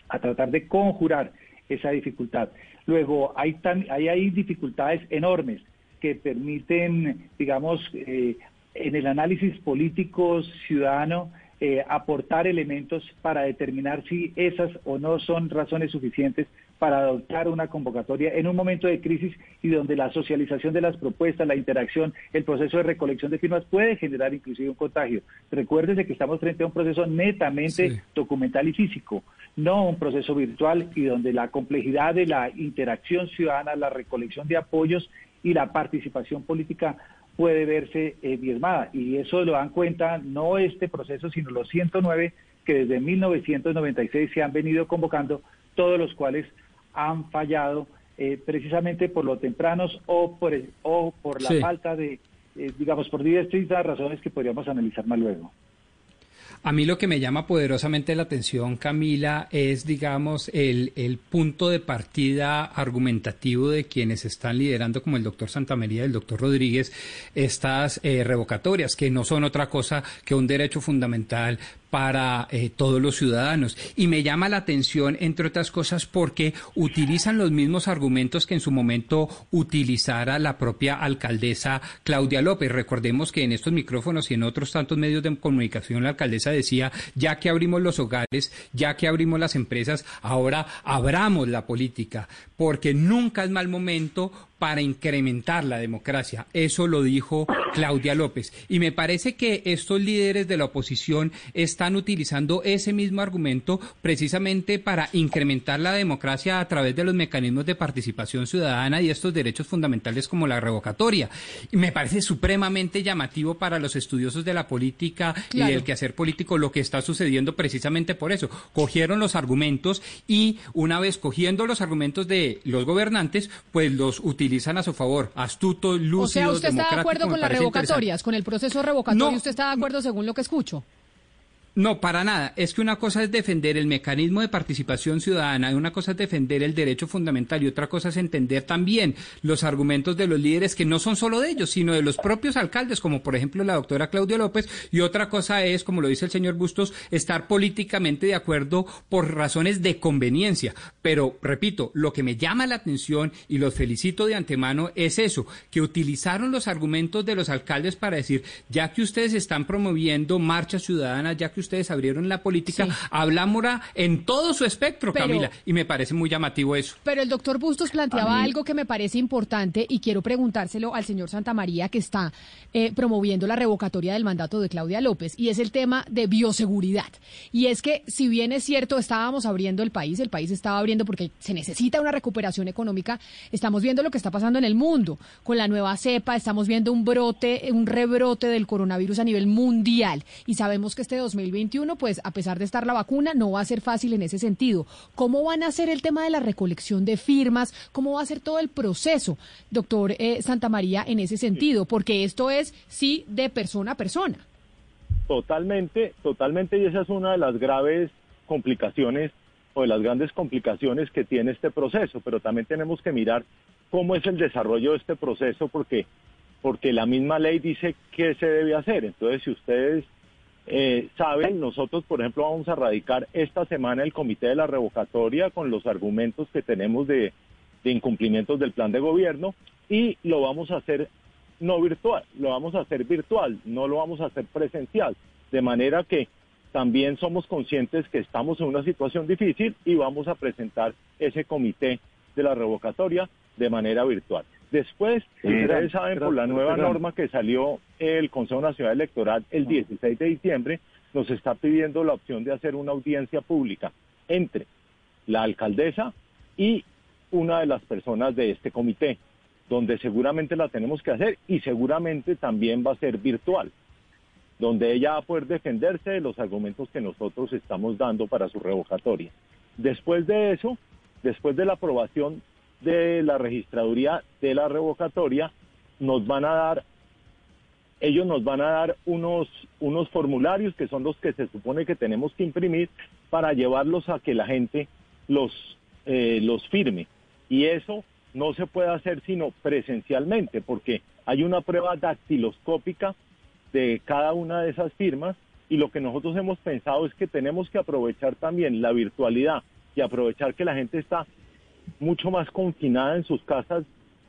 a tratar de conjurar esa dificultad. Luego hay, tan, hay, hay dificultades enormes que permiten, digamos, eh, en el análisis político ciudadano eh, aportar elementos para determinar si esas o no son razones suficientes para adoptar una convocatoria en un momento de crisis y donde la socialización de las propuestas, la interacción, el proceso de recolección de firmas puede generar inclusive un contagio. Recuérdese que estamos frente a un proceso netamente documental y físico, no un proceso virtual y donde la complejidad de la interacción ciudadana, la recolección de apoyos y la participación política puede verse eh, diezmada. Y eso lo dan cuenta no este proceso, sino los 109 que desde 1996 se han venido convocando, todos los cuales han fallado eh, precisamente por lo tempranos o por, o por la falta de, eh, digamos, por diversas razones que podríamos analizar más luego. A mí lo que me llama poderosamente la atención, Camila, es, digamos, el, el punto de partida argumentativo de quienes están liderando, como el doctor Santamaría y el doctor Rodríguez, estas eh, revocatorias, que no son otra cosa que un derecho fundamental para eh, todos los ciudadanos. Y me llama la atención, entre otras cosas, porque utilizan los mismos argumentos que en su momento utilizara la propia alcaldesa Claudia López. Recordemos que en estos micrófonos y en otros tantos medios de comunicación la alcaldesa decía, ya que abrimos los hogares, ya que abrimos las empresas, ahora abramos la política, porque nunca es mal momento para incrementar la democracia. Eso lo dijo Claudia López. Y me parece que estos líderes de la oposición están utilizando ese mismo argumento precisamente para incrementar la democracia a través de los mecanismos de participación ciudadana y estos derechos fundamentales como la revocatoria. Y me parece supremamente llamativo para los estudiosos de la política y del quehacer político lo que está sucediendo precisamente por eso. Cogieron los argumentos y una vez cogiendo los argumentos de los gobernantes, pues los utilizaron utilizan a su favor, astutos, lúcidos, O sea, ¿usted está de acuerdo con las revocatorias, con el proceso revocatorio? ¿Usted está de acuerdo según lo que escucho? No, para nada. Es que una cosa es defender el mecanismo de participación ciudadana, una cosa es defender el derecho fundamental y otra cosa es entender también los argumentos de los líderes que no son solo de ellos, sino de los propios alcaldes, como por ejemplo la doctora Claudia López, y otra cosa es, como lo dice el señor Bustos, estar políticamente de acuerdo por razones de conveniencia. Pero, repito, lo que me llama la atención y los felicito de antemano es eso, que utilizaron los argumentos de los alcaldes para decir, ya que ustedes están promoviendo marchas ciudadanas, ya que ustedes abrieron la política, hablamos en todo su espectro, Camila, y me parece muy llamativo eso. Pero el doctor Bustos planteaba algo que me parece importante y quiero preguntárselo al señor Santamaría, que está eh, promoviendo la revocatoria del mandato de Claudia López, y es el tema de bioseguridad. Y es que, si bien es cierto, estábamos abriendo el país, el país estaba abriendo porque se necesita una recuperación económica, estamos viendo lo que está pasando en el mundo. Con la nueva cepa, estamos viendo un brote, un rebrote del coronavirus a nivel mundial, y sabemos que este 2020 2021, pues a pesar de estar la vacuna, no va a ser fácil en ese sentido. ¿Cómo van a hacer el tema de la recolección de firmas? ¿Cómo va a ser todo el proceso, doctor eh, Santa María, en ese sentido? Porque esto es, sí, de persona a persona. Totalmente, totalmente, y esa es una de las graves complicaciones o de las grandes complicaciones que tiene este proceso, pero también tenemos que mirar cómo es el desarrollo de este proceso porque porque la misma ley dice qué se debe hacer. Entonces, si ustedes eh, saben, nosotros, por ejemplo, vamos a radicar esta semana el comité de la revocatoria con los argumentos que tenemos de, incumplimientos del plan de gobierno y lo vamos a hacer no virtual, lo vamos a hacer virtual, no lo vamos a hacer presencial, de manera que también somos conscientes que estamos en una situación difícil y vamos a presentar ese comité de la revocatoria de manera virtual. Después, ustedes saben, por la nueva norma que salió el Consejo Nacional Electoral el 16 de diciembre, nos está pidiendo la opción de hacer una audiencia pública entre la alcaldesa y una de las personas de este comité, donde seguramente la tenemos que hacer y seguramente también va a ser virtual, donde ella va a poder defenderse de los argumentos que nosotros estamos dando para su revocatoria. Después de eso, después de la aprobación de la registraduría de la revocatoria, nos van a dar, ellos nos van a dar unos, unos formularios que son los que se supone que tenemos que imprimir para llevarlos a que la gente los, eh, los firme. Y eso no se puede hacer sino presencialmente, porque hay una prueba dactiloscópica de cada una de esas firmas y lo que nosotros hemos pensado es que tenemos que aprovechar también la virtualidad y aprovechar que la gente está mucho más confinada en sus casas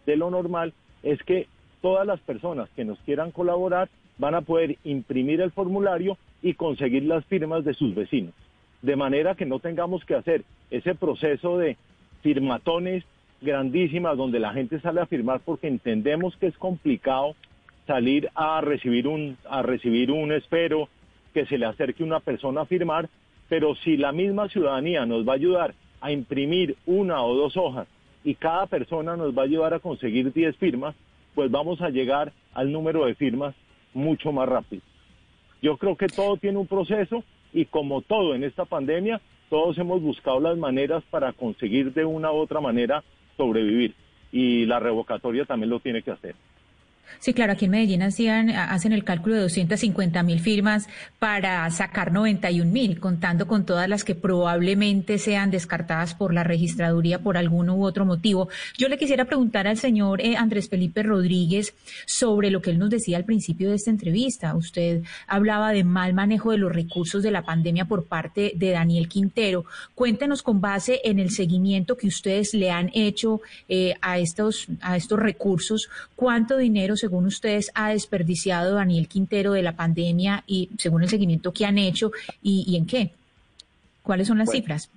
de lo normal, es que todas las personas que nos quieran colaborar van a poder imprimir el formulario y conseguir las firmas de sus vecinos. De manera que no tengamos que hacer ese proceso de firmatones grandísimas donde la gente sale a firmar porque entendemos que es complicado salir a recibir un a recibir un espero que se le acerque una persona a firmar, pero si la misma ciudadanía nos va a ayudar a imprimir una o dos hojas y cada persona nos va a ayudar a conseguir 10 firmas, pues vamos a llegar al número de firmas mucho más rápido. Yo creo que todo tiene un proceso y como todo en esta pandemia, todos hemos buscado las maneras para conseguir de una u otra manera sobrevivir y la revocatoria también lo tiene que hacer. Sí, claro, aquí en Medellín hacían, hacen el cálculo de 250 mil firmas para sacar 91 mil, contando con todas las que probablemente sean descartadas por la registraduría por alguno u otro motivo. Yo le quisiera preguntar al señor eh, Andrés Felipe Rodríguez sobre lo que él nos decía al principio de esta entrevista. Usted hablaba de mal manejo de los recursos de la pandemia por parte de Daniel Quintero. Cuéntenos con base en el seguimiento que ustedes le han hecho eh, a, estos, a estos recursos, cuánto dinero según ustedes, ha desperdiciado Daniel Quintero de la pandemia y según el seguimiento que han hecho y, en qué? ¿Cuáles son las cifras?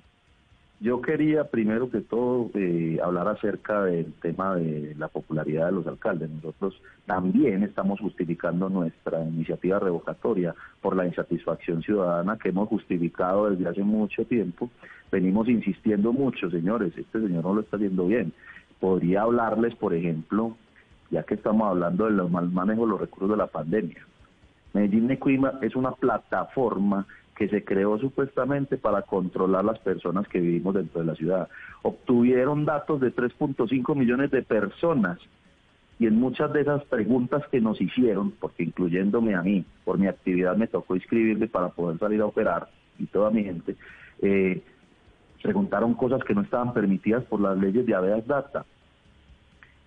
Yo quería primero que todo eh, hablar acerca del tema de la popularidad de los alcaldes. Nosotros también estamos justificando nuestra iniciativa revocatoria por la insatisfacción ciudadana que hemos justificado desde hace mucho tiempo. Venimos insistiendo mucho, señores, este señor no lo está haciendo bien. Podría hablarles, por ejemplo, ya que estamos hablando del mal manejo de los recursos de la pandemia. Medellín Necuima es una plataforma que se creó supuestamente para controlar las personas que vivimos dentro de la ciudad. Obtuvieron datos de 3.5 millones de personas y en muchas de esas preguntas que nos hicieron, porque incluyéndome a mí, por mi actividad me tocó inscribirme para poder salir a operar y toda mi gente, eh, preguntaron cosas que no estaban permitidas por las leyes de habeas data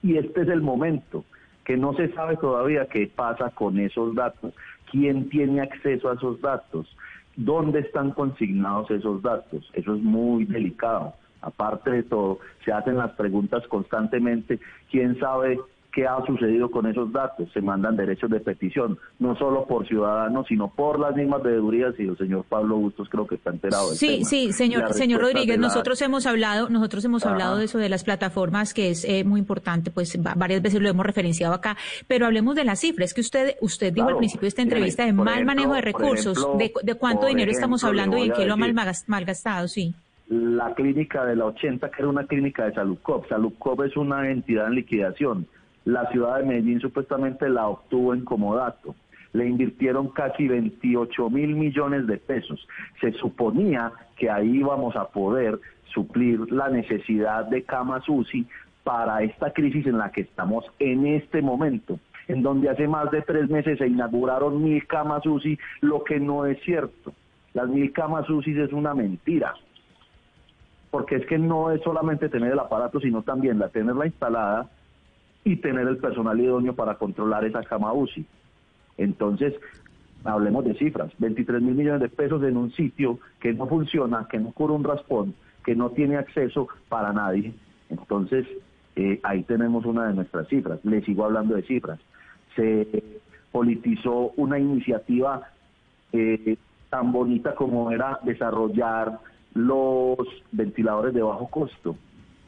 y este es el momento que no se sabe todavía qué pasa con esos datos, quién tiene acceso a esos datos, dónde están consignados esos datos. Eso es muy delicado. Aparte de todo, se hacen las preguntas constantemente, quién sabe qué ha sucedido con esos datos. Se mandan derechos de petición, no solo por ciudadanos, sino por las mismas veedurías y el señor Pablo Bustos creo que está enterado. Del sí, sí, señor, señor Rodríguez, nosotros hemos hablado, nosotros hemos hablado de eso de las plataformas, que es eh, muy importante, pues varias veces lo hemos referenciado acá, pero hablemos de las cifras que usted, usted dijo al principio de esta entrevista de mal manejo de recursos, de, cuánto dinero estamos hablando y en qué lo ha malgastado, sí la clínica de la 80, que era una clínica de Saludcop. Saludcop es una entidad en liquidación la ciudad de Medellín supuestamente la obtuvo en comodato. Le invirtieron casi 28 mil millones de pesos. Se suponía que ahí íbamos a poder suplir la necesidad de camas UCI para esta crisis en la que estamos en este momento, en donde hace más de tres meses se inauguraron mil camas UCI, lo que no es cierto. Las mil camas UCI es una mentira, porque es que no es solamente tener el aparato, sino también la tenerla instalada, y tener el personal idóneo para controlar esa cama UCI. Entonces, hablemos de cifras, 23 mil millones de pesos en un sitio que no funciona, que no cura un raspón, que no tiene acceso para nadie. Entonces, eh, ahí tenemos una de nuestras cifras. Le sigo hablando de cifras. Se politizó una iniciativa eh, tan bonita como era desarrollar los ventiladores de bajo costo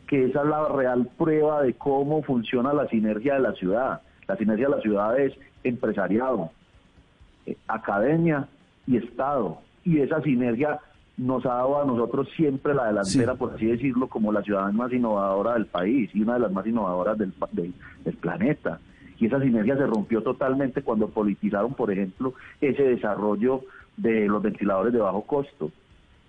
que esa es la real prueba de cómo funciona la sinergia de la ciudad. La sinergia de la ciudad es empresariado, eh, academia y Estado. Y esa sinergia nos ha dado a nosotros siempre la delantera, por así decirlo, como la ciudad más innovadora del país y una de las más innovadoras del, del planeta. Y esa sinergia se rompió totalmente cuando politizaron, por ejemplo, ese desarrollo de los ventiladores de bajo costo.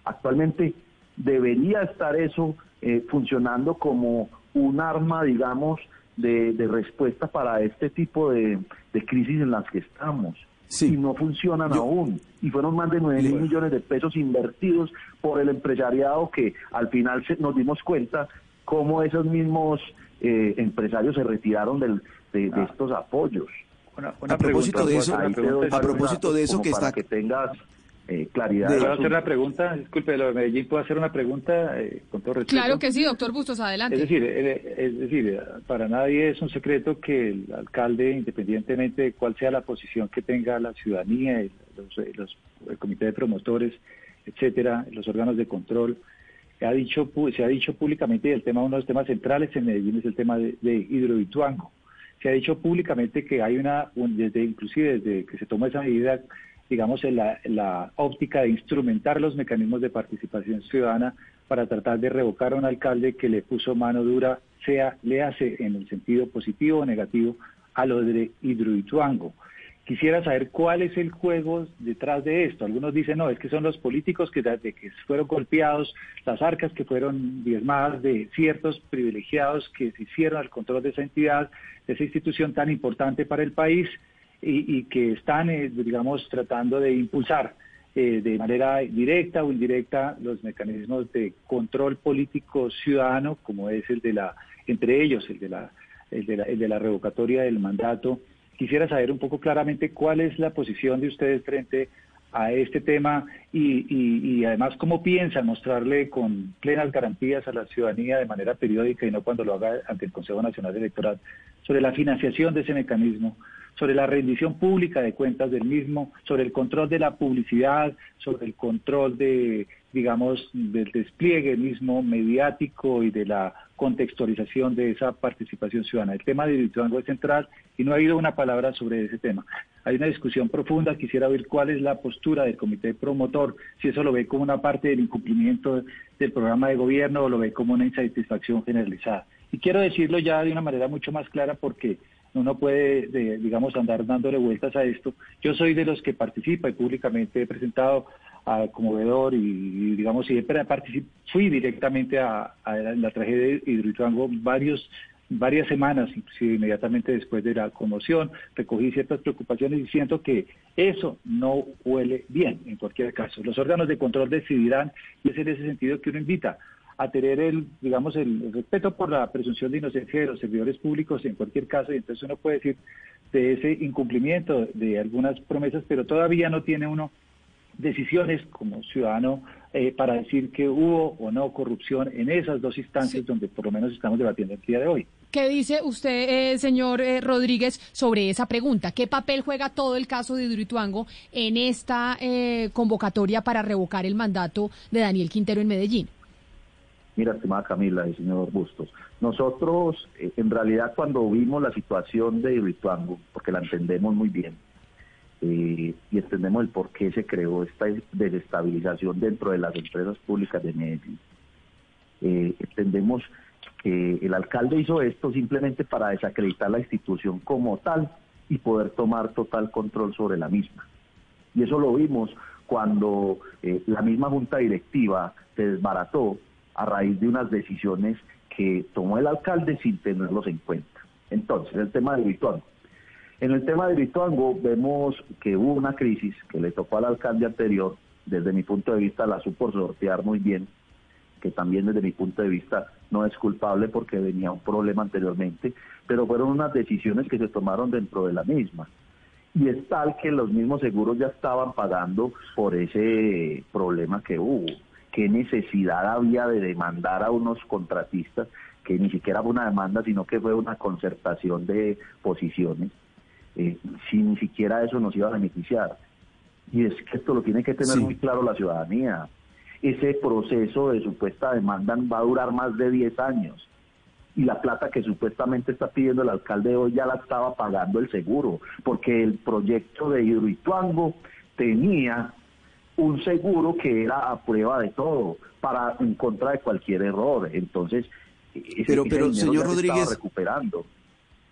Actualmente debería estar eso eh, funcionando como un arma, digamos, de, respuesta para este tipo de, crisis en las que estamos. Y no funcionan aún. Y fueron más de 9 mil millones de pesos invertidos por el empresariado que al final nos dimos cuenta cómo esos mismos eh, empresarios se retiraron del, de, ah. estos apoyos. a propósito de eso, a propósito de eso que está... que tengas eh, claridad. ¿Puedo hacer una pregunta? Disculpe, lo de Medellín, ¿puedo hacer una pregunta eh, con todo respeto? Claro que sí, doctor Bustos, adelante. Es decir, eh, es decir, para nadie es un secreto que el alcalde, independientemente de cuál sea la posición que tenga la ciudadanía, los, el comité de promotores, etcétera, los órganos de control, ha dicho, se ha dicho públicamente, y el tema, uno de los temas centrales en Medellín es el tema de, de hidroituango. Se ha dicho públicamente que hay una, desde inclusive desde que se tomó esa medida, digamos, en la, óptica de instrumentar los mecanismos de participación ciudadana para tratar de revocar a un alcalde que le puso mano dura, sea le hace en el sentido positivo o negativo a lo de Hidroituango. Quisiera saber cuál es el juego detrás de esto. Algunos dicen, no, es que son los políticos que, que fueron golpeados, las arcas que fueron diezmadas de ciertos privilegiados que se hicieron al control de esa entidad, de esa institución tan importante para el país, y, que están, eh, digamos, tratando de impulsar eh, de manera directa o indirecta los mecanismos de control político ciudadano, como es el de la, entre ellos, el de la, el de la, el de la revocatoria del mandato. Quisiera saber un poco claramente cuál es la posición de ustedes frente a este tema y, y, y, además cómo piensan mostrarle con plenas garantías a la ciudadanía de manera periódica y no cuando lo haga ante el Consejo Nacional Electoral sobre la financiación de ese mecanismo, sobre la rendición pública de cuentas del mismo, sobre el control de la publicidad, sobre el control de, digamos, del despliegue mismo mediático y de la contextualización de esa participación ciudadana. El tema de Hidroituango es central y no ha habido una palabra sobre ese tema. Hay una discusión profunda, quisiera ver cuál es la postura del comité promotor, si eso lo ve como una parte del incumplimiento del programa de gobierno o lo ve como una insatisfacción generalizada. Y quiero decirlo ya de una manera mucho más clara porque uno puede, digamos, andar dándole vueltas a esto. Yo soy de los que participa y públicamente he presentado a conmovedor y, digamos, siempre fui directamente a, la tragedia de Hidroituango varios varias semanas, inclusive inmediatamente después de la conmoción, recogí ciertas preocupaciones y siento que eso no huele bien en cualquier caso. Los órganos de control decidirán y es en ese sentido que uno invita a tener el, digamos, el, respeto por la presunción de inocencia de los servidores públicos en cualquier caso, y entonces uno puede decir de ese incumplimiento de algunas promesas, pero todavía no tiene uno decisiones como ciudadano eh, para decir que hubo o no corrupción en esas dos instancias donde por lo menos estamos debatiendo el día de hoy. ¿Qué dice usted, eh, señor eh, Rodríguez, sobre esa pregunta? ¿Qué papel juega todo el caso de Hidroituango en esta convocatoria para revocar el mandato de Daniel Quintero en Medellín? Mira, estimada Camila y señor Bustos, nosotros eh, en realidad cuando vimos la situación de Rituango, porque la entendemos muy bien, eh, y entendemos el por qué se creó esta desestabilización dentro de las empresas públicas de Medellín, eh, entendemos que el alcalde hizo esto simplemente para desacreditar la institución como tal y poder tomar total control sobre la misma. Y eso lo vimos cuando la misma junta directiva se desbarató a raíz de unas decisiones que tomó el alcalde sin tenerlos en cuenta. Entonces, el tema de Vituango. En el tema de Vituango vemos que hubo una crisis que le tocó al alcalde anterior, desde mi punto de vista la supo sortear muy bien, que también desde mi punto de vista no es culpable porque venía un problema anteriormente, pero fueron unas decisiones que se tomaron dentro de la misma. Y es tal que los mismos seguros ya estaban pagando por ese problema que hubo qué necesidad había de demandar a unos contratistas, que ni siquiera fue una demanda, sino que fue una concertación de posiciones, eh, si ni siquiera eso nos iba a beneficiar. Y es que esto lo tiene que tener muy claro la ciudadanía. Ese proceso de supuesta demanda va a durar más de 10 años. Y la plata que supuestamente está pidiendo el alcalde hoy ya la estaba pagando el seguro, porque el proyecto de Hidroituango tenía un seguro que era a prueba de todo, para en contra de cualquier error. Entonces, pero, pero señor Rodríguez, recuperando.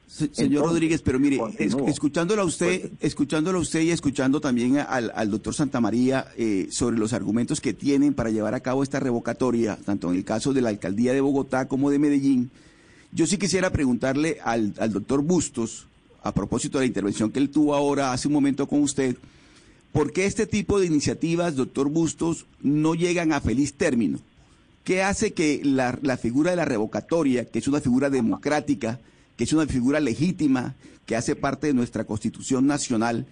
señor Rodríguez, pero mire, escuchándolo a usted, escuchándolo a usted y escuchando también al, al doctor Santamaría eh, sobre los argumentos que tienen para llevar a cabo esta revocatoria, tanto en el caso de la alcaldía de Bogotá como de Medellín, yo sí quisiera preguntarle al, al doctor Bustos, a propósito de la intervención que él tuvo ahora hace un momento con usted, ¿por qué este tipo de iniciativas, doctor Bustos, no llegan a feliz término? ¿Qué hace que la, figura de la revocatoria, que es una figura democrática, que es una figura legítima, que hace parte de nuestra Constitución Nacional,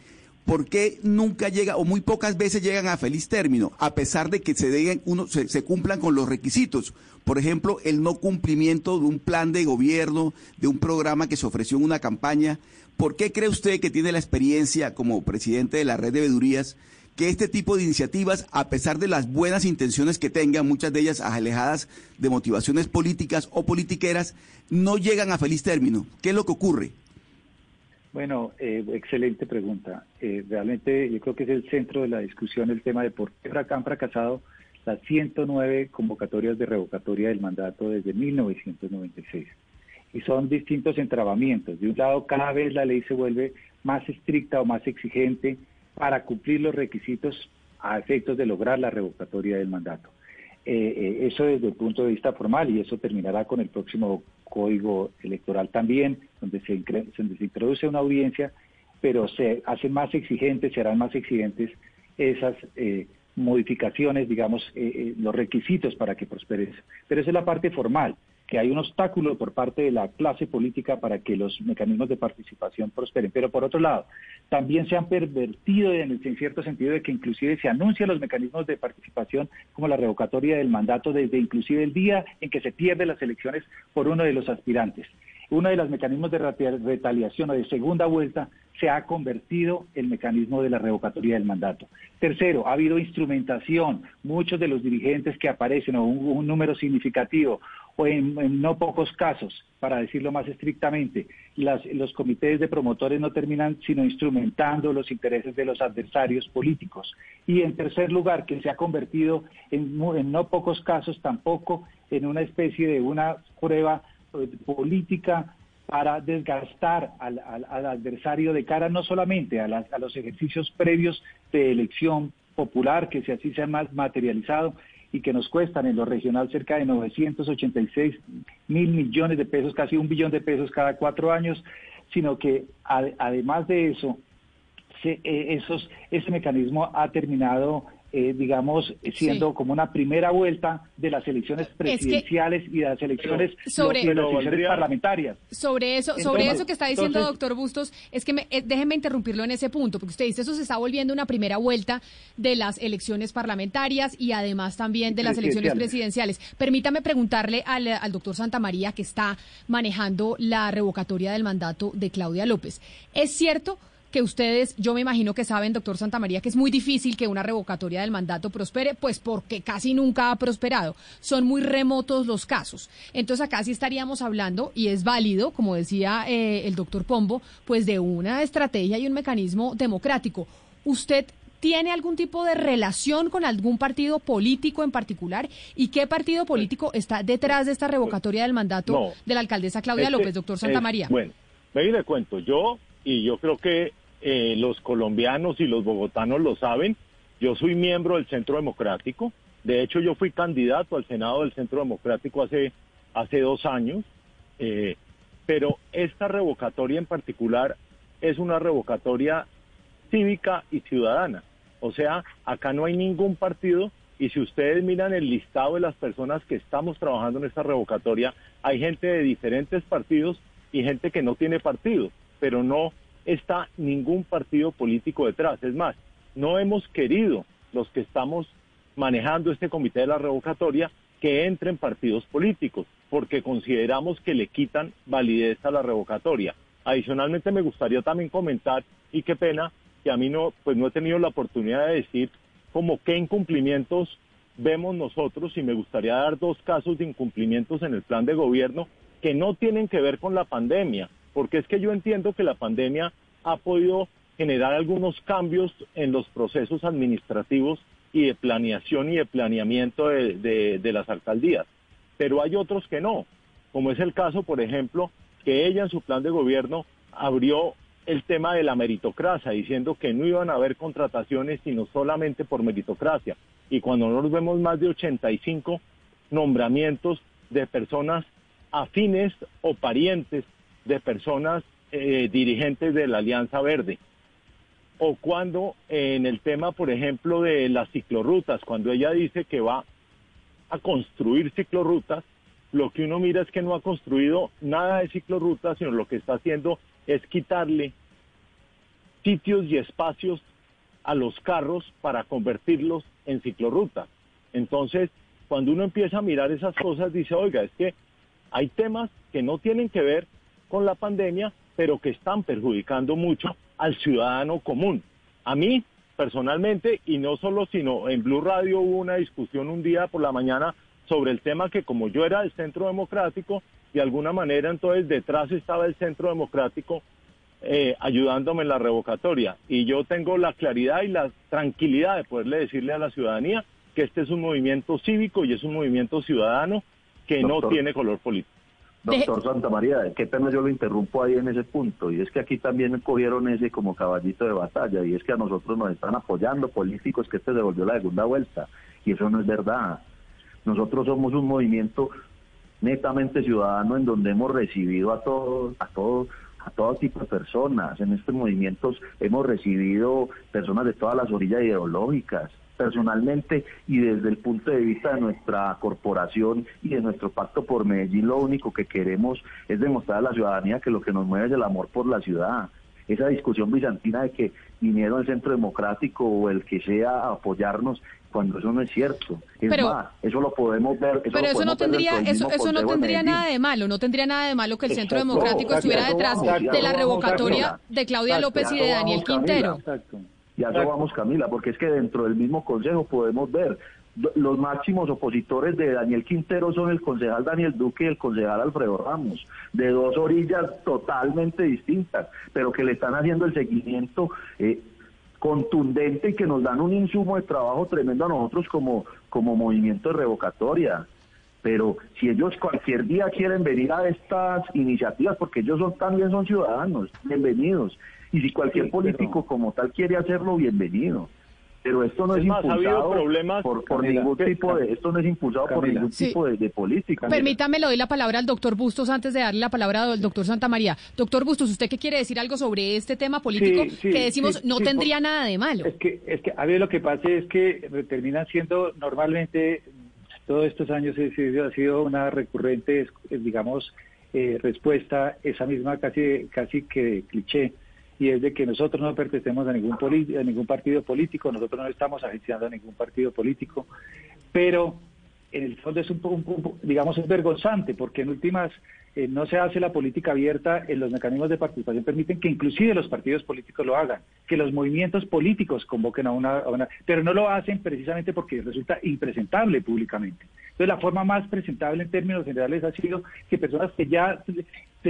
¿por qué nunca llega o muy pocas veces llegan a feliz término, a pesar de que se, uno, se, se, cumplan con los requisitos? Por ejemplo, el no cumplimiento de un plan de gobierno, de un programa que se ofreció en una campaña. ¿Por qué cree usted que tiene la experiencia como presidente de la red de veedurías que este tipo de iniciativas, a pesar de las buenas intenciones que tengan, muchas de ellas alejadas de motivaciones políticas o politiqueras, no llegan a feliz término? ¿Qué es lo que ocurre? Bueno, eh, excelente pregunta. Eh, realmente yo creo que es el centro de la discusión el tema de por qué han fracasado las 109 convocatorias de revocatoria del mandato desde 1996. Y son distintos entrabamientos. De un lado, cada vez la ley se vuelve más estricta o más exigente para cumplir los requisitos a efectos de lograr la revocatoria del mandato. Eh, eh, eso desde el punto de vista formal y eso terminará con el próximo código electoral también, donde se, donde se introduce una audiencia, pero se hacen más exigentes, se harán más exigentes esas eh, modificaciones, digamos, los requisitos para que prospere eso. Pero esa es la parte formal que hay un obstáculo por parte de la clase política para que los mecanismos de participación prosperen. Pero por otro lado, también se han pervertido en, cierto sentido de que inclusive se anuncian los mecanismos de participación como la revocatoria del mandato desde inclusive el día en que se pierden las elecciones por uno de los aspirantes. Uno de los mecanismos de retaliación o de segunda vuelta se ha convertido el mecanismo de la revocatoria del mandato. Tercero, ha habido instrumentación. Muchos de los dirigentes que aparecen, o un, número significativo, o en, no pocos casos, para decirlo más estrictamente, los comités de promotores no terminan sino instrumentando los intereses de los adversarios políticos. Y en tercer lugar, que se ha convertido en, en no pocos casos tampoco en una especie de una prueba eh, política para desgastar al, adversario de cara no solamente a, los ejercicios previos de elección popular, que si así se ha más materializado y que nos cuestan en lo regional cerca de 986 mil millones de pesos, casi un billón de pesos cada cuatro años, sino que además de eso, se, eh, esos, ese mecanismo ha terminado eh, digamos, siendo como una primera vuelta de las elecciones presidenciales y de las elecciones, sobre, parlamentarias. Sobre eso, sobre eso que está diciendo doctor Bustos, es que me, eh, déjenme interrumpirlo en ese punto, porque usted dice eso se está volviendo una primera vuelta de las elecciones parlamentarias y además también de las elecciones presidenciales. Permítame preguntarle al, al doctor Santamaría, que está manejando la revocatoria del mandato de Claudia López. ¿Es cierto? Que ustedes, yo me imagino que saben, doctor Santamaría, que es muy difícil que una revocatoria del mandato prospere, pues porque casi nunca ha prosperado. Son muy remotos los casos. Entonces acá sí estaríamos hablando, y es válido, como decía eh, el doctor Pombo, pues de una estrategia y un mecanismo democrático. ¿Usted tiene algún tipo de relación con algún partido político en particular? ¿Y qué partido político está detrás de esta revocatoria del mandato de la alcaldesa Claudia este López, doctor Santamaría? bueno, me le cuento, yo, y yo creo que eh, los colombianos y los bogotanos lo saben, yo soy miembro del Centro Democrático, de hecho yo fui candidato al Senado del Centro Democrático hace, hace dos años, eh, pero esta revocatoria en particular es una revocatoria cívica y ciudadana. O sea, acá no hay ningún partido y si ustedes miran el listado de las personas que estamos trabajando en esta revocatoria, hay gente de diferentes partidos y gente que no tiene partido, pero no está ningún partido político detrás. Es más, no hemos querido los que estamos manejando este comité de la revocatoria que entren partidos políticos, porque consideramos que le quitan validez a la revocatoria. Adicionalmente me gustaría también comentar, y qué pena, que a mí no, pues no he tenido la oportunidad de decir como qué incumplimientos vemos nosotros, y me gustaría dar dos casos de incumplimientos en el plan de gobierno que no tienen que ver con la pandemia, porque es que yo entiendo que la pandemia ha podido generar algunos cambios en los procesos administrativos y de planeación y de planeamiento de, de las alcaldías. Pero hay otros que no, como es el caso, por ejemplo, que ella en su plan de gobierno abrió el tema de la meritocracia, diciendo que no iban a haber contrataciones sino solamente por meritocracia. Y cuando nos vemos más de 85 nombramientos de personas afines o parientes de personas eh, dirigentes de la Alianza Verde. O cuando en el tema, por ejemplo, de las ciclorrutas, cuando ella dice que va a construir ciclorrutas, lo que uno mira es que no ha construido nada de ciclorrutas, sino lo que está haciendo es quitarle sitios y espacios a los carros para convertirlos en ciclorrutas. Entonces, cuando uno empieza a mirar esas cosas, dice, oiga, es que hay temas que no tienen que ver con la pandemia, pero que están perjudicando mucho al ciudadano común. A mí, personalmente, y no solo, sino en Blue Radio hubo una discusión un día por la mañana sobre el tema que como yo era del Centro Democrático, de alguna manera entonces detrás estaba el Centro Democrático eh, ayudándome en la revocatoria. Y yo tengo la claridad y la tranquilidad de poderle decirle a la ciudadanía que este es un movimiento cívico y es un movimiento ciudadano que no tiene color político. Doctor Santa María, qué pena yo lo interrumpo ahí en ese punto, y es que aquí también cogieron ese como caballito de batalla, y es que a nosotros nos están apoyando políticos que este devolvió la segunda vuelta, y eso no es verdad. Nosotros somos un movimiento netamente ciudadano en donde hemos recibido a todos, a todos, a todo tipo de personas. En estos movimientos hemos recibido personas de todas las orillas ideológicas. Personalmente y desde el punto de vista de nuestra corporación y de nuestro pacto por Medellín, lo único que queremos es demostrar a la ciudadanía que lo que nos mueve es el amor por la ciudad. Esa discusión bizantina de que vinieron el Centro Democrático o el que sea a apoyarnos cuando eso no es cierto. Es pero, más, eso lo podemos ver. Eso pero eso no tendría, eso, eso no tendría nada de malo, no tendría nada de malo que el Centro Democrático estuviera detrás de la revocatoria de Claudia López y de Daniel Quintero. Y a eso vamos, Camila, porque es que dentro del mismo consejo podemos ver los máximos opositores de Daniel Quintero son el concejal Daniel Duque y el concejal Alfredo Ramos, de dos orillas totalmente distintas, pero que le están haciendo el seguimiento eh, contundente y que nos dan un insumo de trabajo tremendo a nosotros como, como movimiento de revocatoria. Pero si ellos cualquier día quieren venir a estas iniciativas, porque ellos son, también son ciudadanos, bienvenidos. Y si cualquier político como tal quiere hacerlo, bienvenido pero esto no es, impulsado por, ningún tipo de esto no es impulsado por ningún tipo de, política. Permítame le doy la palabra al doctor Bustos antes de darle la palabra al doctor Santa María. Doctor Bustos, ¿usted qué quiere decir algo sobre este tema político que decimos no tendría nada de malo? Es que es que a ver lo que pasa es que terminan siendo normalmente todos estos años ha sido una recurrente digamos eh, respuesta esa misma casi casi que cliché y es de que nosotros no pertenecemos a ningún, a ningún partido político, nosotros no estamos agenciando a ningún partido político, pero en el fondo es un poco, digamos, es vergonzante, porque en últimas eh, no se hace la política abierta, en los mecanismos de participación permiten que inclusive los partidos políticos lo hagan, que los movimientos políticos convoquen a una, pero no lo hacen precisamente porque resulta impresentable públicamente. Entonces la forma más presentable en términos generales ha sido que personas que ya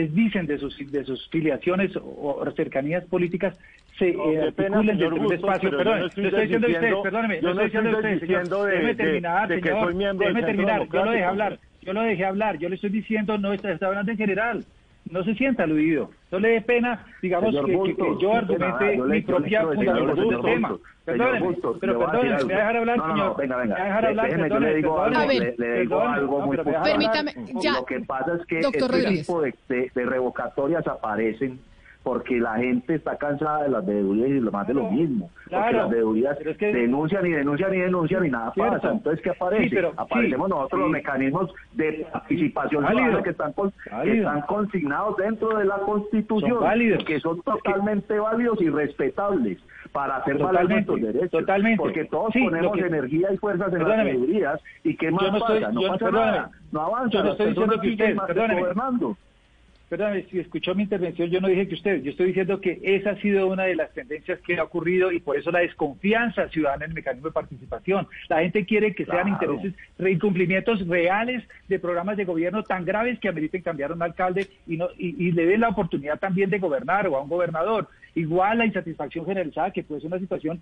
dicen de sus, de sus filiaciones o, cercanías políticas se eh, articulen dentro de espacio. Perdón, no estoy diciendo usted, perdóneme, yo no estoy diciendo usted, déjeme terminar, de, señor, déjeme terminar, yo lo dejé hablar. Yo lo dejé hablar, yo le estoy diciendo, no está, está hablando en general. No se sienta aludido. No le dé pena, digamos, que, que, yo argumente mi propia del tema. Perdóneme, pero perdóneme, me va a dejar hablar, señor. No, venga, venga. Me va a dejar hablar, Déjeme, perdóneme, le digo algo, le, le digo algo muy Permítame, ya. Lo que pasa es que este tipo de, de, de revocatorias aparecen porque la gente está cansada de las deudas y lo más de lo mismo. porque las deudas denuncian y denuncian y denuncian y nada pasa. Entonces, ¿qué aparece? Aparecemos nosotros los mecanismos de participación que están, están consignados dentro de la Constitución, que son totalmente válidos y respetables para hacer valer nuestros derechos. Totalmente. Porque todos ponemos energía y fuerzas en las mayorías y ¿qué más pasa? no pasa nada. No avanza. Yo no estoy diciendo que ustedes. Gobernando. Perdóname, si escuchó mi intervención, yo no dije que usted, yo estoy diciendo que esa ha sido una de las tendencias que ha ocurrido y por eso la desconfianza ciudadana en el mecanismo de participación. La gente quiere que sean intereses, incumplimientos reales de programas de gobierno tan graves que ameriten cambiar a un alcalde y, no, y, le den la oportunidad también de gobernar o a un gobernador. Igual la insatisfacción generalizada, que puede ser una situación,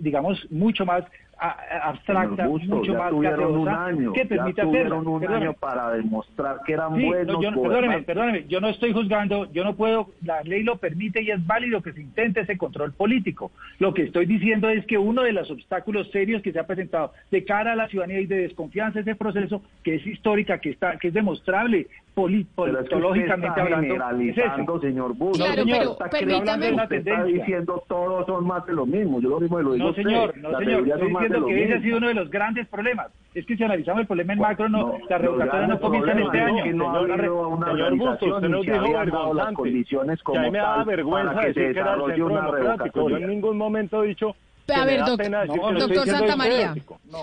digamos, mucho más abstracta, mucho más tuvieron un año, que permite tuvieron un año para demostrar que eran buenos. yo, perdóneme, perdóneme, yo no estoy juzgando, yo no puedo, la ley lo permite y es válido que se intente ese control político. Lo que estoy diciendo es que uno de los obstáculos serios que se ha presentado de cara a la ciudadanía y de desconfianza ese proceso, que es histórica, que está, que es demostrable politológicamente hablando, señor Bush. Claro, pero permítame. está diciendo todos son más de lo mismo. Yo lo mismo lo digo No, señor, no, señor. Diciendo que ese ha sido uno de los grandes problemas. Es que si analizamos el problema en macro, no, la revocatoria no comienza en este año. No ha habido una señor Bustos, usted nos dijo vergonzante. condiciones como que a mí me da vergüenza decir que era el centro democrático. Yo en ningún momento he dicho a ver, doctor Santa María,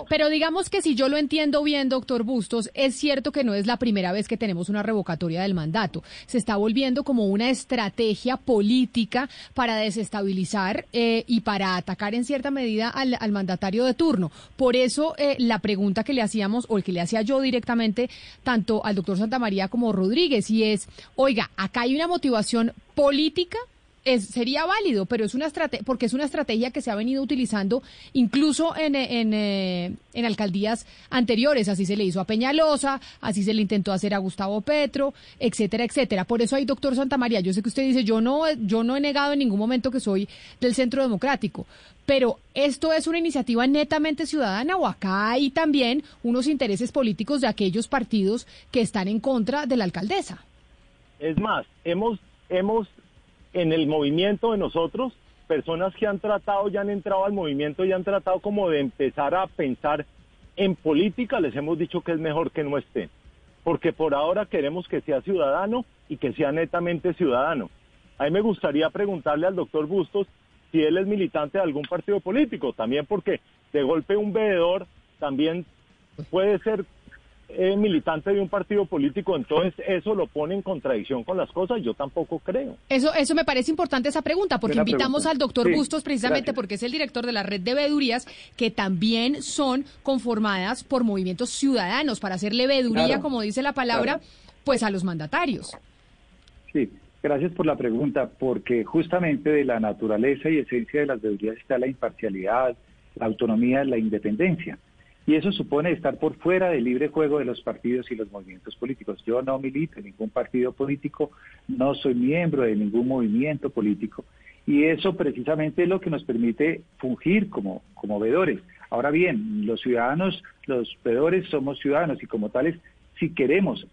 pero digamos que si yo lo entiendo bien, doctor Bustos, es cierto que no es la primera vez que tenemos una revocatoria del mandato. Se está volviendo como una estrategia política para desestabilizar eh, y para atacar en cierta medida al, mandatario de turno. Por eso eh, la pregunta que le hacíamos, o el que le hacía yo directamente, tanto al doctor Santa María como Rodríguez, y es, oiga, acá hay una motivación política es, sería válido, pero es una estrategia, porque es una estrategia que se ha venido utilizando incluso en, en, eh, en, alcaldías anteriores. Así se le hizo a Peñalosa, así se le intentó hacer a Gustavo Petro, etcétera, etcétera. Por eso hay doctor Santa María. Yo sé que usted dice, yo no, yo no he negado en ningún momento que soy del Centro Democrático, pero ¿esto es una iniciativa netamente ciudadana o acá hay también unos intereses políticos de aquellos partidos que están en contra de la alcaldesa? Es más, hemos, hemos en el movimiento de nosotros, personas que han tratado, ya han entrado al movimiento y han tratado como de empezar a pensar en política, les hemos dicho que es mejor que no estén, porque por ahora queremos que sea ciudadano y que sea netamente ciudadano. A mí me gustaría preguntarle al doctor Bustos si él es militante de algún partido político, también porque de golpe un veedor también puede ser eh, militante de un partido político, entonces eso lo pone en contradicción con las cosas, yo tampoco creo. Eso, eso me parece importante esa pregunta, porque invitamos al doctor Bustos precisamente porque es el director de la red de veedurías, que también son conformadas por movimientos ciudadanos para hacerle veeduría, como dice la palabra, pues a los mandatarios. Sí, gracias por la pregunta, porque justamente de la naturaleza y esencia de las veedurías está la imparcialidad, la autonomía, la independencia. Y eso supone estar por fuera del libre juego de los partidos y los movimientos políticos. Yo no milito en ningún partido político, no soy miembro de ningún movimiento político. Y eso precisamente es lo que nos permite fungir como, como veedores. Ahora bien, los ciudadanos, los veedores somos ciudadanos y como tales, si queremos,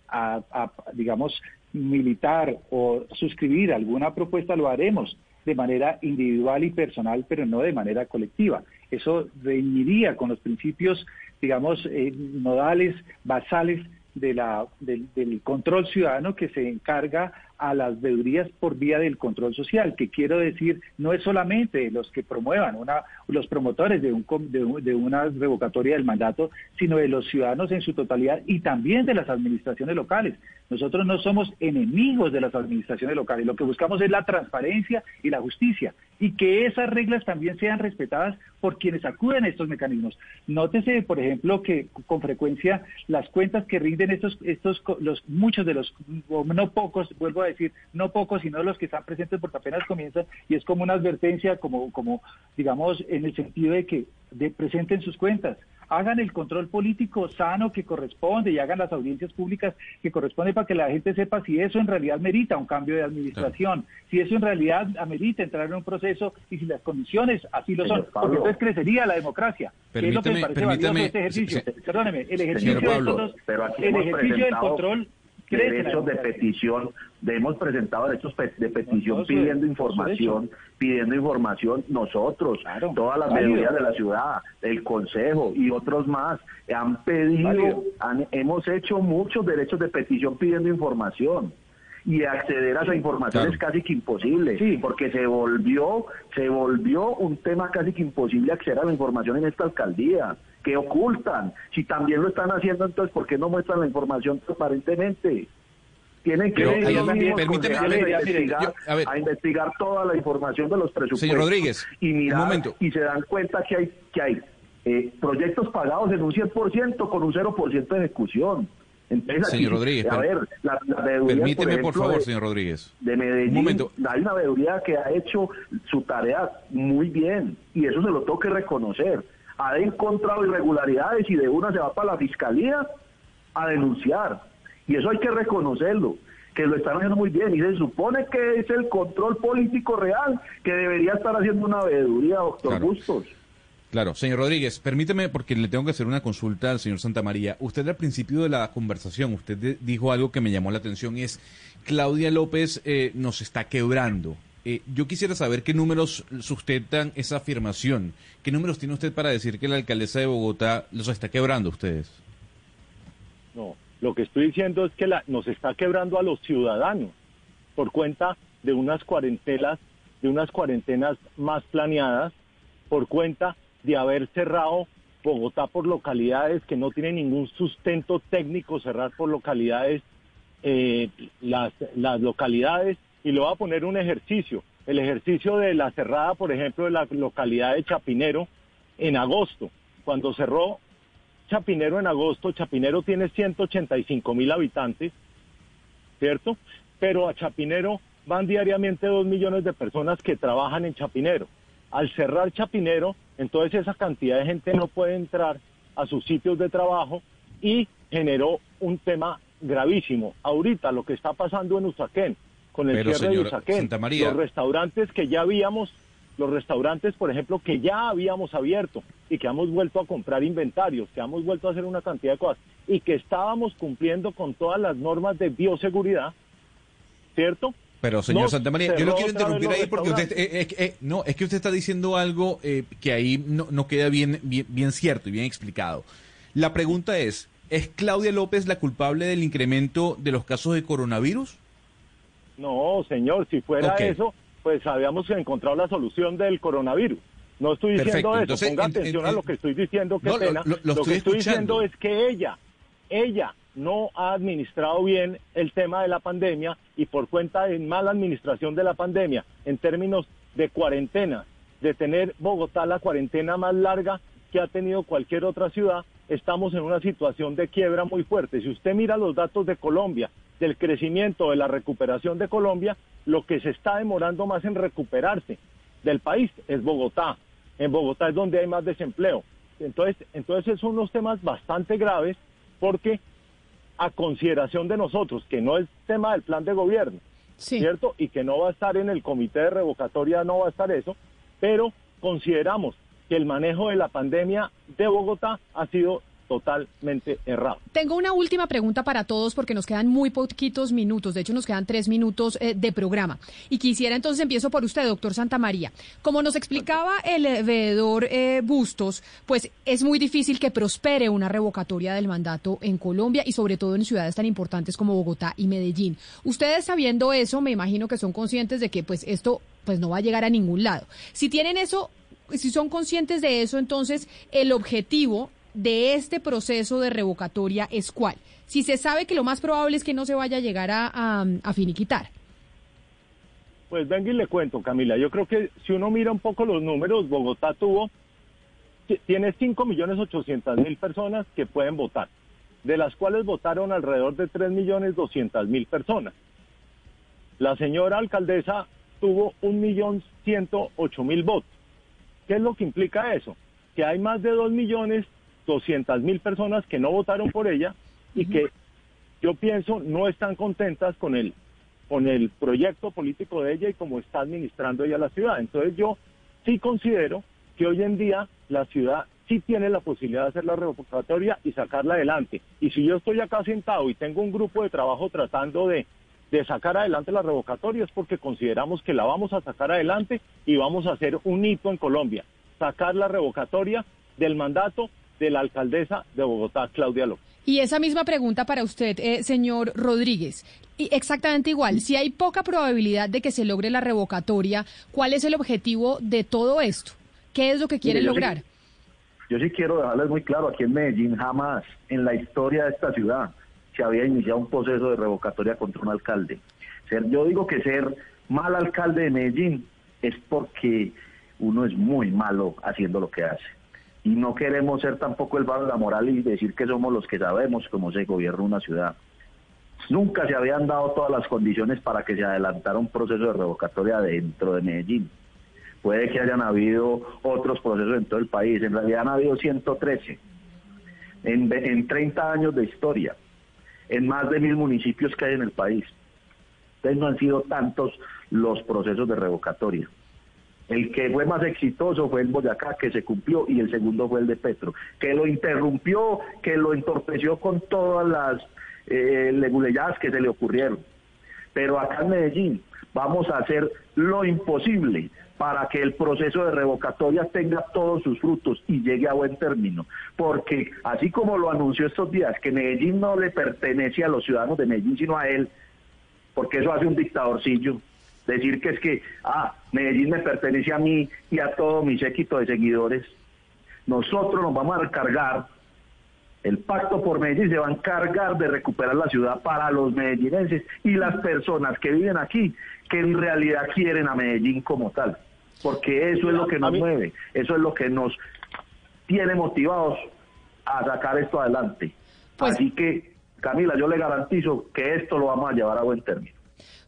digamos, militar o suscribir alguna propuesta, lo haremos de manera individual y personal, pero no de manera colectiva. Eso reñiría con los principios, digamos, eh, nodales, basales de la, del, control ciudadano que se encarga a las veedurías por vía del control social, que quiero decir, no es solamente los que promuevan, una, los promotores de, un, de, una revocatoria del mandato, sino de los ciudadanos en su totalidad y también de las administraciones locales. Nosotros no somos enemigos de las administraciones locales, lo que buscamos es la transparencia y la justicia y que esas reglas también sean respetadas por quienes acuden a estos mecanismos. Nótese, por ejemplo, que con frecuencia las cuentas que rinden estos, estos los, muchos de los, no pocos, vuelvo a decir, no pocos, sino los que están presentes porque apenas comienzan, y es como una advertencia, como, como digamos, en el sentido de que presenten sus cuentas, hagan el control político sano que corresponde y hagan las audiencias públicas que corresponde para que la gente sepa si eso en realidad merita un cambio de administración, si eso en realidad amerita entrar en un proceso y si las condiciones así lo son, porque entonces crecería la democracia. Permíteme, permíteme, este ejercicio. Perdóneme, el ejercicio, el ejercicio del control derechos de petición, hemos presentado derechos de petición pidiendo información, pidiendo información nosotros, todas las medidas de la ciudad, el consejo y otros más han pedido, hemos hecho muchos derechos de petición pidiendo información. Y acceder a esa información es casi que imposible, porque se volvió, se volvió un tema casi que imposible acceder a la información en esta alcaldía que ocultan. Si también lo están haciendo, entonces, ¿por qué no muestran la información transparentemente? Tienen que ir investigar, yo- a ver. a investigar toda la información de los presupuestos Señor Rodríguez, y mirar y se dan cuenta que hay que hay eh, proyectos pagados en un 100% con un 0% de ejecución. Entonces, aquí, Señor Rodríguez, a ver, la, la Permíteme, por ejemplo, favor, de- señor Rodríguez. de Medellín, Un momento. hay una veeduría que ha hecho su tarea muy bien y eso se lo tengo que reconocer. Ha encontrado irregularidades y de una se va para la fiscalía a denunciar. Y eso hay que reconocerlo, que lo están haciendo muy bien. Y se supone que es el control político real que debería estar haciendo una veeduría, doctor Claro. Bustos. Claro, señor Rodríguez, permíteme, porque le tengo que hacer una consulta al señor Santamaría. Usted al principio de la conversación, usted de- dijo algo que me llamó la atención, es Claudia López eh, nos está quebrando. Eh, yo quisiera saber qué números sustentan esa afirmación. ¿Qué números tiene usted para decir que la alcaldesa de Bogotá los está quebrando a ustedes? No, lo que estoy diciendo es que la- nos está quebrando a los ciudadanos por cuenta de unas cuarentenas, de unas cuarentenas más planeadas, por cuenta de haber cerrado Bogotá por localidades que no tienen ningún sustento técnico, cerrar por localidades, eh, las, las localidades, y le voy a poner un ejercicio, el ejercicio de la cerrada, por ejemplo, de la localidad de Chapinero en agosto, cuando cerró Chapinero en agosto, Chapinero tiene 185 mil habitantes, ¿cierto? Pero a Chapinero van diariamente dos millones de personas que trabajan en Chapinero. Al cerrar Chapinero, entonces esa cantidad de gente no puede entrar a sus sitios de trabajo y generó un tema gravísimo. Ahorita lo que está pasando en Usaquén, con el Pero, cierre de Usaquén, los restaurantes que ya habíamos, los restaurantes, por ejemplo, que ya habíamos abierto y que hemos vuelto a comprar inventarios, que hemos vuelto a hacer una cantidad de cosas y que estábamos cumpliendo con todas las normas de bioseguridad, ¿cierto? Pero, señor No, Santamaría, yo cerró lo quiero interrumpir ahí porque usted, eh, eh, eh, no, es que usted está diciendo algo eh, que ahí no, no queda bien, bien, bien cierto y bien explicado. La pregunta es, ¿es Claudia López la culpable del incremento de los casos de coronavirus? No, señor, si fuera eso, pues habíamos encontrado la solución del coronavirus. No estoy diciendo Perfecto, eso, entonces, ponga en- atención en- a lo que estoy diciendo, qué No, lo- pena. lo- que estoy diciendo es que ella, ella no ha administrado bien el tema de la pandemia y por cuenta de mala administración de la pandemia en términos de cuarentena, de tener Bogotá la cuarentena más larga que ha tenido cualquier otra ciudad, estamos en una situación de quiebra muy fuerte. Si usted mira los datos de Colombia, del crecimiento, de la recuperación de Colombia, lo que se está demorando más en recuperarse del país es Bogotá. En Bogotá es donde hay más desempleo. Entonces, entonces son unos temas bastante graves porque a consideración de nosotros, que no es tema del plan de gobierno, ¿cierto? Y que no va a estar en el comité de revocatoria, no va a estar eso, pero consideramos que el manejo de la pandemia de Bogotá ha sido totalmente errado. Tengo una última pregunta para todos porque nos quedan muy poquitos minutos, de hecho nos quedan tres minutos eh, de programa. Y quisiera entonces, empiezo por usted, doctor Santamaría. Como nos explicaba el eh, veedor eh, Bustos, pues es muy difícil que prospere una revocatoria del mandato en Colombia y sobre todo en ciudades tan importantes como Bogotá y Medellín. Ustedes sabiendo eso, me imagino que son conscientes de que pues esto pues no va a llegar a ningún lado. Si tienen eso, si son conscientes de eso, entonces el objetivo de este proceso de revocatoria es cuál? Si se sabe que lo más probable es que no se vaya a llegar a, a, a finiquitar. Pues venga y le cuento, Camila. Yo creo que si uno mira un poco los números, Bogotá tuvo, ti- tiene 5 millones 800 mil personas que pueden votar, de las cuales votaron alrededor de 3 millones 200 mil personas. La señora alcaldesa tuvo un millón 108 mil votos. ¿Qué es lo que implica eso? Que hay más de 2 millones 200 mil personas que no votaron por ella y que yo pienso no están contentas con el con el proyecto político de ella y cómo está administrando ella la ciudad. Entonces yo sí considero que hoy en día la ciudad sí tiene la posibilidad de hacer la revocatoria y sacarla adelante. Y si yo estoy acá sentado y tengo un grupo de trabajo tratando de, de sacar adelante la revocatoria es porque consideramos que la vamos a sacar adelante y vamos a hacer un hito en Colombia, sacar la revocatoria del mandato de la alcaldesa de Bogotá, Claudia López. Y esa misma pregunta para usted, eh, señor Rodríguez. Y exactamente igual, si hay poca probabilidad de que se logre la revocatoria, ¿cuál es el objetivo de todo esto? ¿Qué es lo que quieren Mire, yo sí- lograr? Yo sí quiero dejarles muy claro, aquí en Medellín jamás en la historia de esta ciudad se se había iniciado un proceso de revocatoria contra un alcalde. Ser, yo digo que ser mal alcalde de Medellín es porque uno es muy malo haciendo lo que hace. Y no queremos ser tampoco el barro de la moral y decir que somos los que sabemos cómo se gobierna una ciudad. Nunca se habían dado todas las condiciones para que se adelantara un proceso de revocatoria dentro de Medellín. Puede que hayan habido otros procesos en todo el país. En realidad han habido 113 en, en 30 años de historia, en más de mil municipios que hay en el país. Entonces no han sido tantos los procesos de revocatoria. El que fue más exitoso fue el Boyacá, que se cumplió, y el segundo fue el de Petro, que lo interrumpió, que lo entorpeció con todas las eh, que se le ocurrieron. Pero acá en Medellín vamos a hacer lo imposible para que el proceso de revocatoria tenga todos sus frutos y llegue a buen término. Porque así como lo anunció estos días, que Medellín no le pertenece a los ciudadanos de Medellín, sino a él, porque eso hace un dictadorcillo. Decir que es que, ah, Medellín me pertenece a mí y a todo mi séquito de seguidores. Nosotros nos vamos a recargar, el pacto por Medellín se va a encargar de recuperar la ciudad para los medellinenses y las personas que viven aquí, que en realidad quieren a Medellín como tal porque eso es lo que nos mueve, eso es lo que nos tiene motivados a sacar esto adelante. Pues Así que, Camila, yo le garantizo que esto lo vamos a llevar a buen término.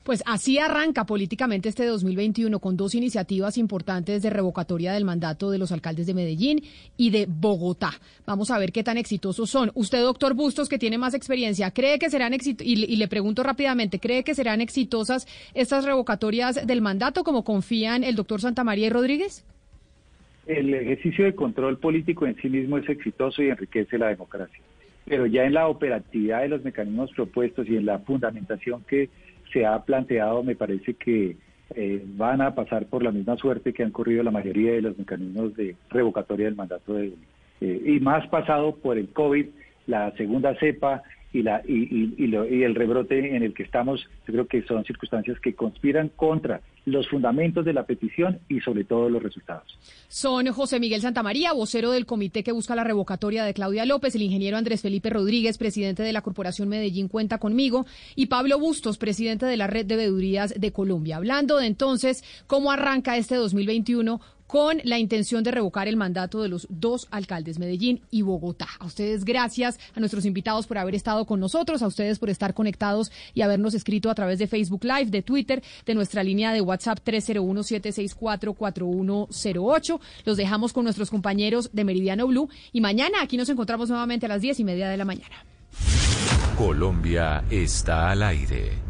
Pues así arranca políticamente este 2021 con dos iniciativas importantes de revocatoria del mandato de los alcaldes de Medellín y de Bogotá. Vamos a ver qué tan exitosos son. Usted, doctor Bustos, que tiene más experiencia, ¿cree que serán exitosas, y, le pregunto rápidamente, ¿cree que serán exitosas estas revocatorias del mandato como confían el doctor Santamaría y Rodríguez? El ejercicio de control político en sí mismo es exitoso y enriquece la democracia. Pero ya en la operatividad de los mecanismos propuestos y en la fundamentación que se ha planteado, me parece que eh, van a pasar por la misma suerte que han corrido la mayoría de los mecanismos de revocatoria del mandato de eh, y más pasado por el COVID, la segunda cepa y, la, y, y, el rebrote en el que estamos, yo creo que son circunstancias que conspiran contra los fundamentos de la petición y sobre todo los resultados. Son José Miguel Santamaría, vocero del comité que busca la revocatoria de Claudia López, el ingeniero Andrés Felipe Rodríguez, presidente de la Corporación Medellín Cuenta conmigo, y Pablo Bustos, presidente de la Red de Veedurías de Colombia. Hablando de entonces cómo arranca este 2021 con la intención de revocar el mandato de los dos alcaldes, Medellín y Bogotá. A ustedes gracias, a nuestros invitados por haber estado con nosotros, a ustedes por estar conectados y habernos escrito a través de Facebook Live, de Twitter, de nuestra línea de WhatsApp 301-764-4108. Los dejamos con nuestros compañeros de Meridiano Blue y mañana aquí nos encontramos nuevamente a las diez y media de la mañana. Colombia está al aire.